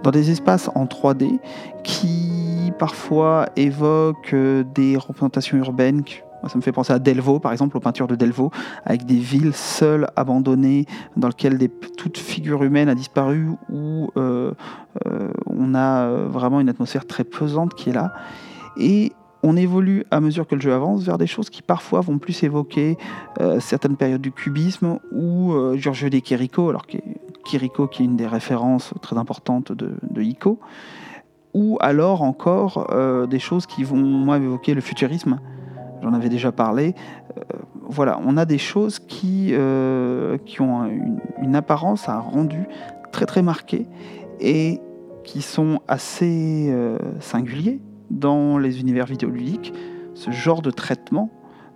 dans des espaces en 3D qui parfois évoquent euh, des représentations urbaines ça me fait penser à Delvaux, par exemple, aux peintures de Delvaux, avec des villes seules, abandonnées, dans lesquelles toute figure humaine a disparu, euh, euh, on a euh, vraiment une atmosphère très pesante qui est là. Et on évolue à mesure que le jeu avance vers des choses qui parfois vont plus évoquer certaines périodes du cubisme ou Giorgio de Chirico, alors que Chirico qui est une des références très importantes de, de Ico, ou alors encore des choses qui vont moi évoquer le futurisme j'en avais déjà parlé. Euh, voilà, on a des choses qui, euh, qui ont une, apparence, un rendu très très marqué et qui sont assez euh, singuliers dans les univers vidéoludiques. Ce genre de traitement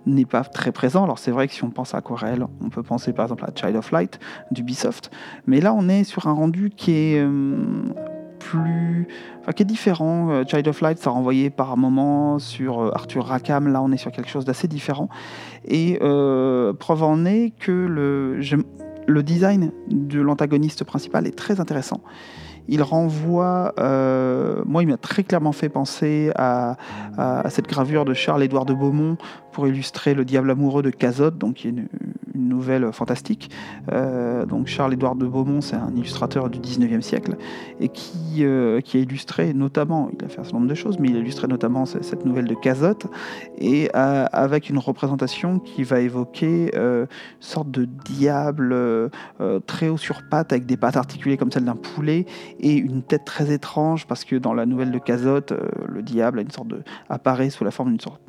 n'est pas très présent. Alors c'est vrai que si on pense à Aquarelle, on peut penser par exemple à Child of Light d'Ubisoft, mais là on est sur un rendu qui est plus, enfin, qui est différent. Euh, Child of Light, ça renvoyait par moment sur euh, Arthur Rackham. Là, on est sur quelque chose d'assez différent. Et euh, preuve en est que le, le design de l'antagoniste principal est très intéressant. Il renvoie, moi, il m'a très clairement fait penser à, cette gravure de Charles-Édouard de Beaumont pour illustrer Le Diable amoureux de Cazotte, donc qui est une, nouvelle fantastique. Euh, donc Charles-Édouard de Beaumont, c'est un illustrateur du 19e siècle et qui, euh, qui a illustré notamment, il a fait un certain nombre de choses, mais il a illustré notamment cette nouvelle de Cazotte et euh, avec une représentation qui va évoquer une sorte de diable très haut sur pattes avec des pattes articulées comme celle d'un poulet et une tête très étrange parce que dans la nouvelle de Cazotte, le diable a une sorte apparaît sous la forme d'une sorte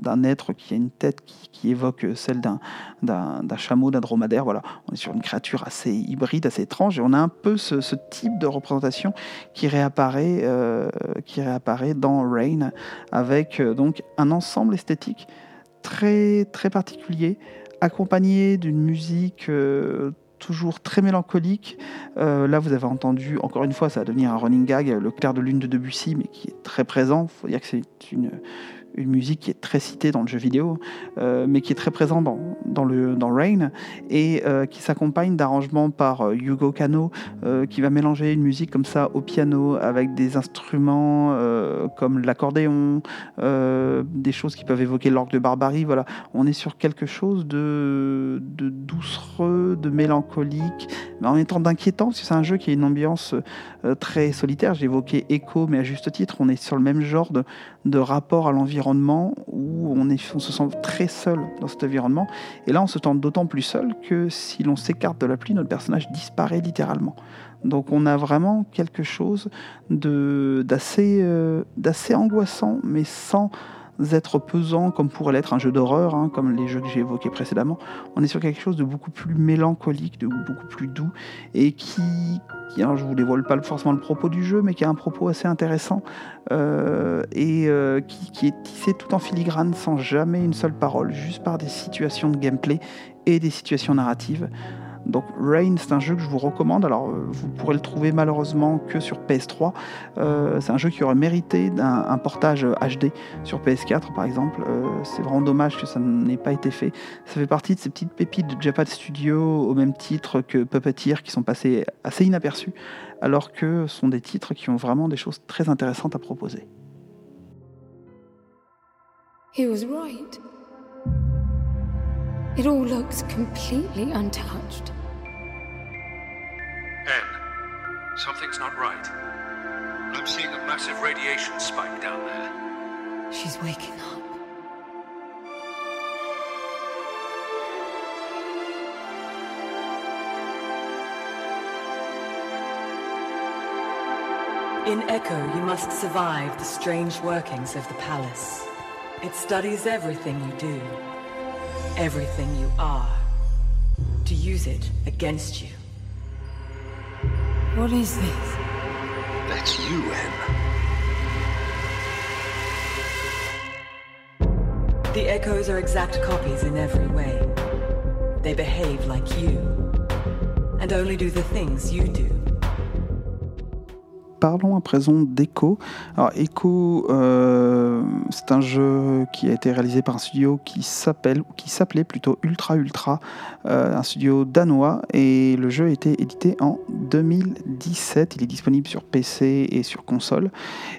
d'un être qui a une tête qui, évoque celle d'un chameau, d'un dromadaire. Voilà, on est sur une créature assez hybride, assez étrange, et on a un peu ce, type de représentation qui réapparaît, euh, qui réapparaît dans Rain, avec euh, donc un ensemble esthétique très très particulier, accompagné d'une musique euh, toujours très mélancolique. là, vous avez entendu, encore une fois, ça va devenir un running gag, le clair de lune de Debussy, mais qui est très présent. Il faut dire que c'est une, une musique qui est très citée dans le jeu vidéo, euh, mais qui est très présente dans, dans, Rain, et euh, qui s'accompagne d'arrangements par euh, Hugo Kano, qui va mélanger une musique comme ça au piano, avec des instruments comme l'accordéon, des choses qui peuvent évoquer l'orgue de barbarie. Voilà, on est sur quelque chose de, de doucereux, de mélancolique, mais en temps d'inquiétant, parce que c'est un jeu qui a une ambiance très solitaire. J'ai évoqué Echo, mais à juste titre, on est sur le même genre de, de rapport à l'environnement où on, se sent très seul dans cet environnement. Et là, on se sent d'autant plus seul que si l'on s'écarte de la pluie, notre personnage disparaît littéralement. Donc on a vraiment quelque chose euh, d'assez angoissant, mais sans être pesant comme pourrait l'être un jeu d'horreur, hein, comme les jeux que j'ai évoqués précédemment. On est sur quelque chose de beaucoup plus mélancolique, de beaucoup plus doux, et qui, qui alors je vous dévoile pas forcément le propos du jeu, mais qui a un propos assez intéressant, euh, et euh, qui, est tissé tout en filigrane, sans jamais une seule parole, juste par des situations de gameplay et des situations narratives. Donc Rain, c'est un jeu que je vous recommande. Alors euh, vous pourrez le trouver malheureusement que sur PS3. Euh, c'est un jeu qui aurait mérité un, portage HD sur PS4 par exemple. Euh, c'est vraiment dommage que ça n'ait pas été fait. Ça fait partie de ces petites pépites de Japan Studio au même titre que Puppeteer qui sont passées assez inaperçus alors que ce sont des titres qui ont vraiment des choses très intéressantes à proposer. It all looks completely untouched. N, something's not right. I'm seeing a massive radiation spike down there. She's waking up. In Echo, you must survive the strange workings of the palace. It studies everything you do everything you are to use it against you. What is this? That's you, Em. The echoes are exact copies in every way. They behave like you, and only do the things you do. Parlons à présent d'Echo. Alors Echo, euh, c'est un jeu qui a été réalisé par un studio qui s'appelle, qui s'appelait plutôt Ultra Ultra, euh, un studio danois, et le jeu a été édité en 2017. Il est disponible sur PC et sur console.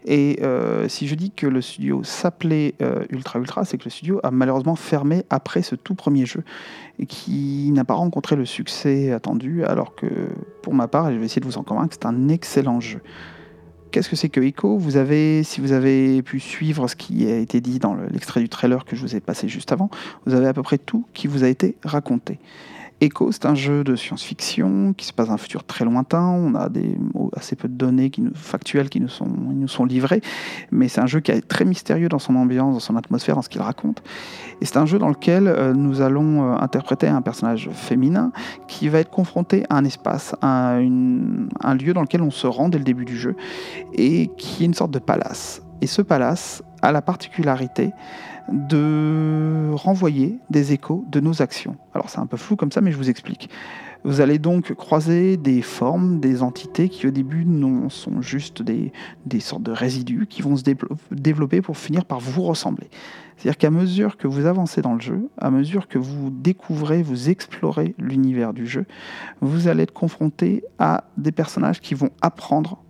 Et euh, si je dis que le studio s'appelait Ultra Ultra, c'est que le studio a malheureusement fermé après ce tout premier jeu et qui n'a pas rencontré le succès attendu, alors que pour ma part, et je vais essayer de vous en convaincre, c'est un excellent jeu. Qu'est-ce que c'est que Echo? Vous avez, si vous avez pu suivre ce qui a été dit dans l'extrait du trailer que je vous ai passé juste avant, vous avez à peu près tout qui vous a été raconté. Echo, c'est un jeu de science-fiction qui se passe dans un futur très lointain. On a des, assez peu de données factuelles qui nous sont, nous sont livrées, mais c'est un jeu qui est très mystérieux dans son ambiance, dans son atmosphère, dans ce qu'il raconte. Et c'est un jeu dans lequel euh, nous allons euh, interpréter un personnage féminin qui va être confronté à un espace, à un lieu dans lequel on se rend dès le début du jeu, et qui est une sorte de palace. Et ce palace a la particularité de renvoyer des échos de nos actions. Alors c'est un peu flou comme ça, mais je vous explique. Vous allez donc croiser des formes, des entités qui au début non, sont juste des, des sortes de résidus qui vont se développer pour finir par vous ressembler. C'est-à-dire qu'à mesure que vous avancez dans le jeu, à mesure que vous découvrez, vous explorez l'univers du jeu, vous allez être confronté à des personnages qui vont apprendre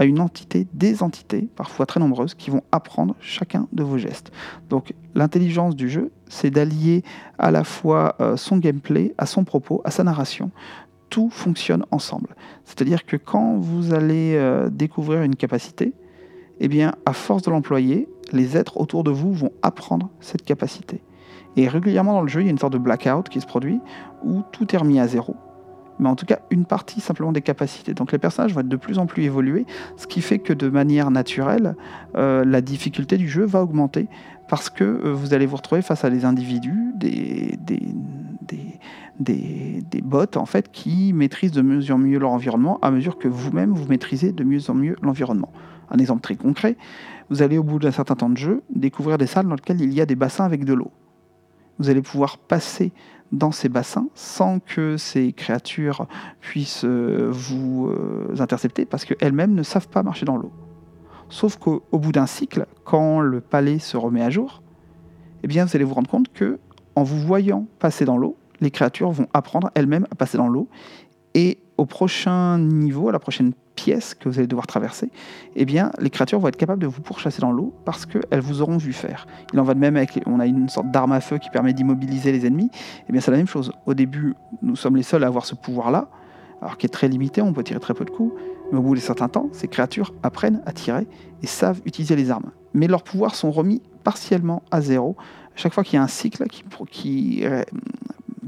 à une entité, des entités, parfois très nombreuses, qui vont apprendre chacun de vos gestes. Donc l'intelligence du jeu, c'est d'allier à la fois euh, son gameplay, à son propos, à sa narration. Tout fonctionne ensemble. C'est-à-dire que quand vous allez euh, découvrir une capacité, eh bien, à force de l'employer, les êtres autour de vous vont apprendre cette capacité. Et régulièrement dans le jeu, il y a une sorte de blackout qui se produit où tout est remis à zéro mais en tout cas une partie simplement des capacités. Donc les personnages vont être de plus en plus évolués, ce qui fait que de manière naturelle, euh, la difficulté du jeu va augmenter parce que euh, vous allez vous retrouver face à des individus, des, des, des, des, bots en fait qui maîtrisent de mieux en mieux leur environnement à mesure que vous-même vous maîtrisez de mieux en mieux l'environnement. Un exemple très concret, vous allez au bout d'un certain temps de jeu découvrir des salles dans lesquelles il y a des bassins avec de l'eau. Vous allez pouvoir passer dans ces bassins sans que ces créatures puissent euh, vous euh, intercepter parce qu'elles-mêmes ne savent pas marcher dans l'eau. Sauf qu'au bout d'un cycle, quand le palais se remet à jour, eh bien vous allez vous rendre compte que en vous voyant passer dans l'eau, les créatures vont apprendre elles-mêmes à passer dans l'eau et au prochain niveau, à la prochaine pièce que vous allez devoir traverser, eh bien, les créatures vont être capables de vous pourchasser dans l'eau parce qu'elles vous auront vu faire. Il en va de même avec, on a une sorte d'arme à feu qui permet d'immobiliser les ennemis. Eh bien, c'est la même chose. Au début, nous sommes les seuls à avoir ce pouvoir-là, alors qui est très limité, on peut tirer très peu de coups, mais au bout d'un certain temps, ces créatures apprennent à tirer et savent utiliser les armes. Mais leurs pouvoirs sont remis partiellement à zéro chaque fois qu'il y a un cycle qui, qui, euh,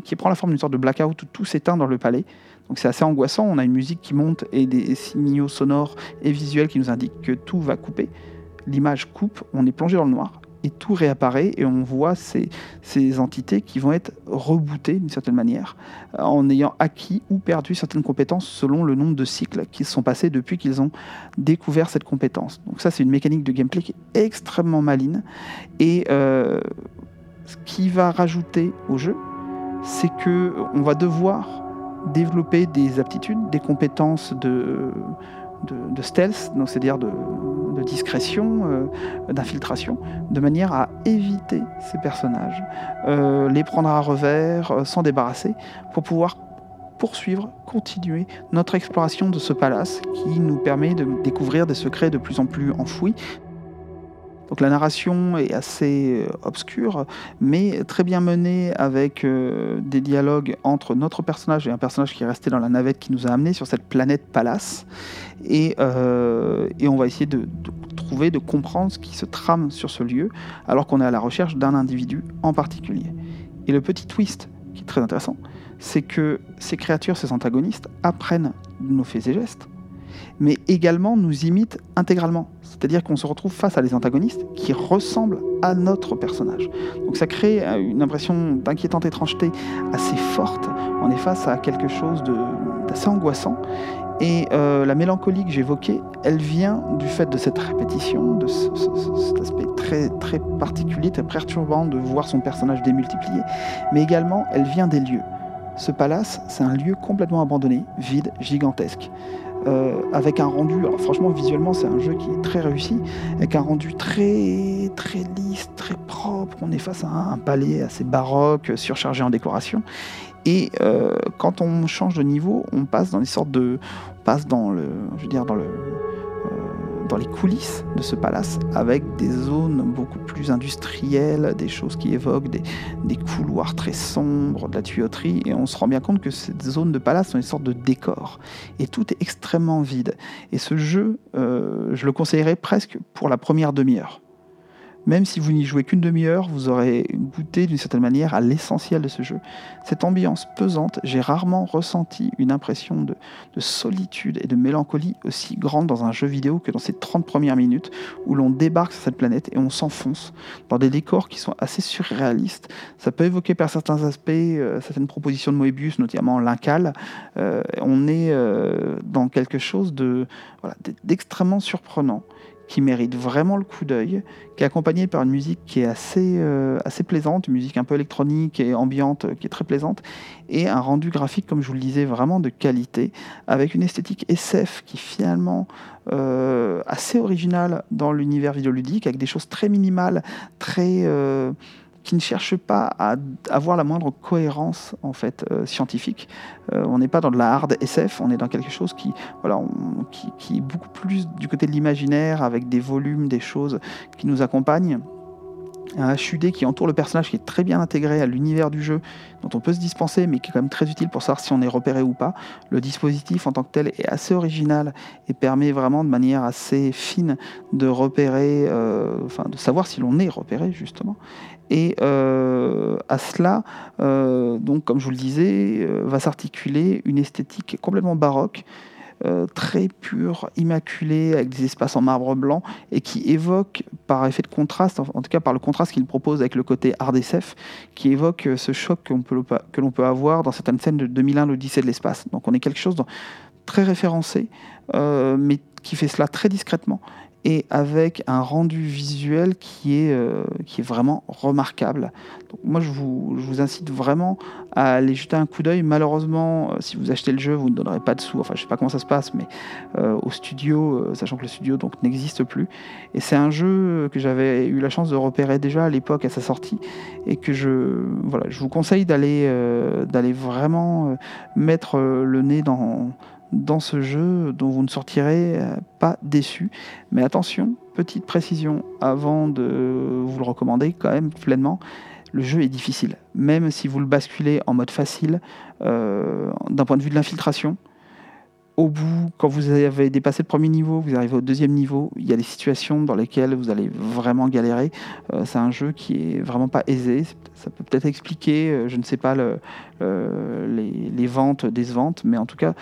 qui prend la forme d'une sorte de blackout où tout s'éteint dans le palais. Donc c'est assez angoissant, on a une musique qui monte et des signaux sonores et visuels qui nous indiquent que tout va couper. L'image coupe, on est plongé dans le noir et tout réapparaît et on voit ces, entités qui vont être rebootées d'une certaine manière en ayant acquis ou perdu certaines compétences selon le nombre de cycles qui se sont passés depuis qu'ils ont découvert cette compétence. Donc ça c'est une mécanique de gameplay qui est extrêmement maline et euh, ce qui va rajouter au jeu, c'est que on va devoir développer des aptitudes, des compétences de, stealth, donc c'est-à-dire de, discrétion, euh, d'infiltration, de manière à éviter ces personnages, euh, les prendre à revers, euh, s'en débarrasser, pour pouvoir poursuivre, continuer notre exploration de ce palace qui nous permet de découvrir des secrets de plus en plus enfouis, donc la narration est assez euh, obscure, mais très bien menée avec euh, des dialogues entre notre personnage et un personnage qui est resté dans la navette qui nous a amenés sur cette planète Palace. Et, euh, on va essayer de, trouver, de comprendre ce qui se trame sur ce lieu, alors qu'on est à la recherche d'un individu en particulier. Et le petit twist qui est très intéressant, c'est que ces créatures, ces antagonistes, apprennent nos faits et gestes mais également nous imite intégralement. C'est-à-dire qu'on se retrouve face à des antagonistes qui ressemblent à notre personnage. Donc ça crée euh, une impression d'inquiétante étrangeté assez forte. On est face à quelque chose d'assez angoissant. Et euh, la mélancolie que j'évoquais, elle vient du fait de cette répétition, de cet aspect très, très particulier, très perturbant de voir son personnage démultiplié, mais également elle vient des lieux. Ce palace, c'est un lieu complètement abandonné, vide, gigantesque. Euh, avec un rendu, alors franchement visuellement c'est un jeu qui est très réussi, avec un rendu très très lisse, très propre. On est face à un, palais assez baroque, surchargé en décoration. Et euh, quand on change de niveau, on passe dans des sortes de, on passe dans le, je veux dire dans le les coulisses de ce palace, avec des zones beaucoup plus industrielles, des choses qui évoquent des, couloirs très sombres, de la tuyauterie, et on se rend bien compte que ces zones de palace sont une sorte de décor, et tout est extrêmement vide. Et ce jeu, euh, je le conseillerais presque pour la première demi-heure. Même si vous n'y jouez qu'une demi-heure, vous aurez goûté d'une certaine manière à l'essentiel de ce jeu. Cette ambiance pesante, j'ai rarement ressenti une impression de, solitude et de mélancolie aussi grande dans un jeu vidéo que dans ces 30 premières minutes où l'on débarque sur cette planète et on s'enfonce dans des décors qui sont assez surréalistes. Ça peut évoquer par certains aspects euh, certaines propositions de Moebius, notamment l'Incal. Euh, on est euh, dans quelque chose d'extrêmement surprenant qui mérite vraiment le coup d'œil, qui est accompagné par une musique qui est assez, euh, assez plaisante, une musique un peu électronique et ambiante qui est très plaisante, et un rendu graphique, comme je vous le disais, vraiment de qualité, avec une esthétique SF qui finalement euh, assez originale dans l'univers vidéoludique, avec des choses très minimales, très... Euh, qui ne cherche pas à avoir la moindre cohérence en fait euh, scientifique. Euh, on n'est pas dans de la hard SF, on est dans quelque chose qui, voilà, qui, est beaucoup plus du côté de l'imaginaire, avec des volumes, des choses qui nous accompagnent. Un HUD qui entoure le personnage, qui est très bien intégré à l'univers du jeu, dont on peut se dispenser, mais qui est quand même très utile pour savoir si on est repéré ou pas. Le dispositif en tant que tel est assez original et permet vraiment de manière assez fine de repérer, euh, enfin de savoir si l'on est repéré justement. Et euh, à cela, euh, donc, comme je vous le disais, euh, va s'articuler une esthétique complètement baroque, très pure, immaculée, avec des espaces en marbre blanc, et qui évoque, par effet de contraste, en, tout cas par le contraste qu'il propose avec le côté SF, qui évoque ce choc que l'on peut avoir dans certaines scènes de 2001, l'Odyssée de l'espace. Donc on est quelque chose de très référencé, mais qui fait cela très discrètement et avec un rendu visuel qui est, euh, qui est vraiment remarquable. Moi, je vous, je vous, incite vraiment à aller jeter un coup d'œil. Malheureusement, euh, si vous achetez le jeu, vous ne donnerez pas de sous. Enfin, je ne sais pas comment ça se passe, mais euh, au studio, sachant que le studio donc n'existe plus. Et c'est un jeu que j'avais eu la chance de repérer déjà à l'époque à sa sortie et que je, voilà, je vous conseille d'aller d'aller vraiment mettre le nez dans dans ce jeu dont vous ne sortirez euh, pas déçu. Mais attention, petite précision avant de vous le recommander quand même pleinement, le jeu est difficile. Même si vous le basculez en mode facile, euh, d'un point de vue de l'infiltration, au bout, quand vous avez dépassé le premier niveau, vous arrivez au deuxième niveau, il y a des situations dans lesquelles vous allez vraiment galérer. Euh, c'est un jeu qui est vraiment pas aisé. Ça peut peut-être expliquer, je ne sais pas, le, les, les, ventes décevantes, mais en tout cas,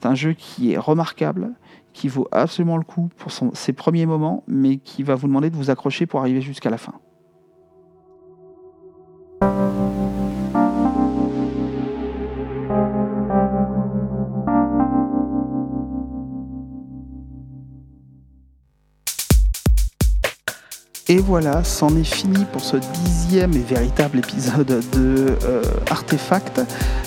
c'est un jeu qui est remarquable, qui vaut absolument le coup pour ses premiers moments, mais qui va vous demander de vous accrocher pour arriver jusqu'à la fin. Et voilà, c'en est fini pour ce dixième et véritable épisode de euh, Artefact.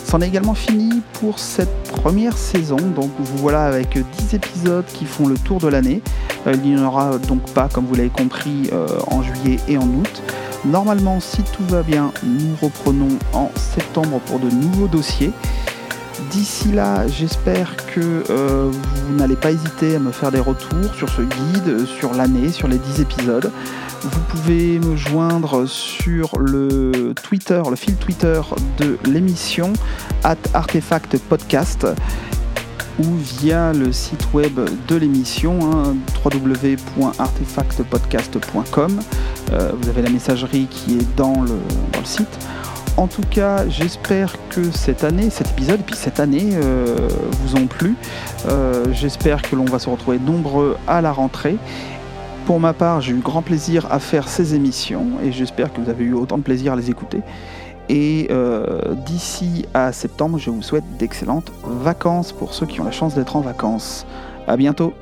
C'en est également fini pour cette première saison. Donc vous voilà avec 10 épisodes qui font le tour de l'année. Euh, il n'y en aura donc pas, comme vous l'avez compris, euh, en juillet et en août. Normalement, si tout va bien, nous reprenons en septembre pour de nouveaux dossiers. D'ici là, j'espère que vous n'allez pas hésiter à me faire des retours sur ce guide, sur l'année, sur les 10 épisodes. Vous pouvez me joindre sur le Twitter, le fil Twitter de l'émission, at Artefact Podcast ou via le site web de l'émission, hein, www.artefactpodcast.com. Euh, vous avez la messagerie qui est dans le site. En tout cas, j'espère que cette année, cet épisode et puis cette année euh, vous ont plu. Euh, j'espère que l'on va se retrouver nombreux à la rentrée. Pour ma part, j'ai eu grand plaisir à faire ces émissions et j'espère que vous avez eu autant de plaisir à les écouter. Et euh, d'ici à septembre, je vous souhaite d'excellentes vacances pour ceux qui ont la chance d'être en vacances. À bientôt